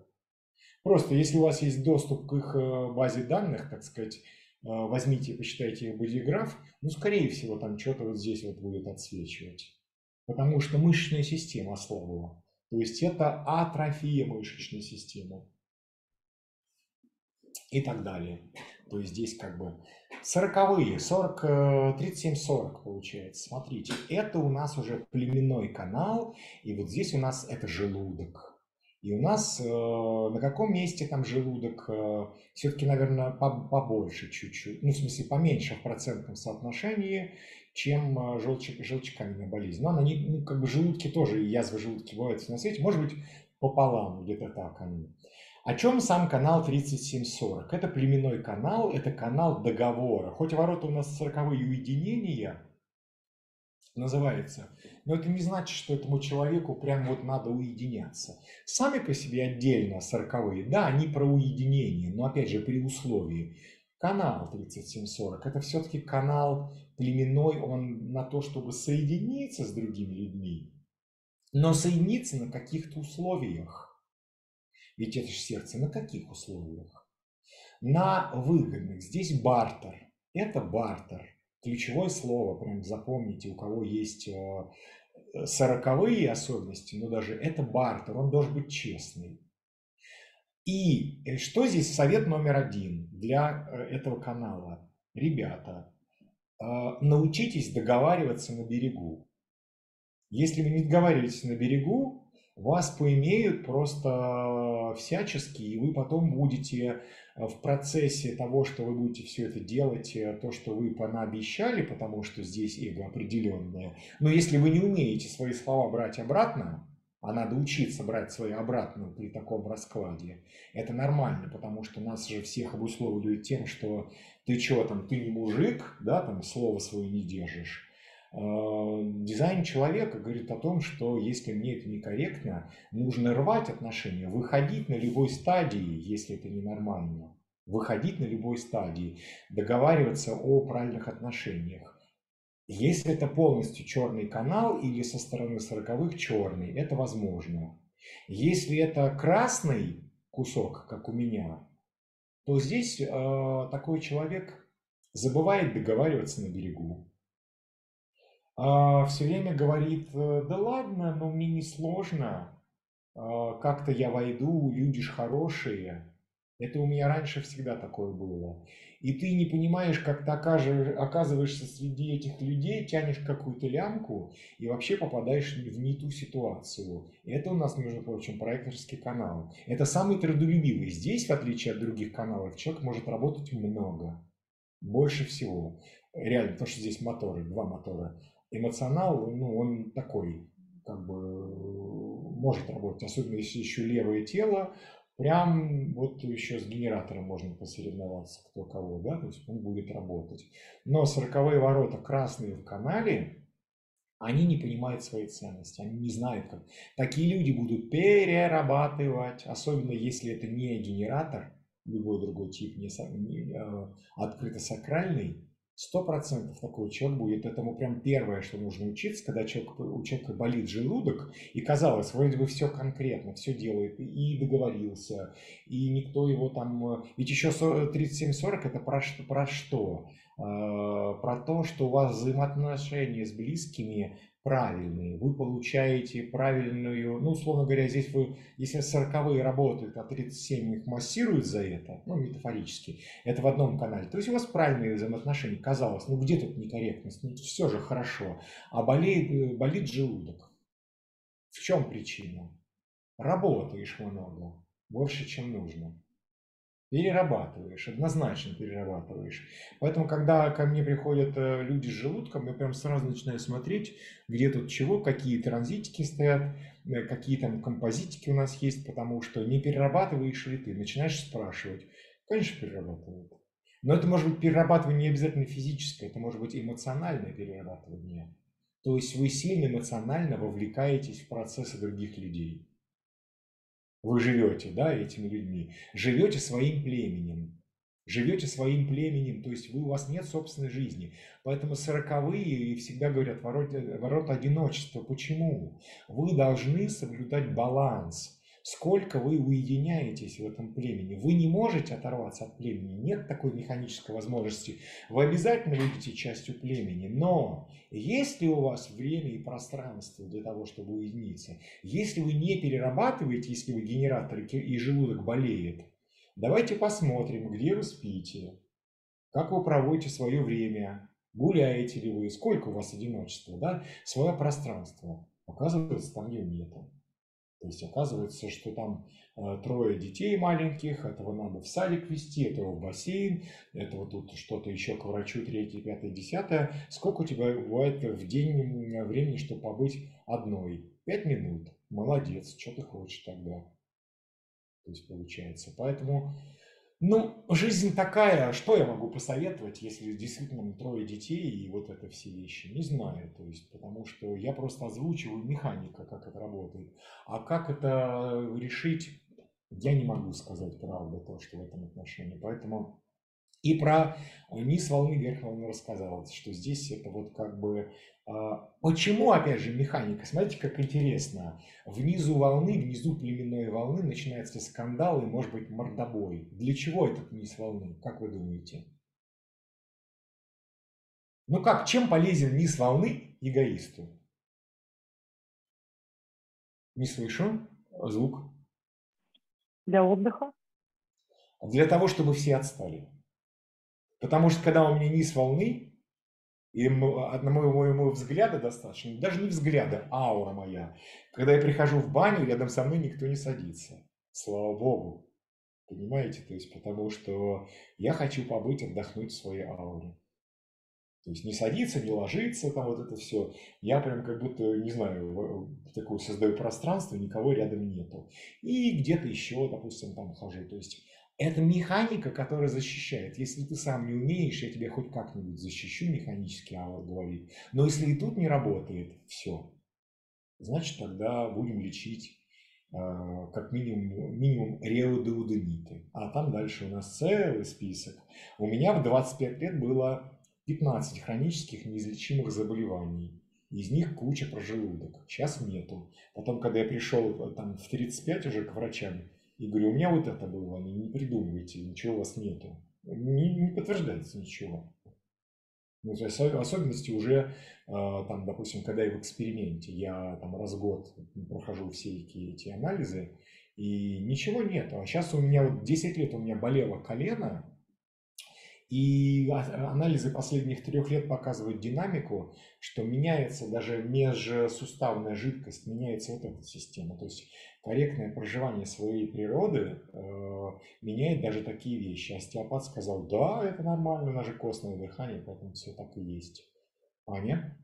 Speaker 1: Просто если у вас есть доступ к их э, базе данных, так сказать, э, возьмите и посчитайте их бодиграф, ну, скорее всего, там что-то вот здесь вот будет отсвечивать. Потому что мышечная система ослабла. То есть это атрофия мышечной системы и так далее. То есть здесь как бы 40-е, 40, 37-40 получается. Смотрите, это у нас уже племенной канал, и вот здесь у нас это желудок. И у нас э, на каком месте там желудок? Э, все-таки, наверное, побольше чуть-чуть. Ну, в смысле, поменьше в процентном соотношении чем а, желчек, желчекаменная болезнь. Но она не, ну, как бы желудки тоже, и язвы желудки бывают на свете, может быть, пополам, где-то так они. О чем сам канал 3740? Это племенной канал, это канал договора. Хоть ворота у нас 40 уединения называется, но это не значит, что этому человеку прям вот надо уединяться. Сами по себе отдельно 40 да, они про уединение, но опять же при условии, Канал 3740 – это все-таки канал племенной, он на то, чтобы соединиться с другими людьми, но соединиться на каких-то условиях. Ведь это же сердце на каких условиях? На выгодных. Здесь бартер. Это бартер. ключевое слово, прям запомните, у кого есть э, сороковые особенности, но даже это бартер, он должен быть честный. И э, что здесь совет номер один для э, этого канала? Ребята, научитесь договариваться на берегу. Если вы не договариваетесь на берегу, вас поимеют просто всячески, и вы потом будете в процессе того, что вы будете все это делать, э, то, что вы понаобещали, потому что здесь эго определенное. Но если вы не умеете свои слова брать обратно, а надо учиться брать свои обратно при таком раскладе, это нормально, потому что нас же всех обусловливают тем, что ты что там, ты не мужик, да, там слово свое не держишь. Э, дизайн человека говорит о том, что если мне это некорректно, нужно рвать отношения, выходить на любой стадии, если это ненормально, выходить на любой стадии, договариваться о правильных отношениях. Если это полностью черный канал или со стороны сороковых черный, это возможно. Если это красный кусок, как у меня, то здесь э, такой человек забывает договариваться на берегу а, все время говорит, э, да ладно, но мне не сложно, а, как-то я войду, люди ж хорошие. Это у меня раньше всегда такое было. И ты не понимаешь, как ты оказываешься среди этих людей, тянешь какую-то лямку и вообще попадаешь в не ту ситуацию. Это у нас, между прочим, проекторский канал. Это самый трудолюбивый. Здесь, в отличие от других каналов, человек может работать много. Больше всего. Реально, потому что здесь моторы, два мотора эмоционал, ну, он такой, как бы, может работать, особенно если еще левое тело, прям вот еще с генератором можно посоревноваться, кто кого, да, то есть он будет работать. Но сороковые ворота красные в канале, они не понимают своей ценности, они не знают, как. Такие люди будут перерабатывать, особенно если это не генератор, любой другой тип, не, не э, открыто сакральный, Сто процентов такой человек будет. Этому прям первое, что нужно учиться, когда человек, у человека болит желудок, и казалось, вроде бы все конкретно, все делает, и договорился, и никто его там... Ведь еще 37-40 это про? Про что? А, про то, что у вас взаимоотношения с близкими правильные, вы получаете правильную, ну, условно говоря, здесь вы, если 40 работают, а 37 их массируют за это, ну, метафорически, это в одном канале, то есть у вас правильные взаимоотношения, казалось, ну, где тут некорректность, ну, все же хорошо, а болеет, э, болит желудок. В чем причина? Работаешь много, больше, чем нужно. Перерабатываешь, однозначно перерабатываешь. Поэтому, когда ко мне приходят э, люди с желудком, я прям сразу начинаю смотреть, где тут чего, какие транзитики стоят, э, какие там композитики у нас есть, потому что не перерабатываешь ли ты, начинаешь спрашивать. Конечно, перерабатывают. Но это может быть перерабатывание не обязательно физическое, это может быть эмоциональное перерабатывание. То есть вы сильно эмоционально вовлекаетесь в процессы других людей вы живете, да, этими людьми, живете своим племенем, живете своим племенем, то есть вы, у вас нет собственной жизни. Поэтому сороковые всегда говорят ворот, ворот одиночества. Почему? Вы должны соблюдать баланс – сколько вы уединяетесь в этом племени. Вы не можете оторваться от племени, нет такой механической возможности. Вы обязательно будете частью племени, но есть ли у вас время и пространство для того, чтобы уединиться? Если вы не перерабатываете, если вы генератор и желудок болеет, давайте посмотрим, где вы спите, как вы проводите свое время, гуляете ли вы, сколько у вас одиночества, да, свое пространство. Оказывается, там его нету. То есть оказывается, что там э, трое детей маленьких, этого надо в садик вести, этого в бассейн, этого тут что-то еще к врачу, третье, пятое, десятое. Сколько у тебя бывает в день времени, чтобы побыть одной? Пять минут. Молодец, что ты хочешь тогда? То есть получается. Поэтому ну, жизнь такая, что я могу посоветовать, если действительно трое детей и вот это все вещи? Не знаю, то есть, потому что я просто озвучиваю механика, как это работает. А как это решить, я не могу сказать правду, то, что в этом отношении. Поэтому и про низ волны, вверх волны рассказал, что здесь это вот как бы а, почему, опять же, механика? Смотрите, как интересно. Внизу волны, внизу племенной волны начинается скандал и, может быть, мордобой. Для чего этот низ волны? Как вы думаете? Ну как, чем полезен низ волны эгоисту? Не слышу звук.
Speaker 9: Для отдыха.
Speaker 1: Для того, чтобы все отстали. Потому что когда у меня низ волны, и одному моему взгляда достаточно, даже не взгляда, аура моя. Когда я прихожу в баню, рядом со мной никто не садится. Слава Богу. Понимаете? То есть потому что я хочу побыть, отдохнуть в своей ауре. То есть не садиться, не ложиться, там вот это все. Я прям как будто, не знаю, такое создаю пространство, никого рядом нету. И где-то еще, допустим, там хожу. То есть это механика, которая защищает. Если ты сам не умеешь, я тебя хоть как-нибудь защищу механически, Алла говорит. Но если и тут не работает, все. Значит, тогда будем лечить э, как минимум, минимум реодеудениты. А там дальше у нас целый список. У меня в 25 лет было 15 хронических неизлечимых заболеваний. Из них куча про желудок. Сейчас нету. Потом, когда я пришел там, в 35 уже к врачам, и говорю, у меня вот это было, они не придумывайте, ничего у вас нету. Не, не подтверждается ничего. Ну, то есть особенности уже, а, там, допустим, когда я в эксперименте, я там раз в год прохожу все эти, анализы, и ничего нет. А сейчас у меня вот 10 лет у меня болело колено, и анализы последних трех лет показывают динамику, что меняется даже межсуставная жидкость, меняется вот эта система. То есть корректное проживание своей природы э, меняет даже такие вещи. Остеопат сказал, да, это нормально, у нас же костное дыхание, поэтому все так и есть. Аня?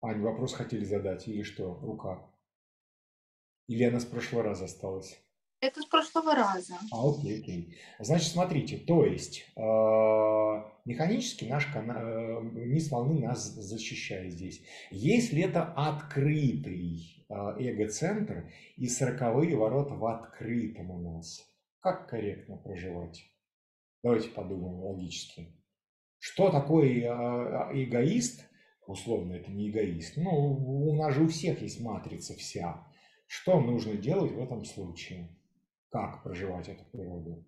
Speaker 1: Ань, вопрос хотели задать или что? Рука. Или она с прошлого раза осталась?
Speaker 3: Это с прошлого раза.
Speaker 1: А, окей, окей. Значит, смотрите, то есть э, механически наш канал, э, низ волны нас защищает здесь. Если это открытый э, эго-центр и сороковые ворота в открытом у нас, как корректно проживать? Давайте подумаем логически. Что такое э, эгоист? Условно, это не эгоист. Ну, у нас же у всех есть матрица вся. Что нужно делать в этом случае? Как проживать эту природу.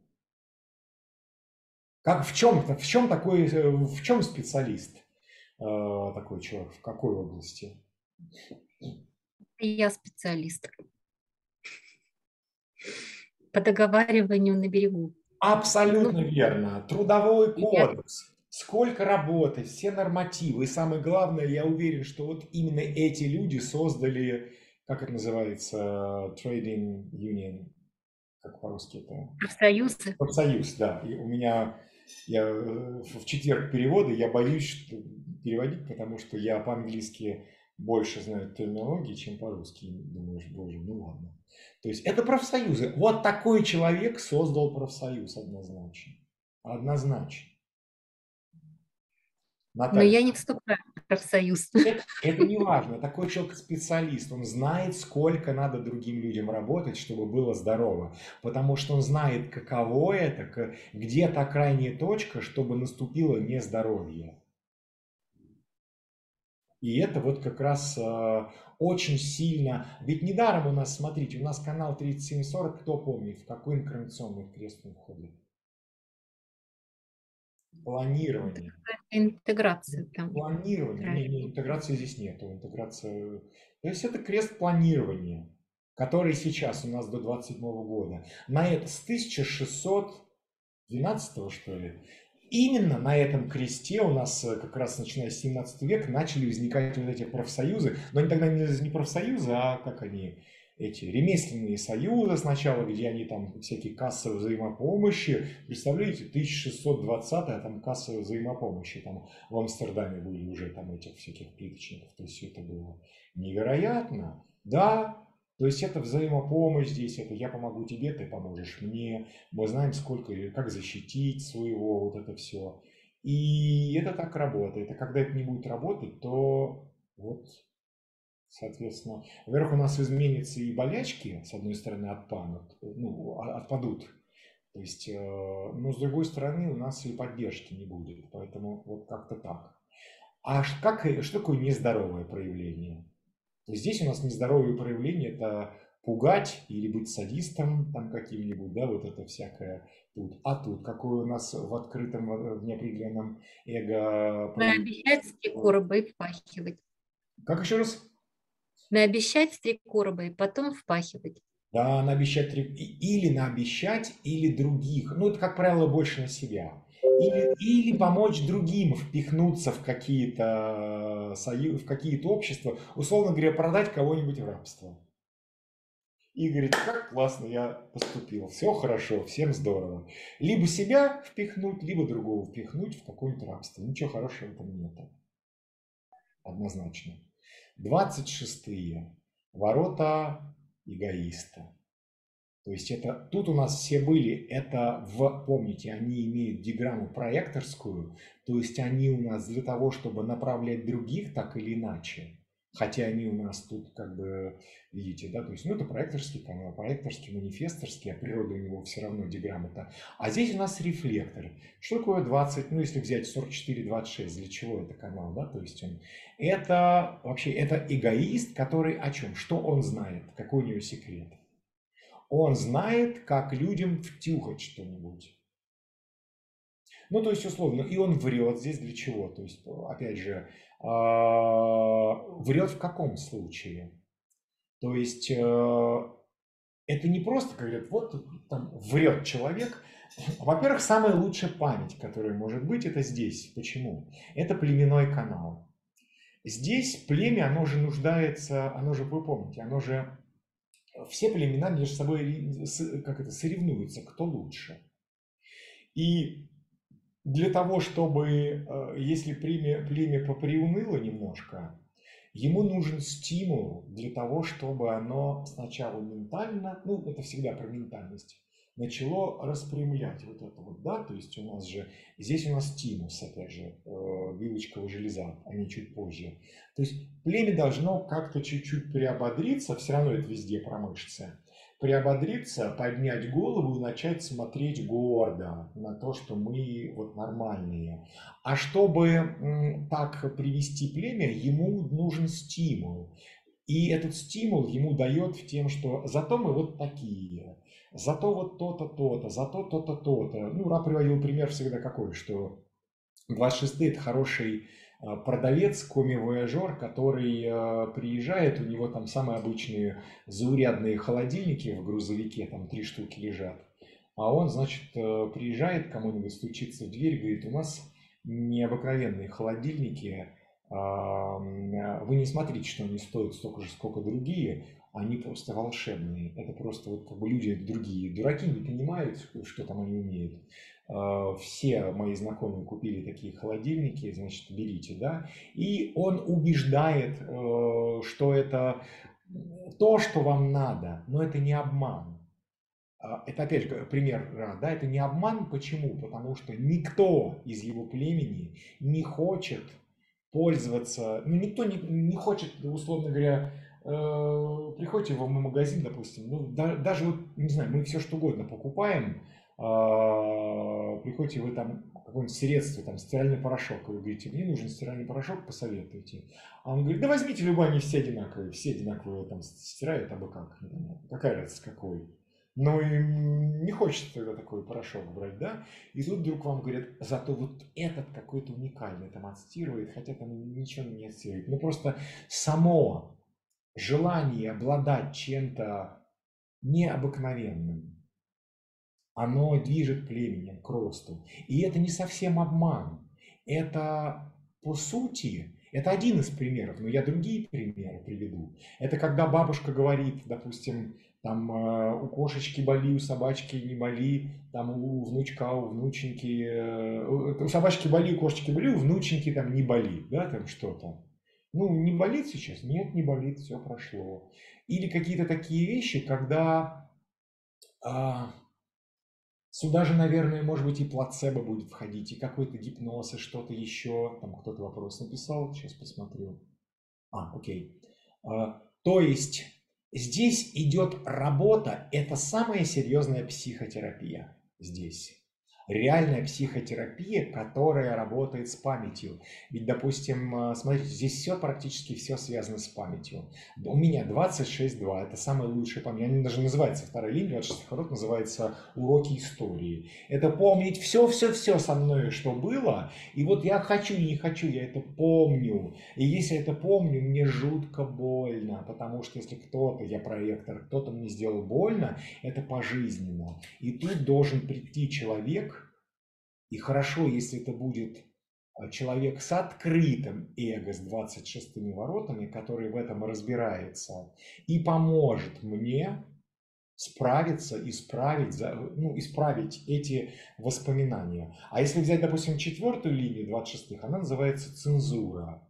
Speaker 1: Как в чем, в чем такой, в чем специалист э, такой человек, в какой области?
Speaker 7: Я специалист. По договариванию на берегу.
Speaker 1: Абсолютно ну, верно. Трудовой кодекс. Я... Сколько работы, все нормативы. И самое главное, я уверен, что вот именно эти люди создали, как это называется, trading union, как по-русски это?
Speaker 7: Профсоюз.
Speaker 1: Профсоюз, да. И у меня, я э, в четверг переводы, я боюсь переводить, потому что я по-английски больше знаю терминологии, чем по-русски. Думаешь, боже, ну ладно. То есть это профсоюзы. Вот такой человек создал профсоюз однозначно. Однозначно.
Speaker 7: Наталья. Но я не вступаю профсоюз.
Speaker 1: Это, это не важно. Такой человек специалист. Он знает, сколько надо другим людям работать, чтобы было здорово. Потому что он знает, каково это, где та крайняя точка, чтобы наступило нездоровье. И это вот как раз э, очень сильно... Ведь недаром у нас, смотрите, у нас канал 3740, кто помнит, в какой инкарнационный крест он входит? Планирование.
Speaker 7: Интеграция там.
Speaker 1: Планирование. Не, не, интеграции здесь нету. Интеграция... То есть это крест планирования, который сейчас у нас до 27 года. На это с 1612 что ли, именно на этом кресте у нас э, как раз начиная с 17 века начали возникать вот эти профсоюзы. Но они тогда не профсоюзы, а как они эти ремесленные союзы сначала, где они там всякие кассовые взаимопомощи. Представляете, 1620 а там кассовые взаимопомощи там в Амстердаме были уже там этих всяких плиточников. То есть это было невероятно. Да, то есть это взаимопомощь здесь, это я помогу тебе, ты поможешь мне. Мы знаем, сколько, как защитить своего, вот это все. И это так работает. А когда это не будет работать, то вот Соответственно, во-первых, у нас изменятся и болячки, с одной стороны, отпадут, ну, а, отпадут. То есть, э, но с другой стороны, у нас и поддержки не будет. Поэтому вот как-то так. А как, что такое нездоровое проявление? То есть здесь у нас нездоровое проявление – это пугать или быть садистом там каким-нибудь, да, вот это всякое тут. А тут какой у нас в открытом, в неопределенном эго...
Speaker 7: Наобещать с три короба и впахивать.
Speaker 1: Как еще раз?
Speaker 7: Наобещать три короба и потом впахивать.
Speaker 1: Да, наобещать три... Или наобещать, или других. Ну, это, как правило, больше на себя. Или, или помочь другим впихнуться в какие-то союз, в какие-то общества, условно говоря, продать кого-нибудь в рабство. И говорит, как классно я поступил, все хорошо, всем здорово. Либо себя впихнуть, либо другого впихнуть в какое-нибудь рабство. Ничего хорошего в этом нет. Однозначно. 26-е. Ворота эгоиста. То есть это тут у нас все были, это в, помните, они имеют диграмму проекторскую, то есть они у нас для того, чтобы направлять других так или иначе, хотя они у нас тут как бы, видите, да, то есть, ну, это проекторский канал, проекторский, манифесторский, а природа у него все равно диграмма-то. А здесь у нас рефлектор. Что такое 20, ну, если взять 44-26, для чего это канал, да, то есть он, это вообще, это эгоист, который о чем, что он знает, какой у него секрет. Он знает, как людям втюхать что-нибудь. Ну, то есть, условно, и он врет здесь для чего? То есть, опять же, врет в каком случае? То есть, э, это не просто, говорят, вот там врет человек. Во-первых, самая лучшая память, которая может быть, это здесь. Почему? Это племенной канал. Здесь племя, оно же нуждается, оно же, вы помните, оно же все племена между собой как это, соревнуются, кто лучше. И для того, чтобы, э, если племя, племя поприуныло немножко, ему нужен стимул для того, чтобы оно сначала ментально, ну, это всегда про ментальность, начало распрямлять вот это вот, да, то есть у нас же, здесь у нас тимус, опять же, э, вилочковая железа, а не чуть позже. То есть племя должно как-то чуть-чуть приободриться, все равно это везде про мышцы, приободриться, поднять голову и начать смотреть гордо на то, что мы вот нормальные. А чтобы так привести племя, ему нужен стимул. И этот стимул ему дает в тем, что зато мы вот такие, зато вот то-то, то-то, зато то-то, то-то. Ну, Ра приводил пример всегда какой, что 26 это хороший продавец, коми-вояжер, который э, приезжает, у него там самые обычные заурядные холодильники в грузовике, там три штуки лежат. А он, значит, э, приезжает кому-нибудь, стучится в дверь, говорит, у нас необыкновенные холодильники, вы не смотрите, что они стоят столько же, сколько другие, они просто волшебные. Это просто вот как бы люди другие. Дураки не понимают, что там они умеют. А, все мои знакомые купили такие холодильники, значит, берите, да. И он убеждает, э, что это то, что вам надо, но это не обман. А, это опять же пример, да, это не обман. Почему? Потому что никто из его племени не хочет пользоваться, ну никто не, не хочет, условно говоря, э, приходите в магазин, допустим, ну да, даже вот, не знаю, мы все что угодно покупаем, приходите вы там какое-нибудь средство, там стиральный порошок, вы говорите, мне нужен стиральный порошок, посоветуйте. А он говорит, да возьмите любой, они все одинаковые, все одинаковые там стирают, а бы как, какая разница какой. Но и не хочется тогда такой порошок брать, да? И тут вдруг вам говорят, зато вот этот какой-то уникальный там отстирывает, хотя там ничего не отстирывает. Ну просто само желание обладать чем-то необыкновенным, оно движет племенем к росту. И это не совсем обман. Это по сути, это один из примеров, но я другие примеры приведу. Это когда бабушка говорит, допустим, там э, у кошечки боли, у собачки не боли, там у внучка, у внученьки, э, у собачки боли, у кошечки боли, у внученьки там не болит, да, там что-то. Ну, не болит сейчас? Нет, не болит, все прошло. Или какие-то такие вещи, когда а, сюда же, наверное, может быть, и плацебо будет входить, и какой-то гипноз, и что-то еще. Там кто-то вопрос написал, сейчас посмотрю. А, окей. А, то есть Здесь идет работа, это самая серьезная психотерапия здесь. Реальная психотерапия, которая работает с памятью. Ведь, допустим, э, смотрите, здесь все практически все связано с памятью. У меня 26.2, это самая лучшая память. Они даже называется вторая линия, 26 ходов называется уроки истории. Это помнить все-все-все со мной, что было, и вот я хочу не хочу, я это помню. И если это помню, мне жутко больно, потому что если кто-то, я проектор, кто-то мне сделал больно, это пожизненно. И тут должен прийти человек, и хорошо, если это будет а, человек с открытым эго, с 26 воротами, который в этом разбирается, и поможет мне справиться, исправить, ну, исправить эти воспоминания. А если взять, допустим, четвертую линию 26 она называется цензура.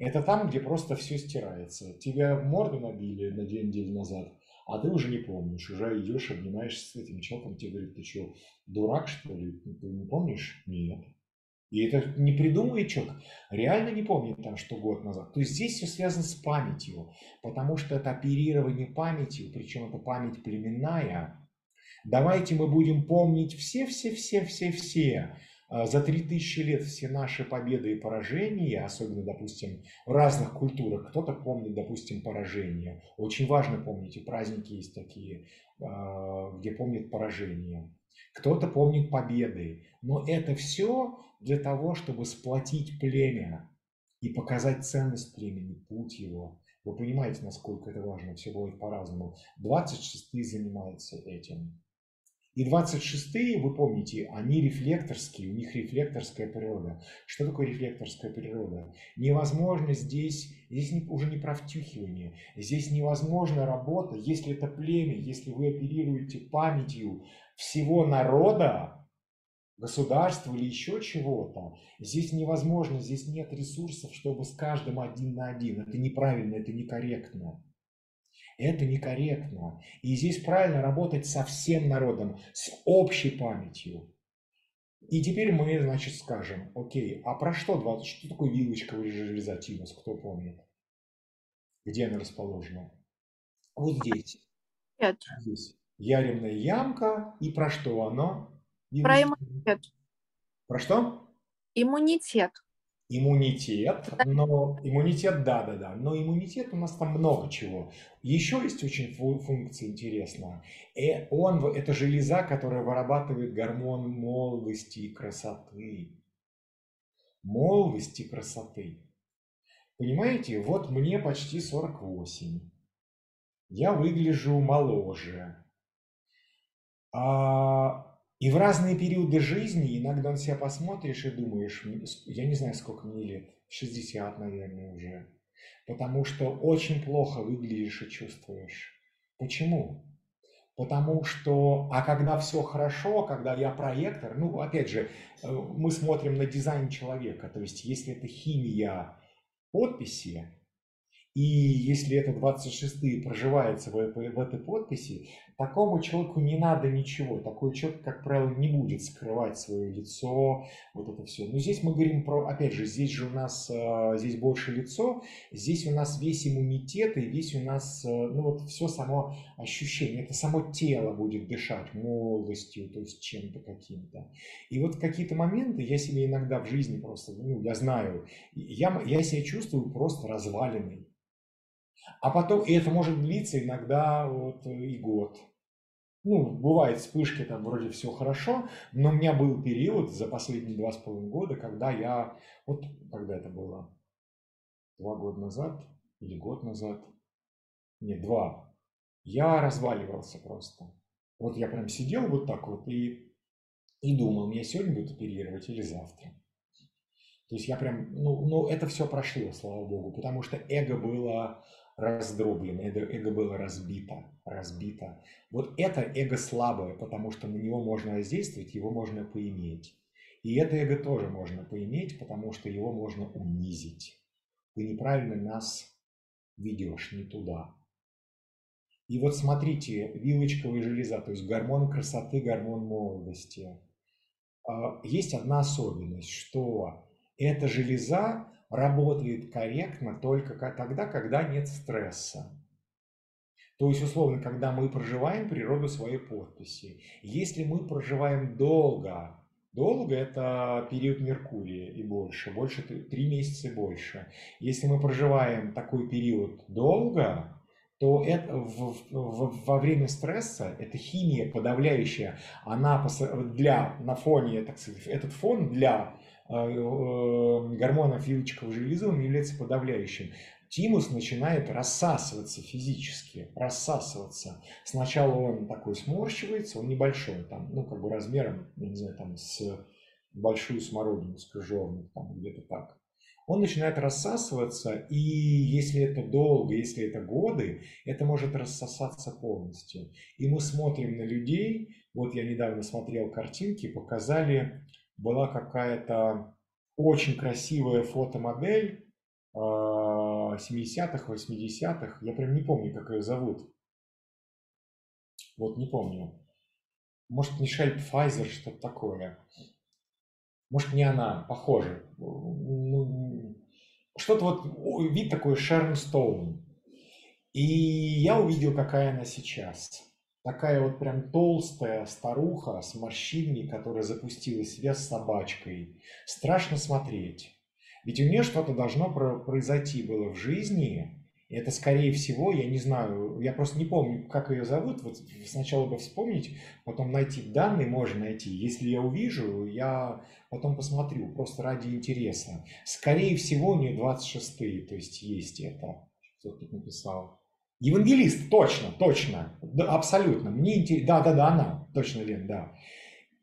Speaker 1: Это там, где просто все стирается. Тебя морду набили на две недели назад, а ты уже не помнишь, уже идешь, обнимаешься с этим человеком, тебе говорит, ты что, дурак, что ли? Ты не помнишь? Нет. И это не придумывает человек, реально не помнит там, что год назад. То есть здесь все связано с памятью, потому что это оперирование памятью, причем это память племенная. Давайте мы будем помнить все-все-все-все-все за 3000 лет все наши победы и поражения, особенно, допустим, в разных культурах, кто-то помнит, допустим, поражения. Очень важно помнить, и праздники есть такие, а, где помнят поражения. Кто-то помнит победы. Но это все для того, чтобы сплотить племя и показать ценность племени, путь его. Вы понимаете, насколько это важно, все будет по-разному. 26 занимаются этим. И 26-е, вы помните, они рефлекторские, у них рефлекторская природа. Что такое рефлекторская природа? Невозможно здесь, здесь уже не про втюхивание, здесь невозможно работа, если это племя, если вы оперируете памятью всего народа, государства или еще чего-то, здесь невозможно, здесь нет ресурсов, чтобы с каждым один на один. Это неправильно, это некорректно. Это некорректно. И здесь правильно работать со всем народом, с общей памятью. И теперь мы, значит, скажем, окей, а про что 20? Что такое вилочковый железотимус, кто помнит? Где она расположена? Вот здесь.
Speaker 3: Нет.
Speaker 1: Здесь. Яремная ямка. И про что оно?
Speaker 3: Про иммунитет.
Speaker 1: Про что?
Speaker 3: Иммунитет
Speaker 1: иммунитет, но иммунитет, да, да, да, но иммунитет у нас там много чего. Еще есть очень функция интересная. И э, он, это железа, которая вырабатывает гормон молодости и красоты. Молодости и красоты. Понимаете, вот мне почти 48. Я выгляжу моложе. А и в разные периоды жизни иногда на себя посмотришь и думаешь, я не знаю, сколько мне лет, 60, наверное, уже. Потому что очень плохо выглядишь и чувствуешь. Почему? Потому что, а когда все хорошо, когда я проектор, ну, опять же, э, мы смотрим на дизайн человека, то есть если это химия подписи, и если это 26-е проживается в в этой подписи, такому человеку не надо ничего. Такой человек, как правило, не будет скрывать свое лицо, вот это все. Но здесь мы говорим про, опять же, здесь же у нас, э, здесь больше лицо, здесь у нас весь иммунитет и весь у нас, э, ну вот все само ощущение, это само тело будет дышать молодостью, то есть чем-то каким-то. И вот какие-то моменты я себе иногда в жизни просто, ну, я знаю, я, я себя чувствую просто разваленный. А потом, и это может длиться иногда вот и год. Ну, бывают вспышки, там вроде все хорошо, но у меня был период за последние два с половиной года, когда я, вот когда это было, два года назад или год назад, нет, два, я разваливался просто. Вот я прям сидел вот так вот и, и думал, меня сегодня будут оперировать или завтра. То есть я прям, ну, ну это все прошло, слава богу, потому что эго было раздроблено, эго, было разбито, разбито. Вот это эго слабое, потому что на него можно воздействовать, его можно поиметь. И это эго тоже можно поиметь, потому что его можно унизить. Ты неправильно нас ведешь не туда. И вот смотрите, вилочковая железа, то есть гормон красоты, гормон молодости. А, есть одна особенность, что эта железа работает корректно только тогда, когда нет стресса. То есть, условно, когда мы проживаем природу своей подписи. Если мы проживаем долго Долго – это период Меркурия и больше, больше три месяца и больше. Если мы проживаем такой период долго, то это в, в, во время стресса эта химия подавляющая, она для, на фоне, так сказать, этот фон для гормонов вилочковой железы он является подавляющим. Тимус начинает рассасываться физически, рассасываться. Сначала он такой сморщивается, он небольшой, там, ну, как бы размером, я не знаю, там, с большую смородину, с крыжовник, там, где-то так. Он начинает рассасываться, и если это долго, если это годы, это может рассосаться полностью. И мы смотрим на людей, вот я недавно смотрел картинки, показали, была какая-то очень красивая фотомодель, а, 70-х, 80-х. Я прям не помню, как ее зовут. Вот не помню. Может, Мишель Пфайзер, что-то такое. Может, не она, похоже. Ну, что-то вот, вид такой Шерн Стоун. И я увидел, какая она сейчас. Такая вот прям толстая старуха с морщинами, которая запустила себя с собачкой. Страшно смотреть. Ведь у нее что-то должно произойти было в жизни, и это, скорее всего, я не знаю, я просто не помню, как ее зовут. Вот сначала бы вспомнить, потом найти данные можно найти. Если я увижу, я потом посмотрю, просто ради интереса. Скорее всего, у нее 26-е, то есть есть это. Кто тут написал? Евангелист, точно, точно, да, абсолютно. Мне интересно, да, да, да, она, точно, Лен, да.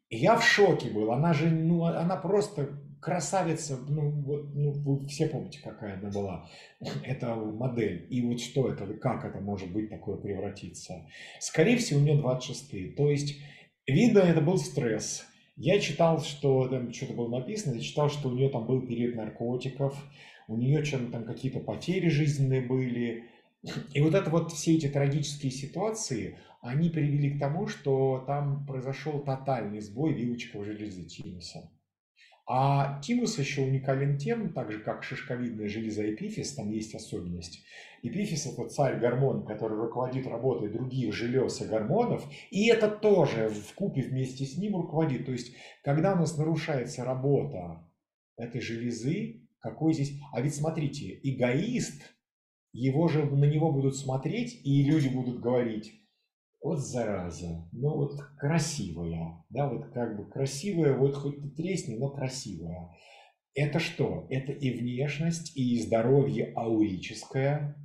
Speaker 1: я в шоке был, она же, ну, она просто красавица, ну вот, ну вы все помните, какая она была, это модель, и вот что это, как это может быть такое превратиться. Скорее всего, у нее 26 то есть видно, это был стресс. Я читал, что там что-то было написано, я читал, что у нее там был период наркотиков, у нее что-то там какие-то потери жизненные были. И вот это вот все эти трагические ситуации, они привели к тому, что там произошел тотальный сбой вилочковой железы Тимуса. А тимус еще уникален тем, так же как шишковидная железа эпифиз, там есть особенность. Эпифиз – это царь гормон, который руководит работой других желез и гормонов, и это тоже в купе вместе с ним руководит. То есть, когда у нас нарушается работа этой железы, какой здесь... А ведь смотрите, эгоист, его же на него будут смотреть, и люди будут говорить, вот зараза, ну вот красивая, да, вот как бы красивая, вот хоть ты тресни, но красивая. Это что? Это и внешность, и здоровье аурическое,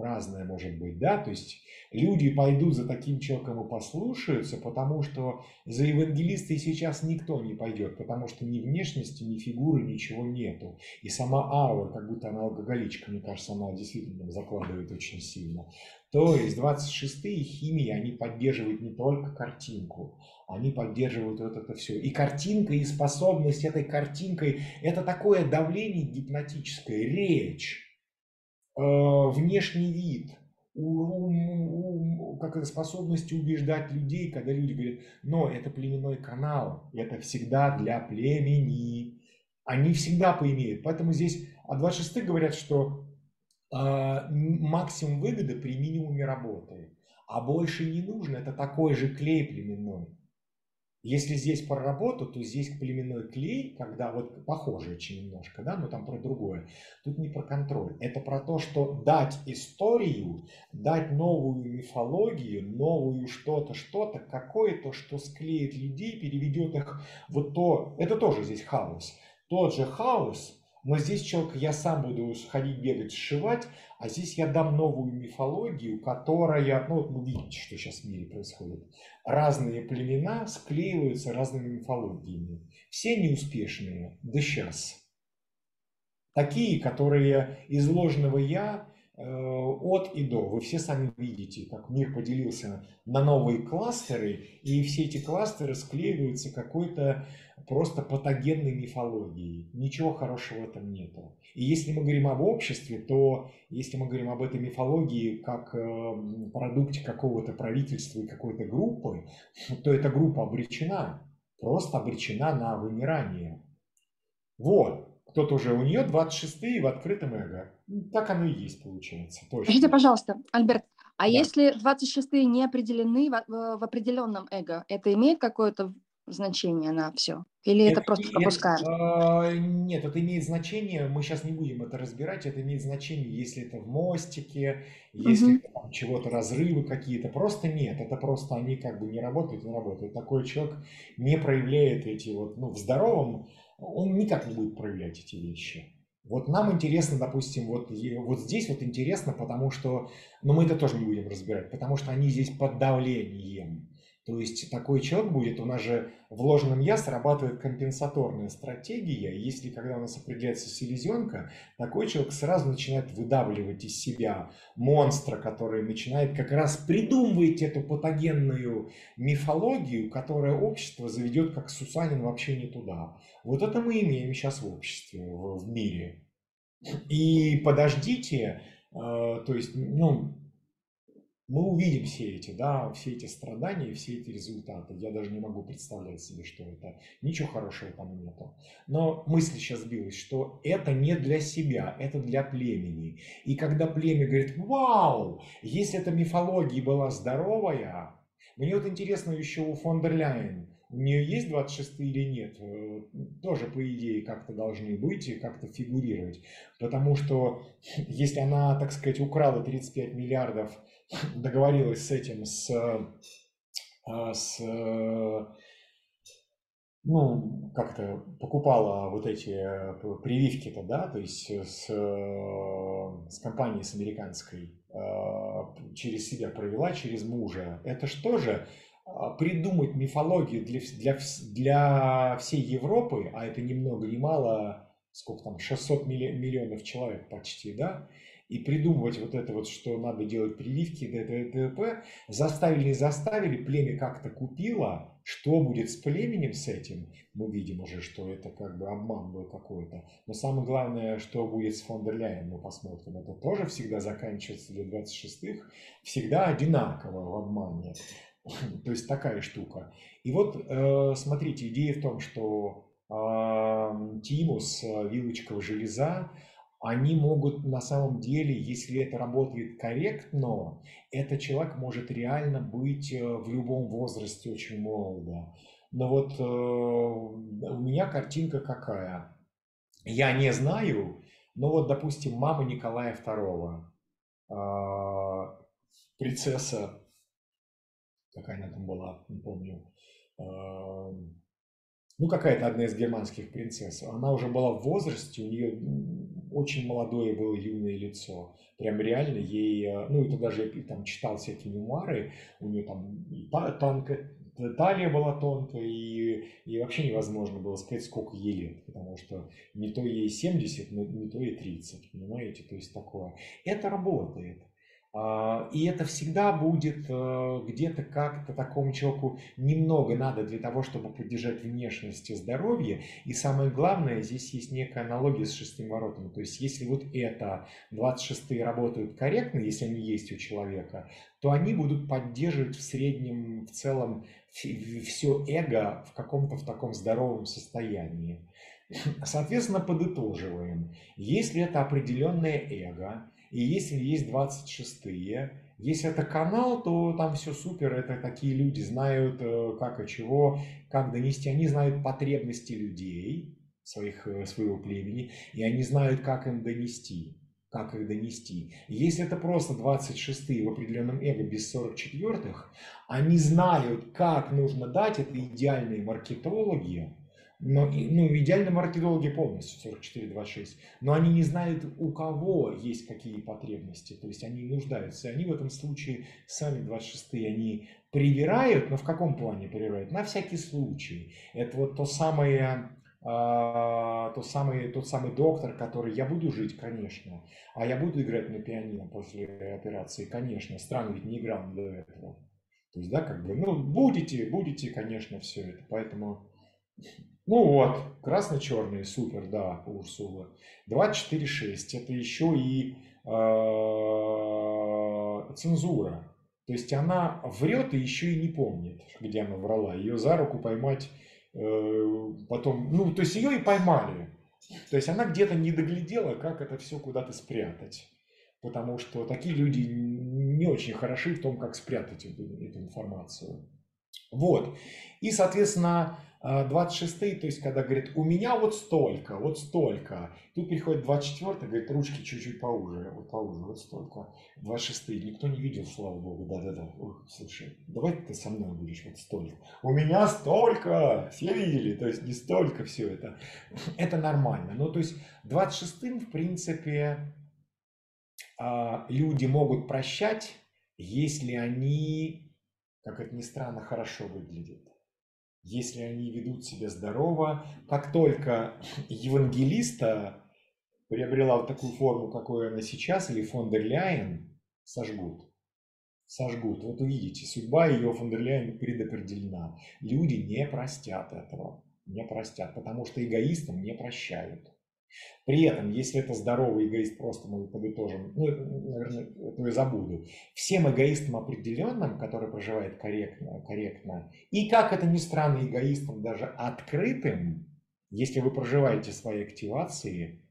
Speaker 1: разное может быть, да, то есть люди пойдут за таким человеком и послушаются, потому что за евангелистой сейчас никто не пойдет, потому что ни внешности, ни фигуры, ничего нету. И сама аура, как будто она алкоголичка, мне кажется, она действительно закладывает очень сильно. То есть 26-е химии, они поддерживают не только картинку, они поддерживают вот это все. И картинка, и способность этой картинкой, это такое давление гипнотическое, речь, внешний вид, у, у, как это, способность убеждать людей, когда люди говорят, но это племенной канал, это всегда для племени. Они всегда поимеют. Поэтому здесь, а 26 говорят, что а, максимум выгоды при минимуме работы. А больше не нужно, это такой же клей племенной. Если здесь про работу, то здесь племенной клей, когда вот похоже очень немножко, да, но там про другое. Тут не про контроль. Это про то, что дать историю, дать новую мифологию, новую что-то, что-то, какое-то, что склеит людей, переведет их в то. Это тоже здесь хаос. Тот же хаос, но здесь человек, я сам буду ходить, бегать, сшивать, а здесь я дам новую мифологию, которая, ну вот вы видите, что сейчас в мире происходит. Разные племена склеиваются разными мифологиями. Все неуспешные, да сейчас. Такие, которые из ложного «я» от и до. Вы все сами видите, как мир поделился на новые кластеры, и все эти кластеры склеиваются какой-то просто патогенной мифологией. Ничего хорошего в этом нету. И если мы говорим об обществе, то если мы говорим об этой мифологии как э, продукте какого-то правительства и какой-то группы, то эта группа обречена, просто обречена на вымирание. Вот. Кто-то уже у нее 26 в открытом эго. Так оно и есть, получается.
Speaker 6: Точно. Скажите, пожалуйста, Альберт, а да. если 26 не определены в, в определенном эго, это имеет какое-то значение на все? Или это, это просто пропускаем?
Speaker 1: Это, э, нет, это имеет значение, мы сейчас не будем это разбирать, это имеет значение, если это в мостике, если угу. там чего-то разрывы какие-то, просто нет, это просто они как бы не работают, не работают. Такой человек не проявляет эти вот, ну, в здоровом, он никак не будет проявлять эти вещи. Вот нам интересно, допустим, вот, вот здесь вот интересно, потому что, но ну, мы это тоже не будем разбирать, потому что они здесь под давлением. То есть такой человек будет, у нас же в ложном «я» срабатывает компенсаторная стратегия. Если когда у нас определяется селезенка, такой человек сразу начинает выдавливать из себя монстра, который начинает как раз придумывать эту патогенную мифологию, которая общество заведет как Сусанин вообще не туда. Вот это мы имеем сейчас в обществе, в, в мире. И подождите, э, то есть, ну, мы увидим все эти, да, все эти страдания, все эти результаты. Я даже не могу представлять себе, что это. Ничего хорошего там нету. Но мысль сейчас сбилась, что это не для себя, это для племени. И когда племя говорит, вау, если эта мифология была здоровая, мне вот интересно еще у фон дер Ляйен, у нее есть 26 или нет, э, тоже по идее как-то должны быть и как-то фигурировать. Потому что если она, так сказать, украла 35 миллиардов договорилась с этим, с, а, с ну, как-то покупала вот эти э, прививки-то, да, то есть с, с компанией с американской через себя провела, через мужа. Это что же а, придумать мифологию для, для, для всей Европы, а это ни много ни мало, сколько там, 600 миллионов человек почти, да, и придумывать вот это вот, что надо делать прививки, ДТП, заставили, не заставили, племя как-то купило, что будет с племенем с этим, мы видим уже, что это как бы обман был какой-то. Но самое главное, что будет с фон дер Ляйен, мы посмотрим. Это тоже всегда заканчивается для 26-х, всегда одинаково в обмане. То есть такая штука. И вот, э, смотрите, идея в том, что тимус, э, вилочковая железа, они могут на самом деле, если это работает корректно, этот человек может реально быть э, в любом возрасте очень молодо. Но вот у меня картинка какая? Я не знаю, но вот, допустим, мама Николая II, э, принцесса, какая она там была, не помню, э, ну, какая-то одна из германских принцесс, она уже была в возрасте, у нее очень молодое было юное лицо. Прям реально ей, э, ну, это даже я там читал всякие мемуары, у нее там и тонкая, талия была тонкая, и, и вообще невозможно было сказать, сколько ей лет, потому что не то ей 70, не то ей 30, понимаете, то есть такое. Это работает. А, и это всегда будет э, где-то как-то такому человеку немного надо для того, чтобы поддержать внешность и здоровье. И самое главное, здесь есть некая аналогия с шестым воротами. То есть если вот это 26 работают корректно, если они есть у человека, то они будут поддерживать в среднем, в целом все эго в каком-то в таком здоровом состоянии. Соответственно, подытоживаем. Если это определенное эго, и если есть 26-е, если это канал, то там все супер, это такие люди знают, э, как и чего, как донести. Они знают потребности людей, своих, э, своего племени, и они знают, как им донести как их донести. Если это просто 26-е в определенном эго без 44-х, они знают, как нужно дать, это идеальные маркетологи, но, ну, идеально маркетологи полностью 44-26, но они не знают, у кого есть какие потребности, то есть они нуждаются. Они в этом случае сами 26-е, они привирают, но в каком плане привирают? На всякий случай. Это вот то самое, а, то самый, тот самый доктор, который я буду жить, конечно, а я буду играть на пианино после операции, конечно, странно, ведь не играл до этого. То есть, да, как бы, ну, будете, будете, конечно, все это, поэтому ну вот, красно-черный, супер, да, Урсула. 24.6, это еще и э, цензура. То есть она врет и еще и не помнит, где она врала. Ее за руку поймать э, потом, ну, то есть ее и поймали. То есть она где-то не доглядела, как это все куда-то спрятать. Потому что такие люди не очень хороши в том, как спрятать эту, эту информацию. Вот. И, соответственно, 26 а, то есть когда говорит, у меня вот столько, вот столько. Тут приходит 24 говорит, ручки чуть-чуть поуже, вот поуже, вот столько. 26 никто не видел, слава богу, да-да-да. Слушай, давай ты со мной будешь вот столько. У меня столько, все видели, то есть не столько все это. Это нормально. Ну, то есть 26 в принципе, а, люди могут прощать, если они, как это ни странно, хорошо выглядят если они ведут себя здорово. Как только евангелиста приобрела вот такую форму, какой она сейчас, или фон дер Ляйен, сожгут. Сожгут. Вот увидите, судьба ее фон дер Ляйен предопределена. Люди не простят этого. Не простят, потому что эгоистам не прощают. При этом, если это здоровый эгоист, просто мы подытожим, ну, наверное, это я забуду, всем эгоистам определенным, который проживает корректно, корректно, и как это ни странно, эгоистам даже открытым, если вы проживаете свои активации,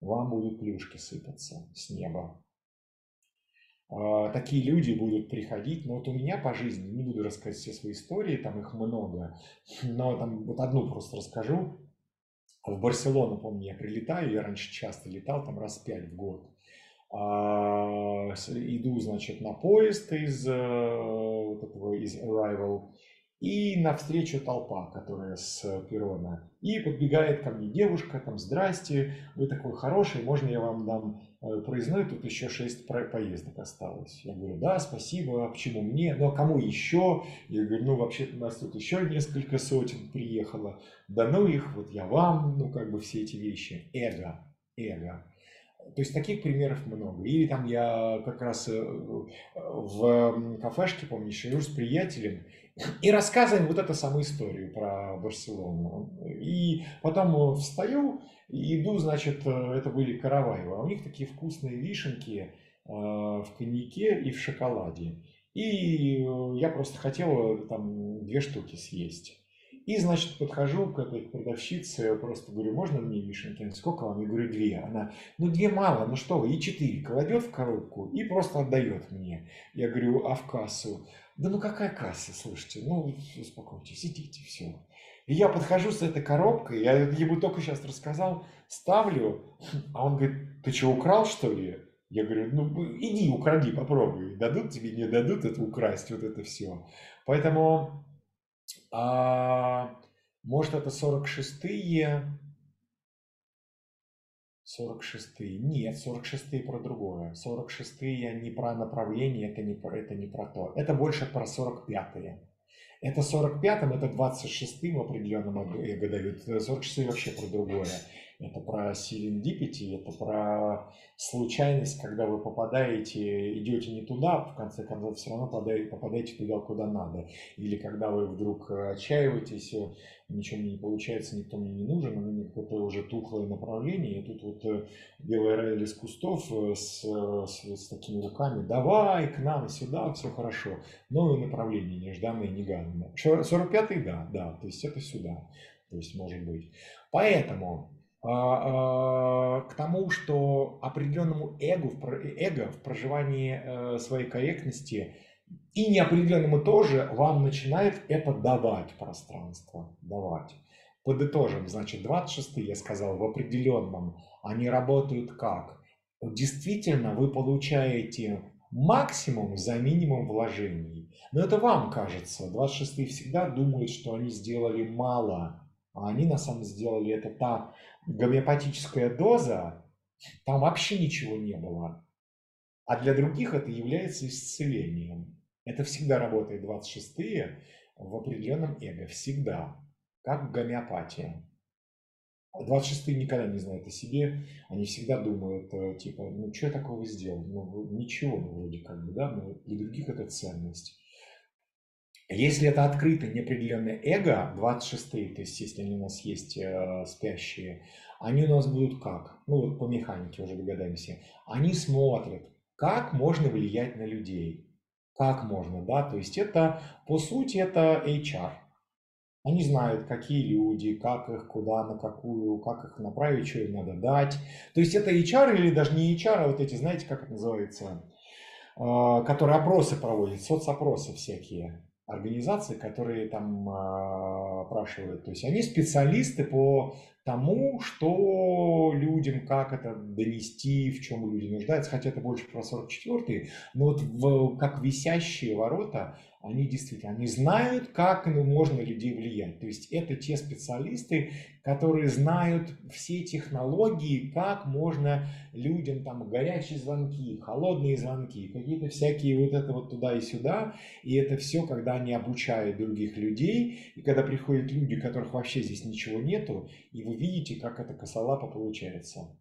Speaker 1: вам будут плюшки сыпаться с неба. А, такие люди будут приходить, но вот у меня по жизни, не буду рассказывать все свои истории, там их много, но там вот одну просто расскажу. В Барселону, помню, я прилетаю, я раньше часто летал, там раз пять в год. А, иду, значит, на поезд из, э, вот этого, из Arrival, и навстречу толпа, которая с перрона. И подбегает ко мне девушка, там, здрасте, вы такой хороший, можно я вам дам проездной, тут еще шесть поездок осталось. Я говорю, да, спасибо, а почему мне, ну а кому еще? Я говорю, ну вообще-то у нас тут еще несколько сотен приехало, да ну их, вот я вам, ну как бы все эти вещи. Эго, эго. То есть таких примеров много. Или там я как раз э, в кафешке, помню, живу с приятелем, и рассказываем вот эту самую историю про Барселону. И потом встаю и иду, значит, э, это были Караваева. У них такие вкусные вишенки э, в коньяке и в шоколаде. И я просто хотел там две штуки съесть. И, значит, подхожу к этой продавщице, просто говорю, можно мне вишенки? Сколько вам? Я говорю, две. Она, ну две мало, ну что вы, и четыре. Кладет в коробку и просто отдает мне. Я говорю, а в кассу? Да ну какая касса, слушайте, ну успокойтесь, идите, все. И я подхожу с этой коробкой, я ему только сейчас рассказал, ставлю, а он говорит, ты что, украл, что ли? Я говорю, ну иди, укради, попробуй. Дадут тебе, не дадут это украсть, вот это все. Поэтому а, может, это 46-е, 46-е. Нет, 46-е про другое. 46-е не про направление, это не про, это не про то. Это больше про 45-е. Это 45-м, это 26-м определенном эго дают. 46-е вообще про другое это про serendipity, это про случайность, когда вы попадаете, идете не туда, в конце концов все равно попадаете, туда, куда надо. Или когда вы вдруг отчаиваетесь, ничего мне не получается, никто мне не нужен, у меня какое-то уже тухлое направление, и тут вот э, белая Раэль из кустов э, с, с, с такими руками, давай к нам сюда, все хорошо. Новое направление, нежданное, негаданное. 45-й, да, да, то есть это сюда, то есть может быть. Поэтому а, а, к тому, что определенному эго, эго в проживании э, своей корректности и неопределенному тоже вам начинает это давать пространство, давать. Подытожим, значит, 26 я сказал, в определенном они работают как? Действительно, вы получаете максимум за минимум вложений. Но это вам кажется. 26 всегда думают, что они сделали мало, а они на самом деле сделали это та гомеопатическая доза, там вообще ничего не было. А для других это является исцелением. Это всегда работает 26-е в определенном эго. Всегда. Как гомеопатия. 26-е никогда не знают о себе. Они всегда думают, э, типа, ну, что я такого сделал? Ну, ничего, ну, вроде как бы, да, но для других это ценность. Если это открытое неопределенное эго, 26 то есть если они у нас есть э, спящие, они у нас будут как? Ну вот по механике уже догадаемся. Они смотрят, как можно влиять на людей. Как можно, да? То есть это, по сути, это HR. Они знают, какие люди, как их, куда, на какую, как их направить, что им надо дать. То есть это HR или даже не HR, а вот эти, знаете, как это называется, э, которые опросы проводят, соцопросы всякие организации, которые там а, опрашивают. То есть они специалисты по тому, что людям, как это донести, в чем люди нуждаются, хотя это больше про 44-й, но вот в, как висящие ворота, они действительно, они знают, как ну, можно людей влиять. То есть это те специалисты, которые знают все технологии, как можно людям там горячие звонки, холодные звонки, какие-то всякие вот это вот туда и сюда. И это все, когда они обучают других людей, и когда приходят люди, которых вообще здесь ничего нету, и вы видите, как это косолапо получается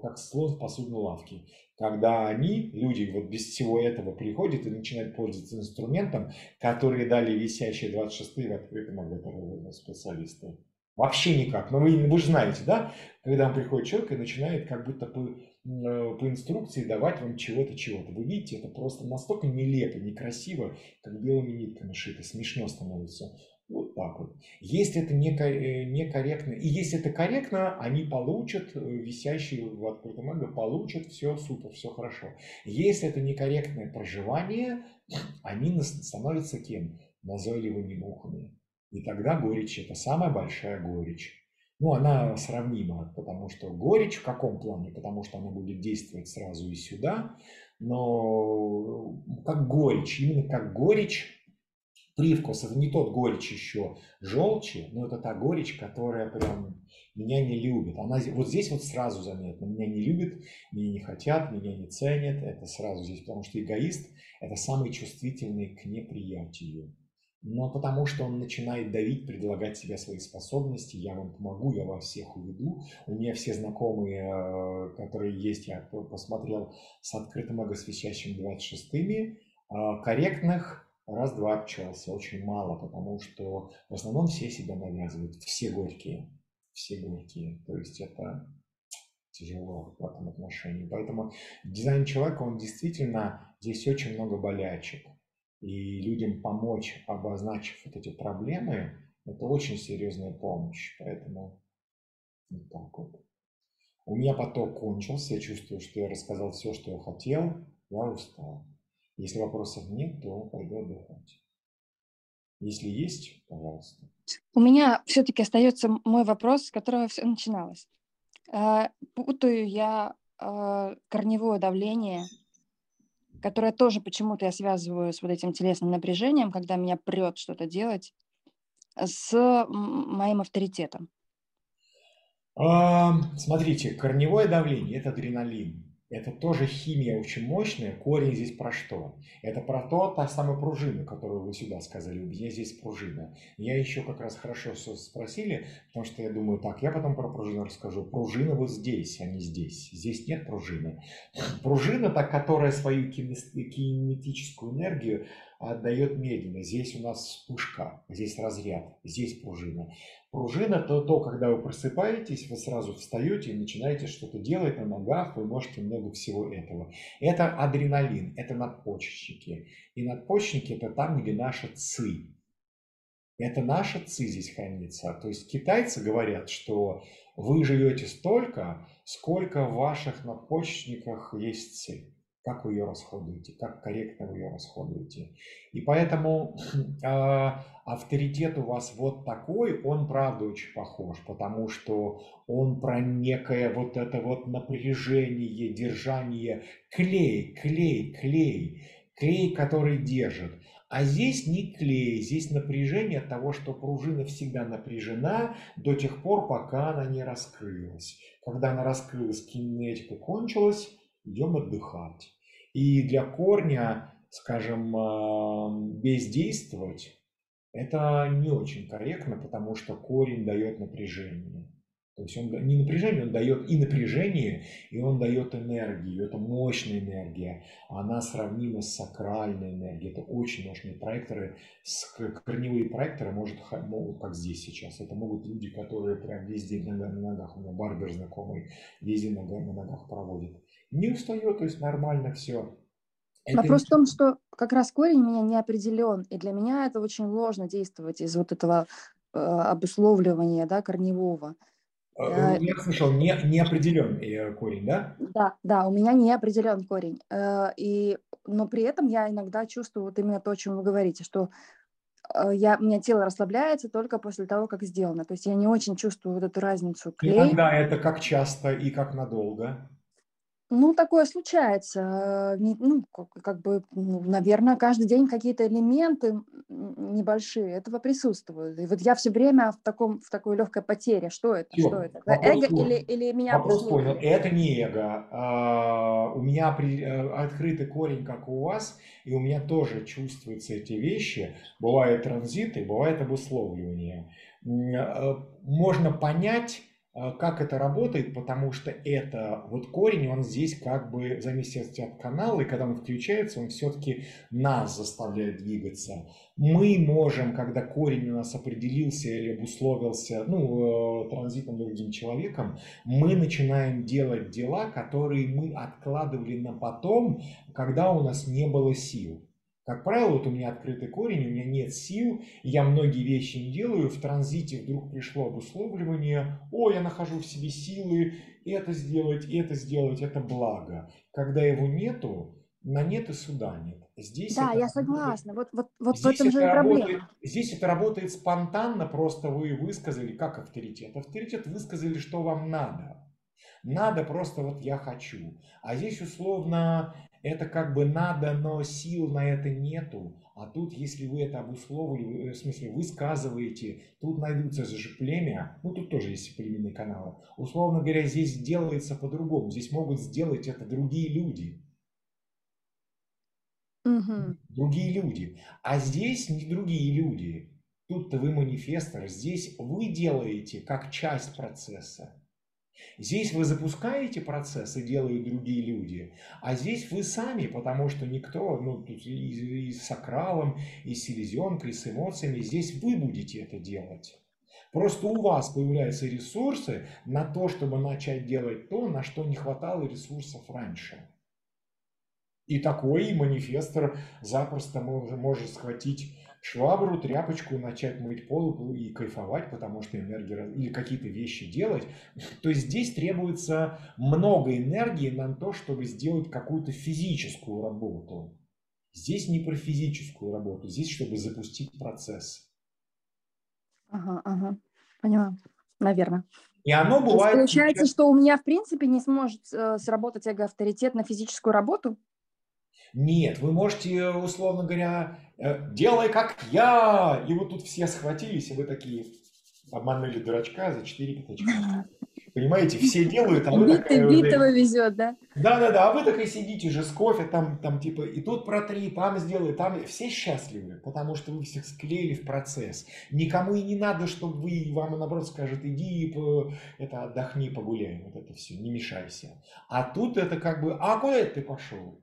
Speaker 1: как слон в посудной лавке. Когда они, люди, вот без всего этого приходят и начинают пользоваться инструментом, который дали висящие 26-е в открытом АГТР специалисты. Вообще никак. Но вы, вы же знаете, да, когда вам приходит человек и начинает как будто по, э, по инструкции давать вам чего-то, чего-то. Вы видите, это просто настолько нелепо, некрасиво, как белыми нитками шито, смешно становится. Вот так вот. Если это э, некорректно, и если это корректно, они получат, э, висящие в открытом эго, получат все супер, все хорошо. Если это некорректное проживание, они становятся кем? Назойливыми мухами. И тогда горечь – это самая большая горечь. Ну, она сравнима, потому что горечь в каком плане? Потому что она будет действовать сразу и сюда, но как горечь, именно как горечь привкус, это не тот горечь еще желчи, но это та горечь, которая прям меня не любит. Она вот здесь вот сразу заметно, меня не любят, меня не хотят, меня не ценят, это сразу здесь, потому что эгоист – это самый чувствительный к неприятию. Но потому что он начинает давить, предлагать себе свои способности, я вам помогу, я вас всех уведу. У меня все знакомые, э, которые есть, я посмотрел с открытым эго с висящими 26-ми, корректных раз-два общался, очень мало, потому что в основном все себя навязывают, все горькие, все горькие. То есть это тяжело в этом отношении. Поэтому дизайн человека, он действительно, здесь очень много болячек. И людям помочь, обозначив вот эти проблемы, это очень серьезная помощь. Поэтому вот так вот. У меня поток кончился, я чувствую, что я рассказал все, что я хотел, я устал. Если вопросов нет, то пойду отдыхать. Если есть, пожалуйста.
Speaker 6: У меня все-таки остается мой вопрос, с которого все начиналось. Э, путаю я э, корневое давление, которое тоже почему-то я связываю с вот этим телесным напряжением, когда меня прет что-то делать, с моим авторитетом.
Speaker 1: Смотрите, корневое давление – это адреналин. Это тоже химия очень мощная. Корень здесь про что? Это про то, та самая пружина, которую вы сюда сказали. У меня здесь пружина. Я еще как раз хорошо все спросили, потому что я думаю, так, я потом про пружину расскажу. Пружина вот здесь, а не здесь. Здесь нет пружины. Пружина, та, которая свою кинетическую энергию отдает медленно. Здесь у нас вспышка, здесь разряд, здесь пружина. Пружина то, то, когда вы просыпаетесь, вы сразу встаете и начинаете что-то делать на ногах, вы можете много всего этого. Это адреналин, это надпочечники. И надпочечники это там, где наша ци. Это наша ци здесь хранится. То есть китайцы говорят, что вы живете столько, сколько в ваших надпочечниках есть ци как вы ее расходуете, как корректно вы ее расходуете. И поэтому э, авторитет у вас вот такой, он правда очень похож, потому что он про некое вот это вот напряжение, держание, клей, клей, клей, клей, который держит. А здесь не клей, здесь напряжение от того, что пружина всегда напряжена до тех пор, пока она не раскрылась. Когда она раскрылась, кинетика кончилась, идем отдыхать. И для корня, скажем, бездействовать, это не очень корректно, потому что корень дает напряжение. То есть он не напряжение, он дает и напряжение, и он дает энергию. Это мощная энергия. Она сравнима с сакральной энергией. Это очень мощные проекторы. Корневые проекторы может, могут, как здесь сейчас. Это могут люди, которые прям везде на, ногах. У меня барбер знакомый везде на ногах проводит не устает, то есть нормально все.
Speaker 6: Это Вопрос в том, что как раз корень меня не определен, и для меня это очень ложно действовать из вот этого э, обусловливания да, корневого.
Speaker 1: А, э, я слышал, не, не определен э, корень, да?
Speaker 6: Да, да, у меня не определен корень. Э, и, но при этом я иногда чувствую вот именно то, о чем вы говорите, что э, я, у меня тело расслабляется только после того, как сделано. То есть я не очень чувствую вот эту разницу клей.
Speaker 1: Иногда это как часто и как надолго?
Speaker 6: Ну, такое случается. Ну, как, бы, ну, наверное, каждый день какие-то элементы небольшие этого присутствуют. И вот я все время в, таком, в такой легкой потере. Что это?
Speaker 1: Всё.
Speaker 6: Что это?
Speaker 1: Вопрос
Speaker 6: эго
Speaker 1: понял.
Speaker 6: или, или меня
Speaker 1: Вопрос понял. Это не эго. А, у меня при- э, открытый корень, как у вас, и у меня тоже чувствуются эти вещи. Бывают транзиты, бывает обусловливание. Э, Можно понять, э, как это работает, потому что это вот корень, он здесь как бы в от канала, и когда он включается, он все-таки нас заставляет двигаться. Мы можем, когда корень у нас определился или обусловился, ну, э, транзитом другим человеком, мы начинаем делать дела, которые мы откладывали на потом, когда у нас не было сил. Как правило, вот у меня открытый корень, у меня нет сил, я многие вещи не делаю, в транзите вдруг пришло обусловливание, о, я нахожу в себе силы, это сделать, это сделать, это благо. Когда его нету, на нет и суда нет. Здесь
Speaker 6: Да,
Speaker 1: это
Speaker 6: я согласна. Вот, вот, вот в
Speaker 1: Здесь
Speaker 6: этом же
Speaker 1: это
Speaker 6: и
Speaker 1: работает,
Speaker 6: проблема.
Speaker 1: здесь это работает спонтанно, просто вы высказали, как авторитет. Авторитет высказали, что вам надо. Надо просто вот я хочу. А здесь условно это как бы надо, но сил на это нету. А тут, если вы это обусловили, в смысле высказываете, тут найдутся же племя, ну тут тоже есть племенные каналы. Условно говоря, здесь делается по-другому. Здесь могут сделать это другие люди.
Speaker 6: Мгм.
Speaker 1: другие люди. А здесь не другие люди. Тут-то вы манифестор, здесь вы делаете как часть процесса. Здесь вы запускаете процесс и делают другие люди, а здесь вы сами, потому что никто, ну, и, и с сакралом, и с селезенкой, и с эмоциями, здесь вы будете это делать. Просто у вас появляются ресурсы на то, чтобы начать делать то, на что не хватало ресурсов раньше. И такой манифестор запросто мож- может схватить швабру, тряпочку, начать мыть пол и кайфовать, потому что энергия или какие-то вещи делать. То есть здесь требуется много энергии на то, чтобы сделать какую-то физическую работу. Здесь не про физическую работу, здесь чтобы запустить процесс.
Speaker 6: Ага, ага. Поняла. Наверное.
Speaker 1: И оно
Speaker 6: То есть
Speaker 1: бывает...
Speaker 6: получается, что у меня в принципе не сможет э, сработать эго-авторитет на физическую работу?
Speaker 1: Нет, вы можете, условно говоря, э, делай как я. И вот тут все схватились, и вы такие обманули дурачка за 4 пятачка. Понимаете, все делают, а вы такая
Speaker 6: Битый,
Speaker 1: уже-
Speaker 6: битого везет, да?
Speaker 1: Да-да-да, а вы так и сидите же с кофе, там, там типа, и тут протри, там сделай, там... Все счастливы, потому что вы всех склеили в процесс. Никому и не надо, чтобы вы, вам наоборот скажут, иди, по- это, отдохни, погуляй, вот это все, не мешайся. А тут это как бы, а куда это ты пошел?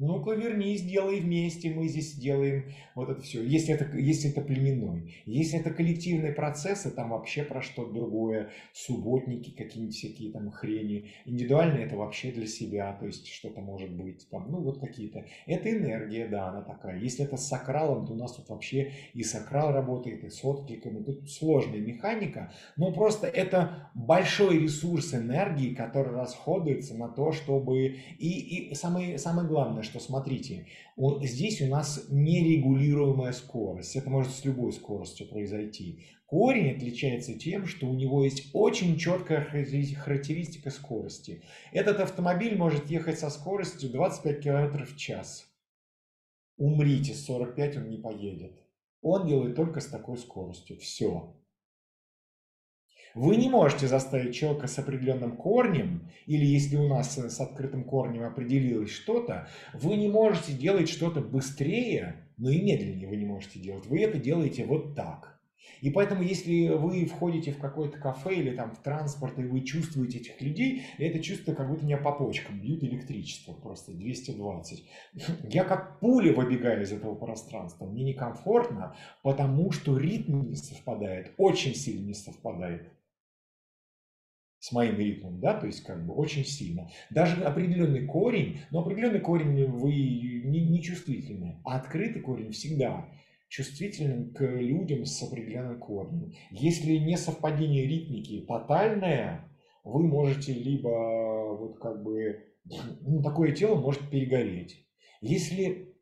Speaker 1: Ну-ка вернись, делай вместе, мы здесь делаем вот это все. Если это, если это племенной. Если это коллективные процессы, там вообще про что-то другое. Субботники, какие-нибудь всякие там хрени. Индивидуальные это вообще для себя, то есть что-то может быть там, ну вот какие-то. Это энергия, да, она такая. Если это с сакралом, то у нас тут вообще и сакрал работает, и с откликами. Тут сложная механика, но просто это большой ресурс энергии, который расходуется на то, чтобы... И, и самое, самое главное, что смотрите, вот здесь у нас нерегулируемая скорость. Это может с любой скоростью произойти. Корень отличается тем, что у него есть очень четкая характери- характеристика скорости. Этот автомобиль может ехать со скоростью 25 км в час. Умрите, с 45 он не поедет. Он делает только с такой скоростью. Все. Вы не можете заставить человека с определенным корнем, или если у нас с открытым корнем определилось что-то, вы не можете делать что-то быстрее, но и медленнее вы не можете делать. Вы это делаете вот так. И поэтому, если вы входите в какое-то кафе или там в транспорт, и вы чувствуете этих людей, это чувство, как будто меня по почкам бьют электричество просто 220. Я как пуля выбегаю из этого пространства. Мне некомфортно, потому что ритм не совпадает, очень сильно не совпадает с моим ритмом, да, то есть как бы очень сильно. Даже определенный корень, но определенный корень вы не, не чувствительны, а открытый корень всегда чувствителен к людям с определенным корнем. Если не совпадение ритмики тотальное, вы можете либо вот как бы, ну, такое тело может перегореть. Если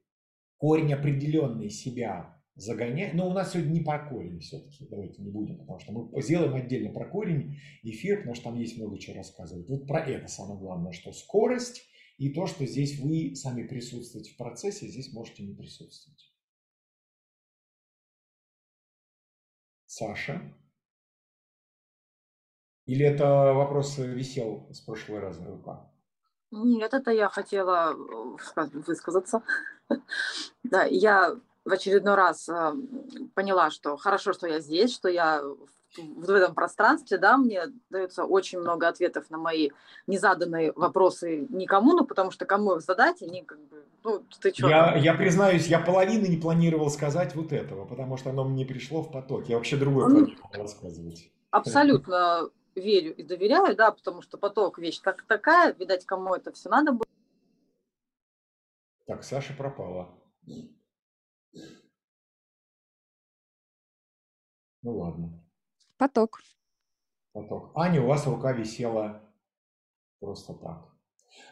Speaker 1: корень определенный себя загонять. Но у нас сегодня не про корень все-таки, давайте не будем, потому что мы сделаем отдельно про корень эфир, потому что там есть много чего рассказывать. Вот про это самое главное, что скорость и то, что здесь вы сами присутствуете в процессе, здесь можете не присутствовать. Саша? Или это вопрос висел с прошлого раза рука?
Speaker 5: Нет, это я хотела э, высказаться. Да, я в очередной раз э, поняла, что хорошо, что я здесь, что я в этом пространстве, да, мне дается очень много ответов на мои незаданные вопросы никому, ну, потому что кому их задать, они как бы, ну, ты что?
Speaker 1: Я, я признаюсь, я половины не планировал сказать вот этого, потому что оно мне пришло в поток. Я вообще другое ну, планировал рассказывать.
Speaker 5: Абсолютно верю и доверяю, да, потому что поток вещь как такая, видать, кому это все надо было.
Speaker 1: Так, Саша пропала. Ну ладно.
Speaker 6: Поток.
Speaker 1: Поток. Аня, у вас рука висела просто так.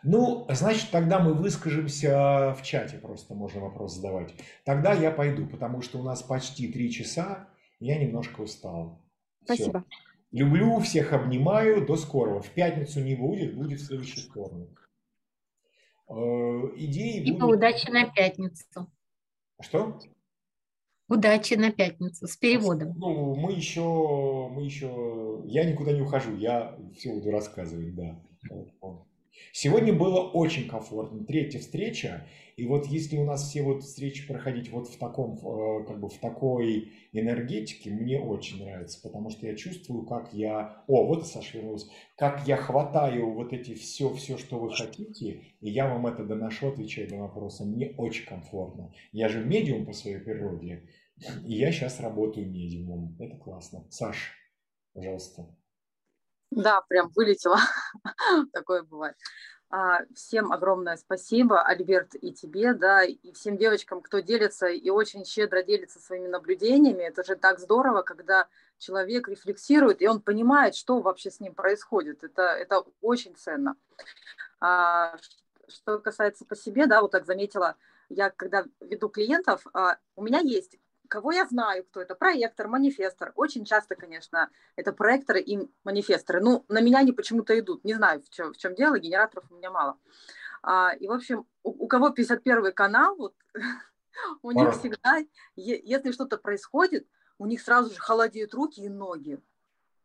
Speaker 1: Ну, значит, тогда мы выскажемся в чате, просто можно вопрос задавать. Тогда я пойду, потому что у нас почти три часа, я немножко устал.
Speaker 6: Спасибо. Все.
Speaker 1: Люблю, всех обнимаю, до скорого. В пятницу не будет, будет в следующий вторник. Э, идеи
Speaker 7: И будут... удачи на пятницу.
Speaker 1: Что?
Speaker 7: Удачи на пятницу с переводом.
Speaker 1: Ну, мы еще, мы еще, я никуда не ухожу, я все буду рассказывать, да. Сегодня было очень комфортно. Третья встреча. И вот если у нас все вот встречи проходить вот в таком, э, как бы в такой энергетике, мне очень нравится, потому что я чувствую, как я, о, вот и Саша вернулась, как я хватаю вот эти все, все, что вы хотите, и я вам это доношу, отвечаю на вопросы. Мне очень комфортно. Я же медиум по своей природе, и я сейчас работаю медиумом. Это классно. Саш, пожалуйста.
Speaker 5: Да, прям вылетела. Такое бывает. А, всем огромное спасибо, Альберт, и тебе, да, и всем девочкам, кто делится и очень щедро делится своими наблюдениями. Это же так здорово, когда человек рефлексирует, и он понимает, что вообще с ним происходит. Это, это очень ценно. А, что касается по себе, да, вот так заметила, я когда веду клиентов, а, у меня есть кого я знаю, кто это, проектор, манифестор. Очень часто, конечно, это проекторы и манифесторы. Ну, на меня они почему-то идут. Не знаю, в чем, в чем дело, генераторов у меня мало. А, и, в общем, у, у кого 51 канал, вот, у них всегда, если что-то происходит, у них сразу же холодеют руки и ноги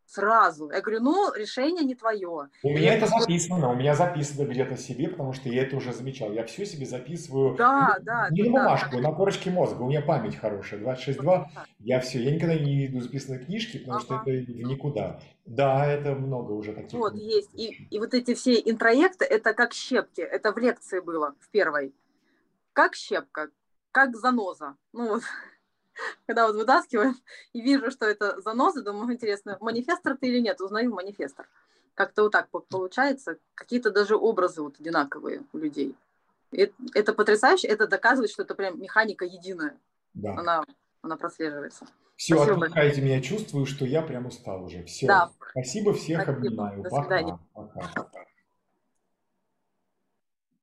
Speaker 5: сразу. Я говорю, ну, решение не твое.
Speaker 1: У меня это записано, у меня записано где-то себе, потому что я это уже замечал. Я все себе записываю. Да, ну, да. Не на бумажку, да. на корочке мозга. У меня память хорошая, 26.2. Я все, я никогда не веду записанные книжки, потому ага. что это в никуда. Да, это много уже таких.
Speaker 5: Вот, есть. И, и вот эти все интроекты, это как щепки. Это в лекции было, в первой. Как щепка, как заноза. Ну вот когда вот вытаскиваю и вижу, что это заноза, думаю, интересно, манифестор ты или нет, узнаю манифестор. Как-то вот так получается, какие-то даже образы вот одинаковые у людей. Это, это потрясающе, это доказывает, что это прям механика единая. Да. Она, она прослеживается.
Speaker 1: Все, Спасибо отпускайте меня, чувствую, что я прям устал уже. Все. Да. Спасибо, всех Спасибо. обнимаю.
Speaker 5: До свидания.
Speaker 1: Пока. Пока.